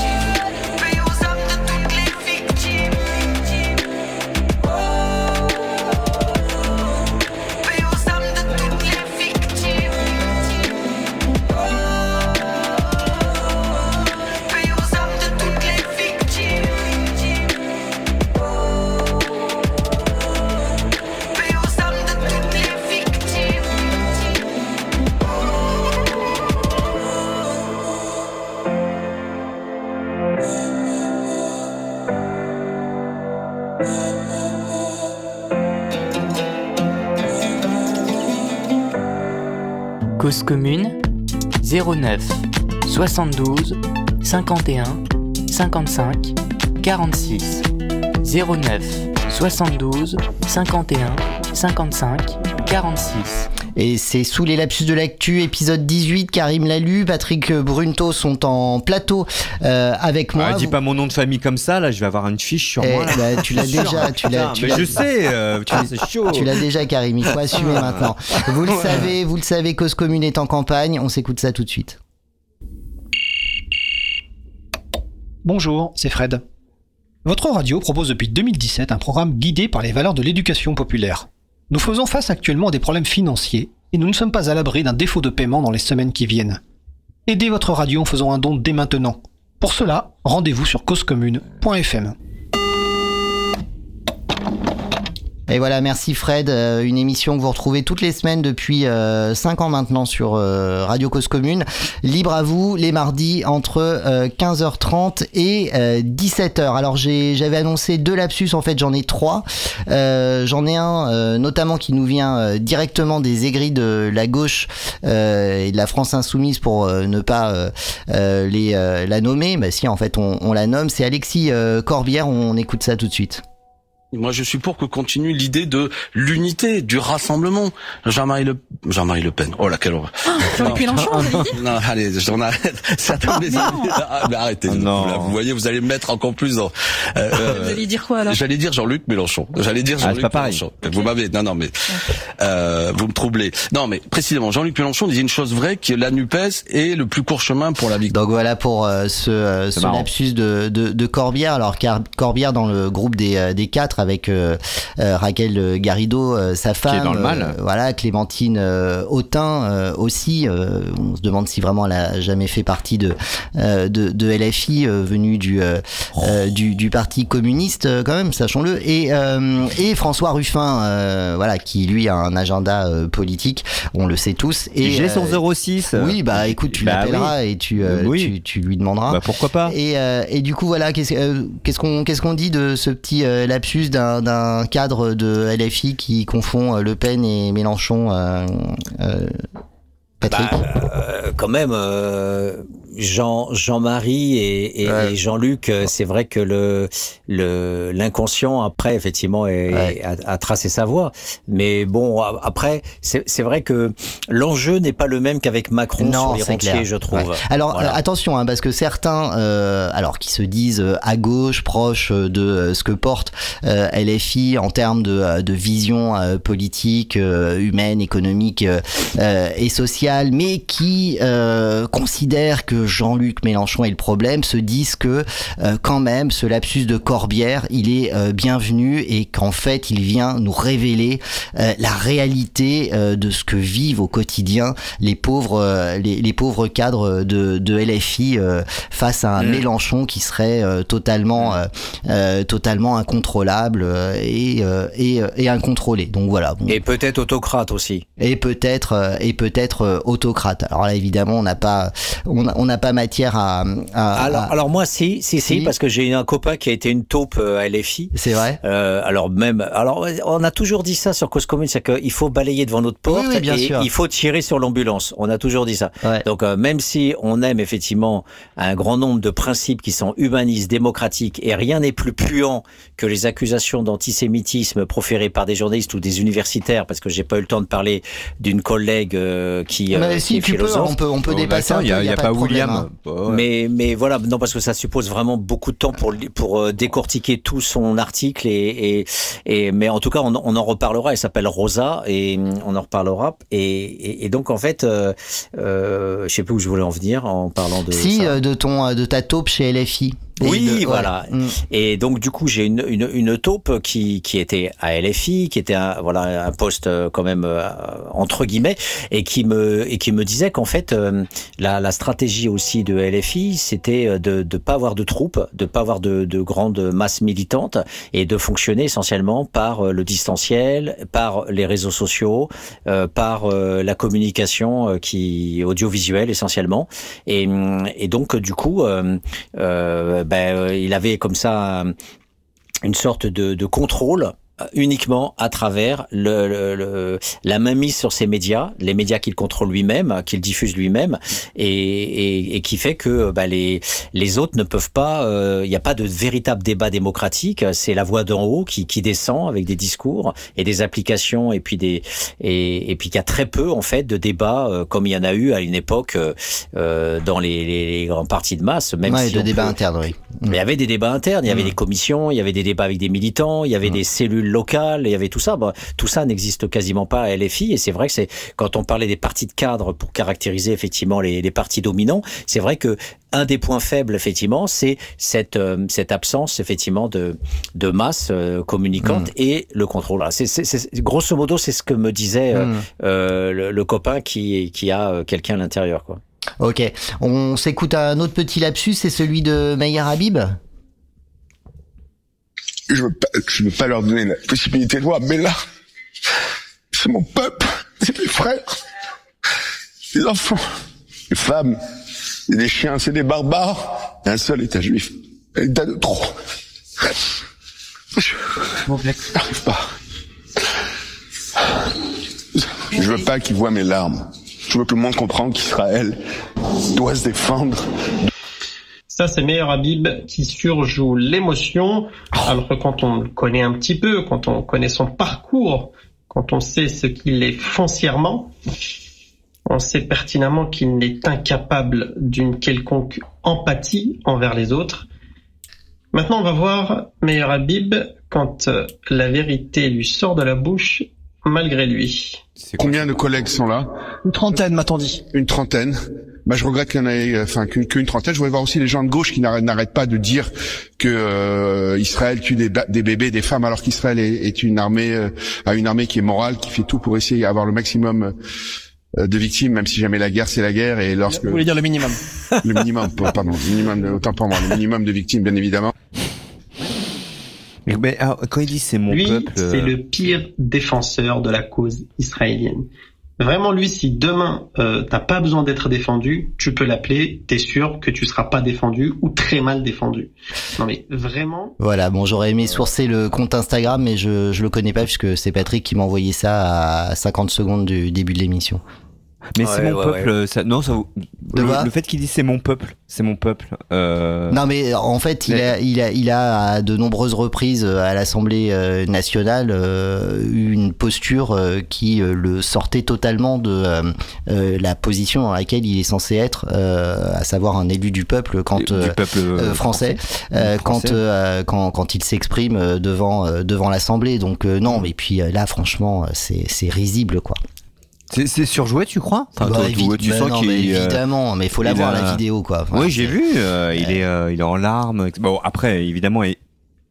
Commune 09 72 51 55 46 09 72 51 55 46 Et c'est sous les lapsus de l'actu, épisode 18. Karim l'a lu, Patrick Brunto sont en plateau euh, avec moi. Ah, dis pas mon nom de famille comme ça, là, je vais avoir une fiche sur Eh, moi. là. bah, tu l'as déjà, tu l'as- je sais, euh, tu c'est chaud. Tu l'as déjà, Karim. Il faut assumer maintenant. Vous le Ouais. savez, vous le savez, Cause Commune est en campagne. On s'écoute ça tout de suite. Bonjour, c'est Fred. Votre radio propose depuis 2017 un programme guidé par les valeurs de l'éducation populaire. Nous faisons face actuellement à des problèmes financiers et nous ne sommes pas à l'abri d'un défaut de paiement dans les semaines qui viennent. Aidez votre radio en faisant un don dès maintenant. Pour cela, rendez-vous sur causecommune.fm. Et voilà, merci Fred. Euh, une émission que vous retrouvez toutes les semaines depuis 5 ans maintenant sur euh, Radio Cause Commune. Libre à vous les mardis entre euh, 15h30 et 17h. Alors j'avais annoncé deux lapsus, en fait j'en ai trois. Euh, j'en ai un euh, notamment qui nous vient euh, directement des aigris de la gauche euh, et de la France insoumise pour euh, ne pas euh, euh, les, euh, la nommer. Bah si en fait on, on la nomme. C'est Alexis euh, Corbière, on écoute ça tout de suite. Moi, je suis pour que continue l'idée de l'unité, du rassemblement. Jean-Marie Le, Jean-Marie Le Pen. Oh là, quelle horreur. Jean-Luc Non. Mélenchon, vous avez dit Non, allez, j'en arrête. Certains des Ah, mais arrêtez. Là, vous voyez, vous allez me mettre encore plus dans. euh, Vous allez dire quoi alors J'allais dire Jean-Luc Mélenchon. J'allais dire Ah, c'est Jean-Luc pas pareil. Mélenchon. Vous m'avez, non, non, mais euh, vous me troublez. Non, mais précisément, Jean-Luc Mélenchon disait une chose vraie, que la Nupes est le plus court chemin pour la victoire. Donc voilà pour euh, ce, euh, ce lapsus de, de, de Corbière. Alors Car- Corbière dans le groupe des, euh, des quatre avec euh, euh, Raquel Garrido, euh, sa femme, est dans le mal. euh, voilà Clémentine euh, Autain euh, aussi on se demande si vraiment elle a jamais fait partie de de, de LFI venu du, du, du parti communiste quand même, sachons-le, et et François Ruffin, voilà, qui lui a un agenda politique, on le sait tous. Et j'ai son 06. Oui, bah écoute, tu Bah l'appelleras oui. et tu, tu, tu lui demanderas. Bah, pourquoi pas Et, et du coup, voilà, qu'est-ce qu'est-ce qu'on qu'est-ce qu'on dit de ce petit lapsus d'un cadre de LFI qui confond Le Pen et Mélenchon euh, euh, Patrick bah, quand même, euh, Jean Jean-Marie et, et, ouais. et Jean-Luc, c'est vrai que le le l'inconscient après effectivement est, ouais. a, a, tracé sa voie. Mais bon, après c'est vrai que l'enjeu n'est pas le même qu'avec Macron non, sur les rentiers, clair. je trouve. Ouais. Alors voilà. euh, attention, hein, parce que certains, euh, alors qui se disent à gauche, proches de ce que porte euh, LFI en termes de, de vision euh, politique, euh, humaine, économique et sociale, mais qui considèrent que Jean-Luc Mélenchon est le problème, se disent que euh, quand même ce lapsus de Corbière, il est euh, bienvenu et qu'en fait il vient nous révéler euh, la réalité de ce que vivent au quotidien les pauvres les, les, pauvres cadres de, de LFI face à un mmh. Mélenchon qui serait totalement totalement incontrôlable et, et, et, incontrôlé. Donc voilà. Bon. Et peut-être autocrate aussi. Et peut-être et peut-être autocrate. Alors là évidemment on n'a pas on n'a pas matière à, à, alors, à... alors moi si, si, si, si, parce que j'ai un copain qui a été une taupe à LFI. C'est vrai. Euh, alors même, alors on a toujours dit ça sur Cause Commune, c'est qu'il faut balayer devant notre porte oui, oui, bien et sûr. il faut tirer sur l'ambulance. On a toujours dit ça. Ouais. Donc euh, même si on aime effectivement un grand nombre de principes qui sont humanistes, démocratiques, et rien n'est plus puant que les accusations d'antisémitisme proférées par des journalistes ou des universitaires, parce que j'ai pas eu le temps de parler d'une collègue euh, qui, Mais si qui est tu peux, on peut, on peut dépasser. Il y a, y a pas, pas William. Hein. Oh, ouais. Mais, mais voilà, non, parce que ça suppose vraiment beaucoup de temps pour, pour euh, décortiquer tout son article. Et, et, et mais en tout cas, on, on en reparlera. Elle s'appelle Rosa et on en reparlera. Et, et, et donc, en fait, euh, euh, je sais plus où je voulais en venir en parlant de. Si, ça. de ton, de ta taupe chez LFI. Oui, de, voilà. Ouais. Mm. Et donc du coup, j'ai une, une, une taupe qui, qui était à LFI, qui était un, voilà un poste euh, quand même euh, entre guillemets, et qui me et qui me disait qu'en fait euh, la, la stratégie aussi de LFI, c'était de de pas avoir de troupes, de pas avoir de, de grandes masses militantes et de fonctionner essentiellement par le distanciel, par les réseaux sociaux, euh, par la communication qui audiovisuelle essentiellement. Et, et donc du coup. Euh, ben, il avait comme ça une sorte de, de contrôle uniquement à travers le, le, le, la mainmise sur ses médias, les médias qu'il contrôle lui-même, qu'il diffuse lui-même, et, et, et, qui fait que bah, les, les autres ne peuvent pas. Il euh, n'y a pas de véritable débat démocratique. C'est la voix d'en haut qui, qui descend avec des discours et des applications, et puis des et, et puis qu'il y a très peu en fait de débats euh, comme il y en a eu à une époque euh, dans les, les, les, grands partis de masse. Même ouais, si de débats internes, oui. Mais il y avait des débats internes, il y avait mmh. des commissions, il y avait des débats avec des militants, il y avait mmh. des cellules locales, il y avait tout ça. Tout ça n'existe quasiment pas à LFI. Et c'est vrai que c'est quand on parlait des partis de cadre pour caractériser effectivement les, les partis dominants, c'est vrai que un des points faibles effectivement, c'est cette euh, cette absence effectivement de de masse euh, communicante mmh. et le contrôle. C'est, grosso modo, c'est ce que me disait euh, mmh. le, le, copain qui qui a quelqu'un à l'intérieur, quoi. Ok, on s'écoute un autre petit lapsus, c'est celui de Meyer Habib je veux pas, je veux pas leur donner la possibilité de voir, mais là, c'est mon peuple, c'est mes frères, les enfants, les femmes, c'est des chiens, c'est des barbares. Un seul État juif, un État de trop. Je n'arrive pas. Je veux pas qu'ils voient mes larmes. Je veux que le monde comprenne qu'Israël doit se défendre. Ça, c'est Meilleur Habib qui surjoue l'émotion, alors que quand on le connaît un petit peu, quand on connaît son parcours, quand on sait ce qu'il est foncièrement, on sait pertinemment qu'il n'est incapable d'une quelconque empathie envers les autres. Maintenant, on va voir Meilleur Habib quand la vérité lui sort de la bouche malgré lui. Combien de collègues sont là Une trentaine, m'a-t-on dit. Une trentaine. Bah, je regrette qu'il y en ait, enfin, qu'une qu trentaine. Je voudrais voir aussi les gens de gauche qui n'arrêtent pas de dire que euh, Israël tue des, des, bébés, des femmes, alors qu'Israël est, est, une armée, euh, a une armée qui est morale, qui fait tout pour essayer d'avoir le maximum euh, de victimes, même si jamais la guerre c'est la guerre et lorsque Vous voulez dire le minimum le minimum, pardon, le minimum, de- autant pour moi, le minimum de victimes, bien évidemment. Mais alors, quand il dit c'est mon lui, peuple, c'est euh, le pire défenseur de la cause israélienne. Vraiment, lui, si demain euh, t'as pas besoin d'être défendu, tu peux l'appeler. T'es sûr que tu seras pas défendu ou très mal défendu. Non mais vraiment. Voilà, bon, j'aurais aimé sourcer le compte Instagram, mais je, je le connais pas puisque c'est Patrick qui m'a envoyé ça à 50 secondes du début de l'émission. Mais Ouais, c'est mon ouais, peuple. ouais. Ça, non, ça, le, le fait qu'il dise c'est mon peuple, c'est mon peuple. Euh... Non, mais en fait, il a, il a, il a à de nombreuses reprises euh, à l'Assemblée euh, nationale euh, eu une posture euh, qui euh, le sortait totalement de euh, euh, la position dans laquelle il est censé être, euh, à savoir un élu du peuple quand Du- euh, peuple, euh, euh, français, euh, quand, Français. euh, quand quand il s'exprime euh, devant euh, devant l'Assemblée. Donc euh, non, mais puis euh, là, franchement, euh, c'est c'est risible quoi. C'est surjoué, tu crois? Enfin, Bah, toi, tu, bah sens non, qu'il mais euh, évidemment, mais il faut la il voir, a- la vidéo, quoi. Enfin, oui, j'ai vu. euh, il est, euh, il est en larmes. Bon, après, évidemment,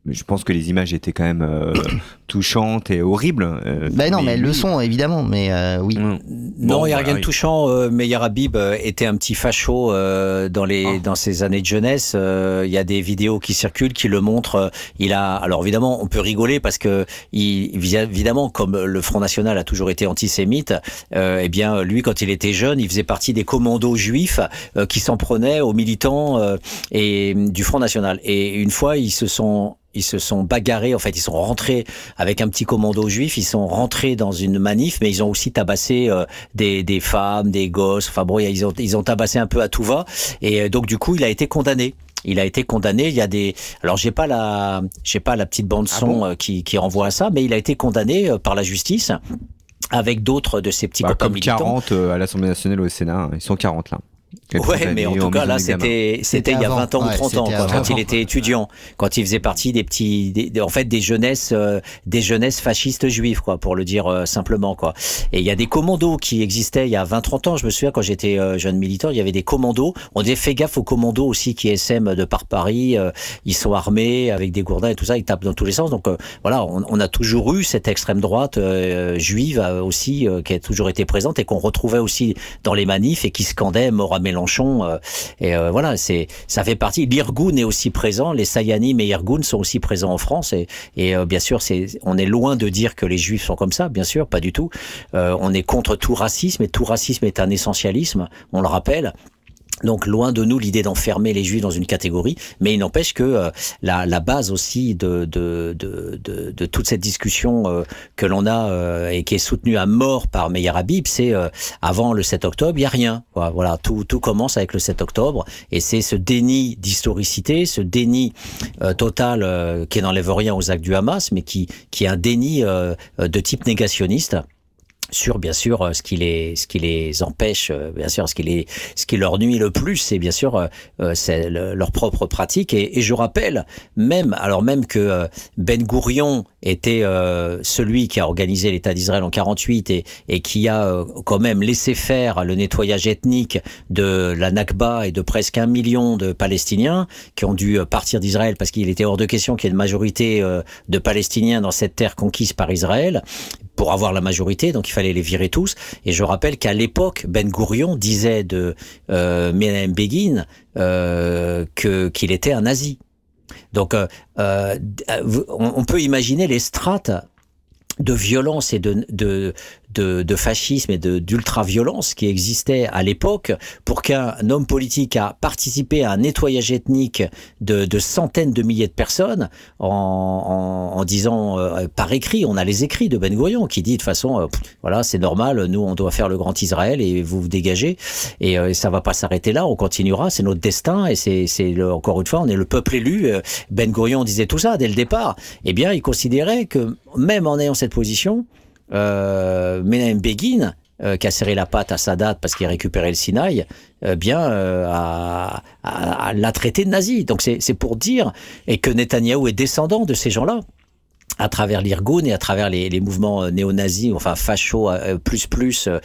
je pense que les images étaient quand même euh, touchantes et horribles. euh, Bah non, mais elles le sont évidemment, mais euh, oui. Non, Bon, il n'y a rien de touchant. Euh, Meir Habib euh, était un petit facho euh, dans Ah. les dans ses années de jeunesse. Euh, Il y a des vidéos qui circulent qui le montrent. Euh, Il a alors évidemment on peut rigoler parce que il, évidemment comme le Front National a toujours été antisémite, euh, eh bien lui quand il était jeune, il faisait partie des commandos juifs euh, qui s'en prenaient aux militants euh, et du Front National. Et une fois ils se sont ils se sont bagarrés, en fait, ils sont rentrés avec un petit commando juif, ils sont rentrés dans une manif, mais ils ont aussi tabassé euh, des, des femmes, des gosses, enfin bon, ils ont, ils ont tabassé un peu à tout va, et euh, donc du coup, il a été condamné. Il a été condamné. Il y a des. Alors j'ai pas la, j'ai pas la petite bande son euh, qui, qui renvoie à ça, mais il a été condamné euh, par la justice avec d'autres de ses petits Bah, copains comme militants. 40 euh, à l'Assemblée nationale ou au Sénat. hein. Ils sont 40 là. Ouais, mais en tout cas, là, c'était, c'était il y a 20 ans ou 30 ans, quoi, quand il était étudiant, quand il faisait partie des petits, des- des- en fait, des jeunesses, euh, des jeunesses fascistes juives, quoi, pour le dire euh, simplement, quoi. Et il y a des commandos qui existaient il y a 20-30 ans. Je me souviens quand j'étais euh, jeune militant, il y avait des commandos. On disait fais gaffe aux commandos aussi qui SM de par Paris. euh, ils sont armés avec des gourdins et tout ça. Ils tapent dans tous les sens. Donc euh, voilà, on, on a toujours eu cette extrême droite euh, juive euh, aussi euh, qui a toujours été présente et qu'on retrouvait aussi dans les manifs et qui scandait mort à Mélenchon. Euh, et euh, voilà, c'est ça fait partie. L'Irgun est aussi présent. Les Sayanim et Irgun sont aussi présents en France. Et, euh, bien sûr, c'est on est loin de dire que les Juifs sont comme ça. Bien sûr, pas du tout. On est contre tout racisme et tout racisme est un essentialisme. On le rappelle. Donc loin de nous l'idée d'enfermer les juifs dans une catégorie, mais il n'empêche que euh, la, la base aussi de, de, de, de, de toute cette discussion euh, que l'on a euh, et qui est soutenue à mort par Meir Habib, c'est euh, avant le 7 octobre, il y a rien. Voilà, tout, tout commence avec le 7 octobre et c'est ce déni d'historicité, ce déni euh, total euh, qui n'enlève rien aux actes du Hamas, mais qui, qui est un déni de type négationniste sur bien sûr euh, ce qui les ce qui les empêche euh, bien sûr ce qui les ce qui leur nuit le plus c'est bien sûr euh, c'est le- leur propre pratique. Et, je rappelle même alors même que Ben Gourion était celui qui a organisé l'État d'Israël en 48 et, et qui a quand même laissé faire le nettoyage ethnique de la Nakba et de presque un million de Palestiniens qui ont dû partir d'Israël parce qu'il était hors de question qu'il y ait une majorité de Palestiniens dans cette terre conquise par Israël pour avoir la majorité, donc fallait les virer tous. Et je rappelle qu'à l'époque, Ben Gourion disait de euh, Begin euh, qu'il était un nazi. Donc, euh, euh, on, on peut imaginer les strates de violence et de, de, de, de fascisme et d'ultra-violence qui existaient à l'époque pour qu'un homme politique a participé à un nettoyage ethnique de, de centaines de milliers de personnes en, en, en disant euh, par écrit, on a les écrits de Ben Gurion qui dit de façon, euh, voilà, c'est normal, nous on doit faire le grand Israël et vous vous dégagez et euh, ça va pas s'arrêter là, on continuera, c'est notre destin et c'est encore une fois, on est le peuple élu. Euh, Ben Gurion disait tout ça dès le départ. Eh bien, il considérait que même en ayant cette position, euh, Menahem Begin, euh, qui a serré la patte à Sadat parce qu'il a récupéré le Sinaï, euh, bien euh, a, a- a- l'a traité de nazi. Donc c'est c'est pour dire et que Netanyahou est descendant de ces gens-là. À travers l'Irgun et à travers les, les mouvements euh, néo-nazis, enfin facho euh, plus plus euh,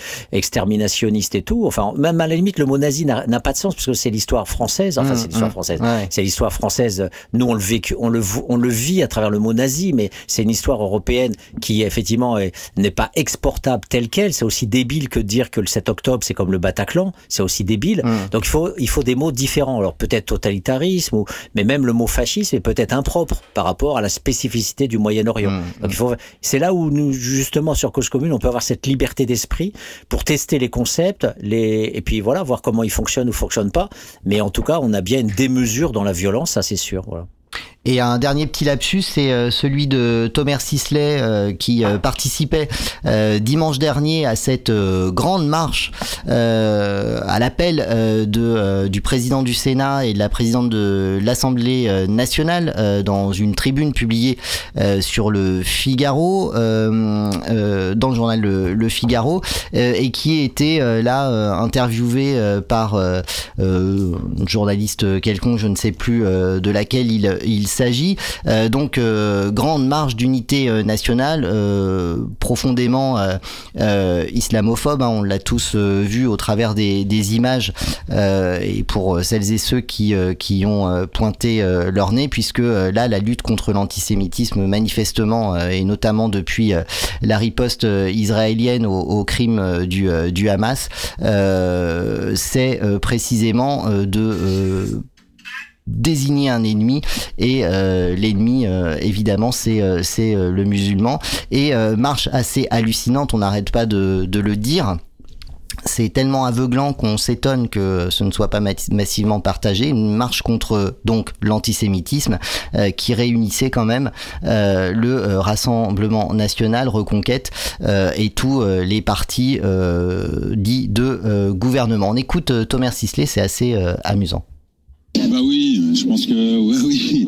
exterminationnistes et tout. Enfin, même à la limite, le mot nazi n'a pas de sens parce que c'est l'histoire française. Enfin, Mmh, c'est l'histoire mmh, française. ouais. C'est l'histoire française. Nous, on le vécu, on le, on le vit à travers le mot nazi, mais c'est une histoire européenne qui effectivement est- n'est pas exportable telle quelle. C'est aussi débile que de dire que le 7 octobre c'est comme le Bataclan. C'est aussi débile. Donc il faut il faut des mots différents. Alors peut-être totalitarisme ou mais même le mot fascisme est peut-être impropre par rapport à la spécificité du Moyen-Orient. Donc il faut c'est là où nous justement sur Cause Commune on peut avoir cette liberté d'esprit pour tester les concepts, les et puis voilà voir comment ils fonctionnent ou fonctionnent pas. Mais en tout cas on a bien une démesure dans la violence, ça c'est sûr. Voilà. Et un dernier petit lapsus, c'est euh, celui de Thomas Sisley euh, qui euh, participait dimanche dernier à cette grande marche à l'appel de du président du Sénat et de la présidente de l'Assemblée nationale dans une tribune publiée sur le Figaro, dans le journal Le, Figaro, et qui était là interviewé par une journaliste quelconque, je ne sais plus de laquelle il, il s'agit. Euh, donc euh, grande marche d'unité euh, nationale, profondément islamophobe. hein, on l'a tous vu au travers des, des images et pour celles et ceux qui qui ont pointé leur nez, puisque là la lutte contre l'antisémitisme manifestement et notamment depuis la riposte israélienne au, au crime euh, du, du Hamas, euh, c'est précisément de euh, désigner un ennemi et euh, l'ennemi euh, évidemment c'est euh, c'est euh, le musulman et marche assez hallucinante on n'arrête pas de, de le dire c'est tellement aveuglant qu'on s'étonne que ce ne soit pas ma- massivement partagé. Une marche contre donc l'antisémitisme qui réunissait quand même le Rassemblement national, Reconquête et tous les partis dits de gouvernement. On écoute Thomas Sisley, c'est assez amusant. Bah oui, je pense que oui,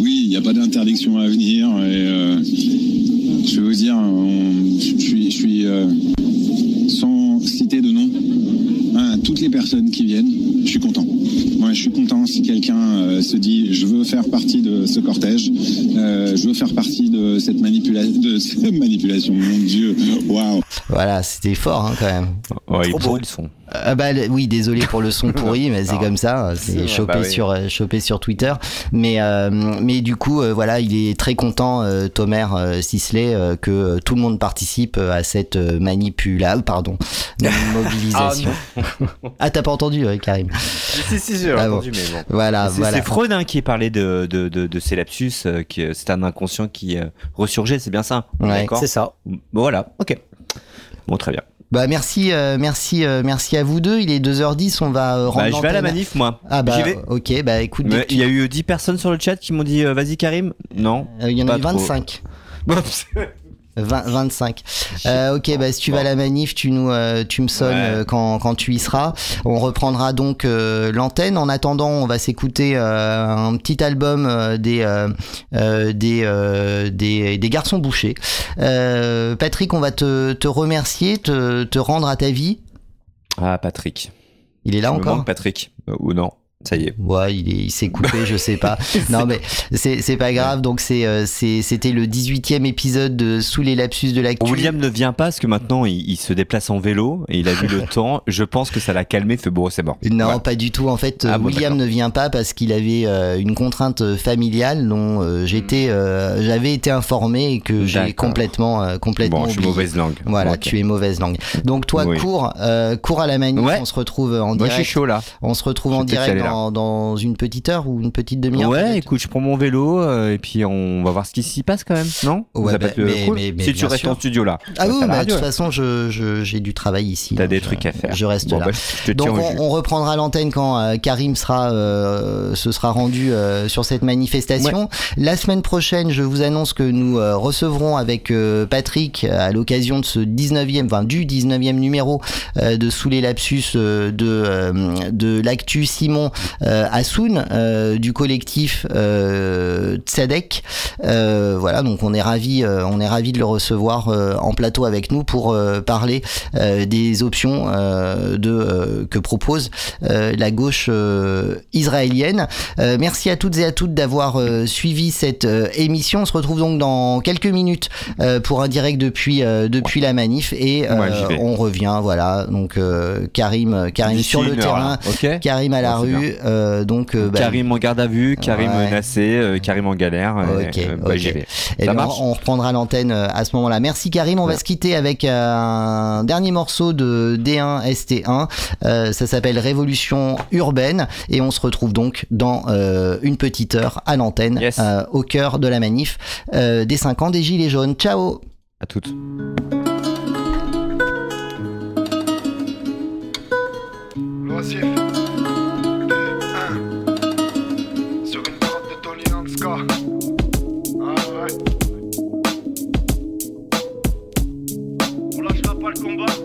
oui, il n'y a pas d'interdiction à venir. Et, euh, je vais vous dire, on- je suis, je suis euh, sans citer de nom, hein, toutes les personnes qui viennent, je suis content. Moi, je suis content si quelqu'un euh, se dit, je veux faire partie de ce cortège, euh, je veux faire partie de cette manipulation, de cette manipulation. Mon Dieu, waouh. Voilà, c'était fort hein, quand même. Trop beau le son. Ah bah le- oui, désolé pour le son pourri, mais c'est comme ça, C'est c'est chopé bah oui. sur euh, chopé sur Twitter. Mais euh, mais du coup, euh, voilà, il est très content, euh, euh, Sisley, euh, que euh, tout le monde participe euh, à cette euh, manipula, pardon, mobilisation. ah, t'as pas entendu, euh, Karim Si, si, j'ai Ah bon. entendu, mais bon. Voilà, C'est voilà. c'est Freud hein, qui parlait de, de, de, de ces lapsus, euh, que c'est un inconscient qui euh, ressurgeait, c'est bien ça Ouais, D'accord c'est ça. Bon, voilà, ok. Bon, très bien. Bah merci, euh, merci, euh, merci à vous deux. Il est 2h10, on va euh, rendre Bah, je vais à la manif, moi. Ah bah J'y vais. ok, bah écoute, Il y a eu 10 personnes sur le chat qui m'ont dit euh, vas-y Karim Non. Euh, il y en a eu trop. 25. 20 25. Euh, ok, bah si tu vas à la manif, tu nous, euh, tu me sonnes Ouais. euh, quand, quand tu y seras. On reprendra donc euh, l'antenne. En attendant, on va s'écouter euh, un petit album euh, des, des, euh, des des garçons bouchés. Euh, Patrick, on va te, te remercier, te, te rendre à ta vie. Ah, Patrick. Il est là Je me encore manque, Patrick. Ou non Ça y est. Ouais, il est- il s'est coupé, je sais pas. Non, mais c'est pas grave. Donc c'est euh, c'était le 18e épisode de Sous les lapsus de l'actu. William ne vient pas parce que maintenant il, il se déplace en vélo et il a vu le temps. Je pense que ça l'a calmé, fait bon, c'est mort. Non, pas du tout. En fait, Ah euh, bon, William ne vient pas parce qu'il avait euh, une contrainte familiale dont euh, j'étais, euh, j'avais été informé et que j'ai Hmm. Complètement, euh, complètement Bon, je suis oublié. mauvaise langue. Voilà, tu es mauvaise langue. Donc toi, Oui. cours, euh, cours à la manif. On se retrouve en Moi, direct. je suis chaud là. On se retrouve en direct dans, dans une petite heure ou une petite demi-heure. Ouais, écoute, je prends mon vélo euh, et puis on va voir ce qui s'y passe quand même, non? Ouais, bah, euh, mais- cool. mais- mais Si tu restes sûr. en studio là. Ah oui, bah, de toute là. façon, je, je- j'ai du travail ici. T'as des trucs à faire. Je reste Bon, là. bah, je Donc on, reprendra l'antenne quand euh, Karim sera, euh, se sera rendu euh, sur cette manifestation. La semaine prochaine, je vous annonce que nous recevrons avec euh, Patrick à l'occasion de ce 19e, enfin du 19e numéro euh, de Sous les lapsus euh, de, euh, de l'actu Simon Assoun du collectif Tzedek. voilà, donc on est ravi, on est ravi de le recevoir en plateau avec nous pour parler des options de que propose la gauche israélienne. merci à toutes et à toutes d'avoir suivi cette émission. On se retrouve donc dans quelques minutes pour un direct depuis depuis la manif et on revient. Voilà, donc Karim, Karim sur le terrain, Karim à la rue. Donc bah, Karim en garde à vue, Karim menacé, Karim en galère. Ok, bah, j'y vais. Et Ça marche on reprendra l'antenne à ce moment-là. Merci Karim. On va se quitter avec un dernier morceau de D1 ST1. ça s'appelle Révolution urbaine et on se retrouve donc dans une petite heure à l'antenne au cœur de la manif des 5 ans des Gilets jaunes. Ciao À toutes. Pas le combat.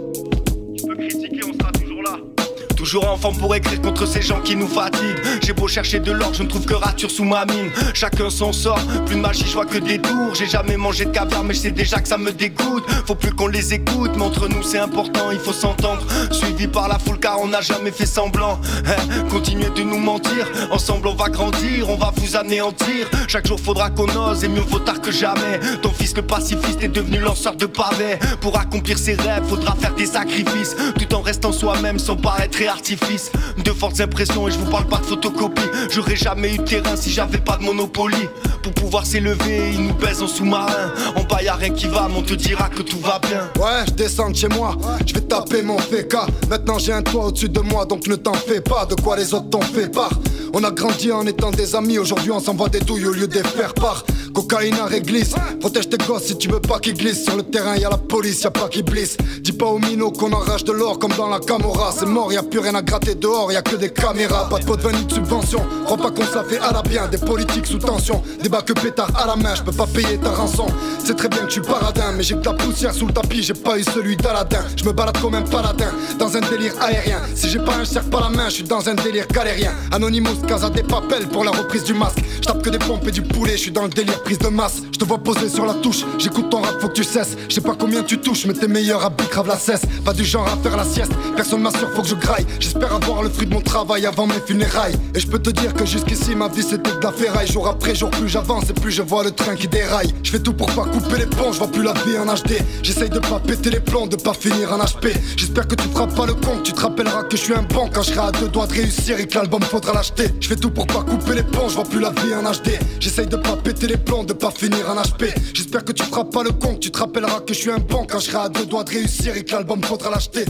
Toujours enfant pour écrire contre ces gens qui nous fatiguent. J'ai beau chercher de l'or, je ne trouve que rature sous ma mine. Chacun son sort, plus de magie, je vois que des tours. J'ai jamais mangé de caviar, mais je sais déjà que ça me dégoûte. Faut plus qu'on les écoute, mais entre nous c'est important, il faut s'entendre. Suivi par la foule car on n'a jamais fait semblant. Hein, continuez de nous mentir, ensemble on va grandir, on va vous anéantir. Chaque jour faudra qu'on ose et mieux vaut tard que jamais. Ton fils le pacifiste est devenu lanceur de pavés. Pour accomplir ses rêves, faudra faire des sacrifices, tout en restant soi-même sans paraître et artifice. De fortes impressions et je vous parle pas de photocopie. J'aurais jamais eu de terrain si j'avais pas de monopoly. Pour pouvoir s'élever, ils nous baisent en sous-marin. En bas y'a rien qui va, mais on te dira que tout va bien. Ouais, je descends de chez moi, je vais taper mon FK. Maintenant j'ai un toit au-dessus de moi, donc ne t'en fais pas. De quoi les autres t'ont fait part. On a grandi en étant des amis, aujourd'hui on s'envoie des douilles au lieu des faire part. Cocaïne à réglisse, protège tes gosses si tu veux pas qu'ils glissent. Sur le terrain y a la police, y a pas qui blisse. Dis pas aux minots qu'on arrache de l'or comme dans la Camorra. C'est mort, y a plus rien à gratter dehors, y a que des caméras. Pas de pot de vanille de subvention, crois pas qu'on se la fait à la bien. Des politiques sous tension, bacs que pétard à la main, je peux pas payer ta rançon. C'est très bien que tu paradin, mais j'ai que la poussière sous le tapis, j'ai pas eu celui d'Aladin. Je me balade comme un paladin, dans un délire aérien. Si j'ai pas un cercle pas la main, je suis dans un délire galérien. Anonymous, casa des papels pour la reprise du masque. Je tape que des pompes et du poulet, je suis dans le délire prise de masse. Je te vois poser sur la touche, j'écoute ton rap, faut que tu cesses. Je sais pas combien tu touches, mais t'es meilleur à grave la cesse. Pas du genre à faire la sieste, personne m'assure, faut que je graille. J'espère avoir le fruit de mon travail avant mes funérailles. Et je peux te dire que jusqu'ici ma vie c'était de la ferraille. Jour après jour, plus j'avance et plus je vois le train qui déraille. Je fais tout pour pas couper les ponts, je vois plus la vie en HD. J'essaye de pas péter les plombs, de pas finir en HP. J'espère que tu feras pas le con, tu te rappelleras que je suis un bon quand je serai à deux doigts de réussir et que l'album faudra l'acheter. Je tout pour pas couper les ponts, je vois plus la vie en HD. J'essaye de pas péter les plombs, de pas finir en HP. J'espère que tu feras pas le con, tu te rappelleras que je suis un bon quand je serai à deux doigts de réussir et que l'album faudra l'acheter.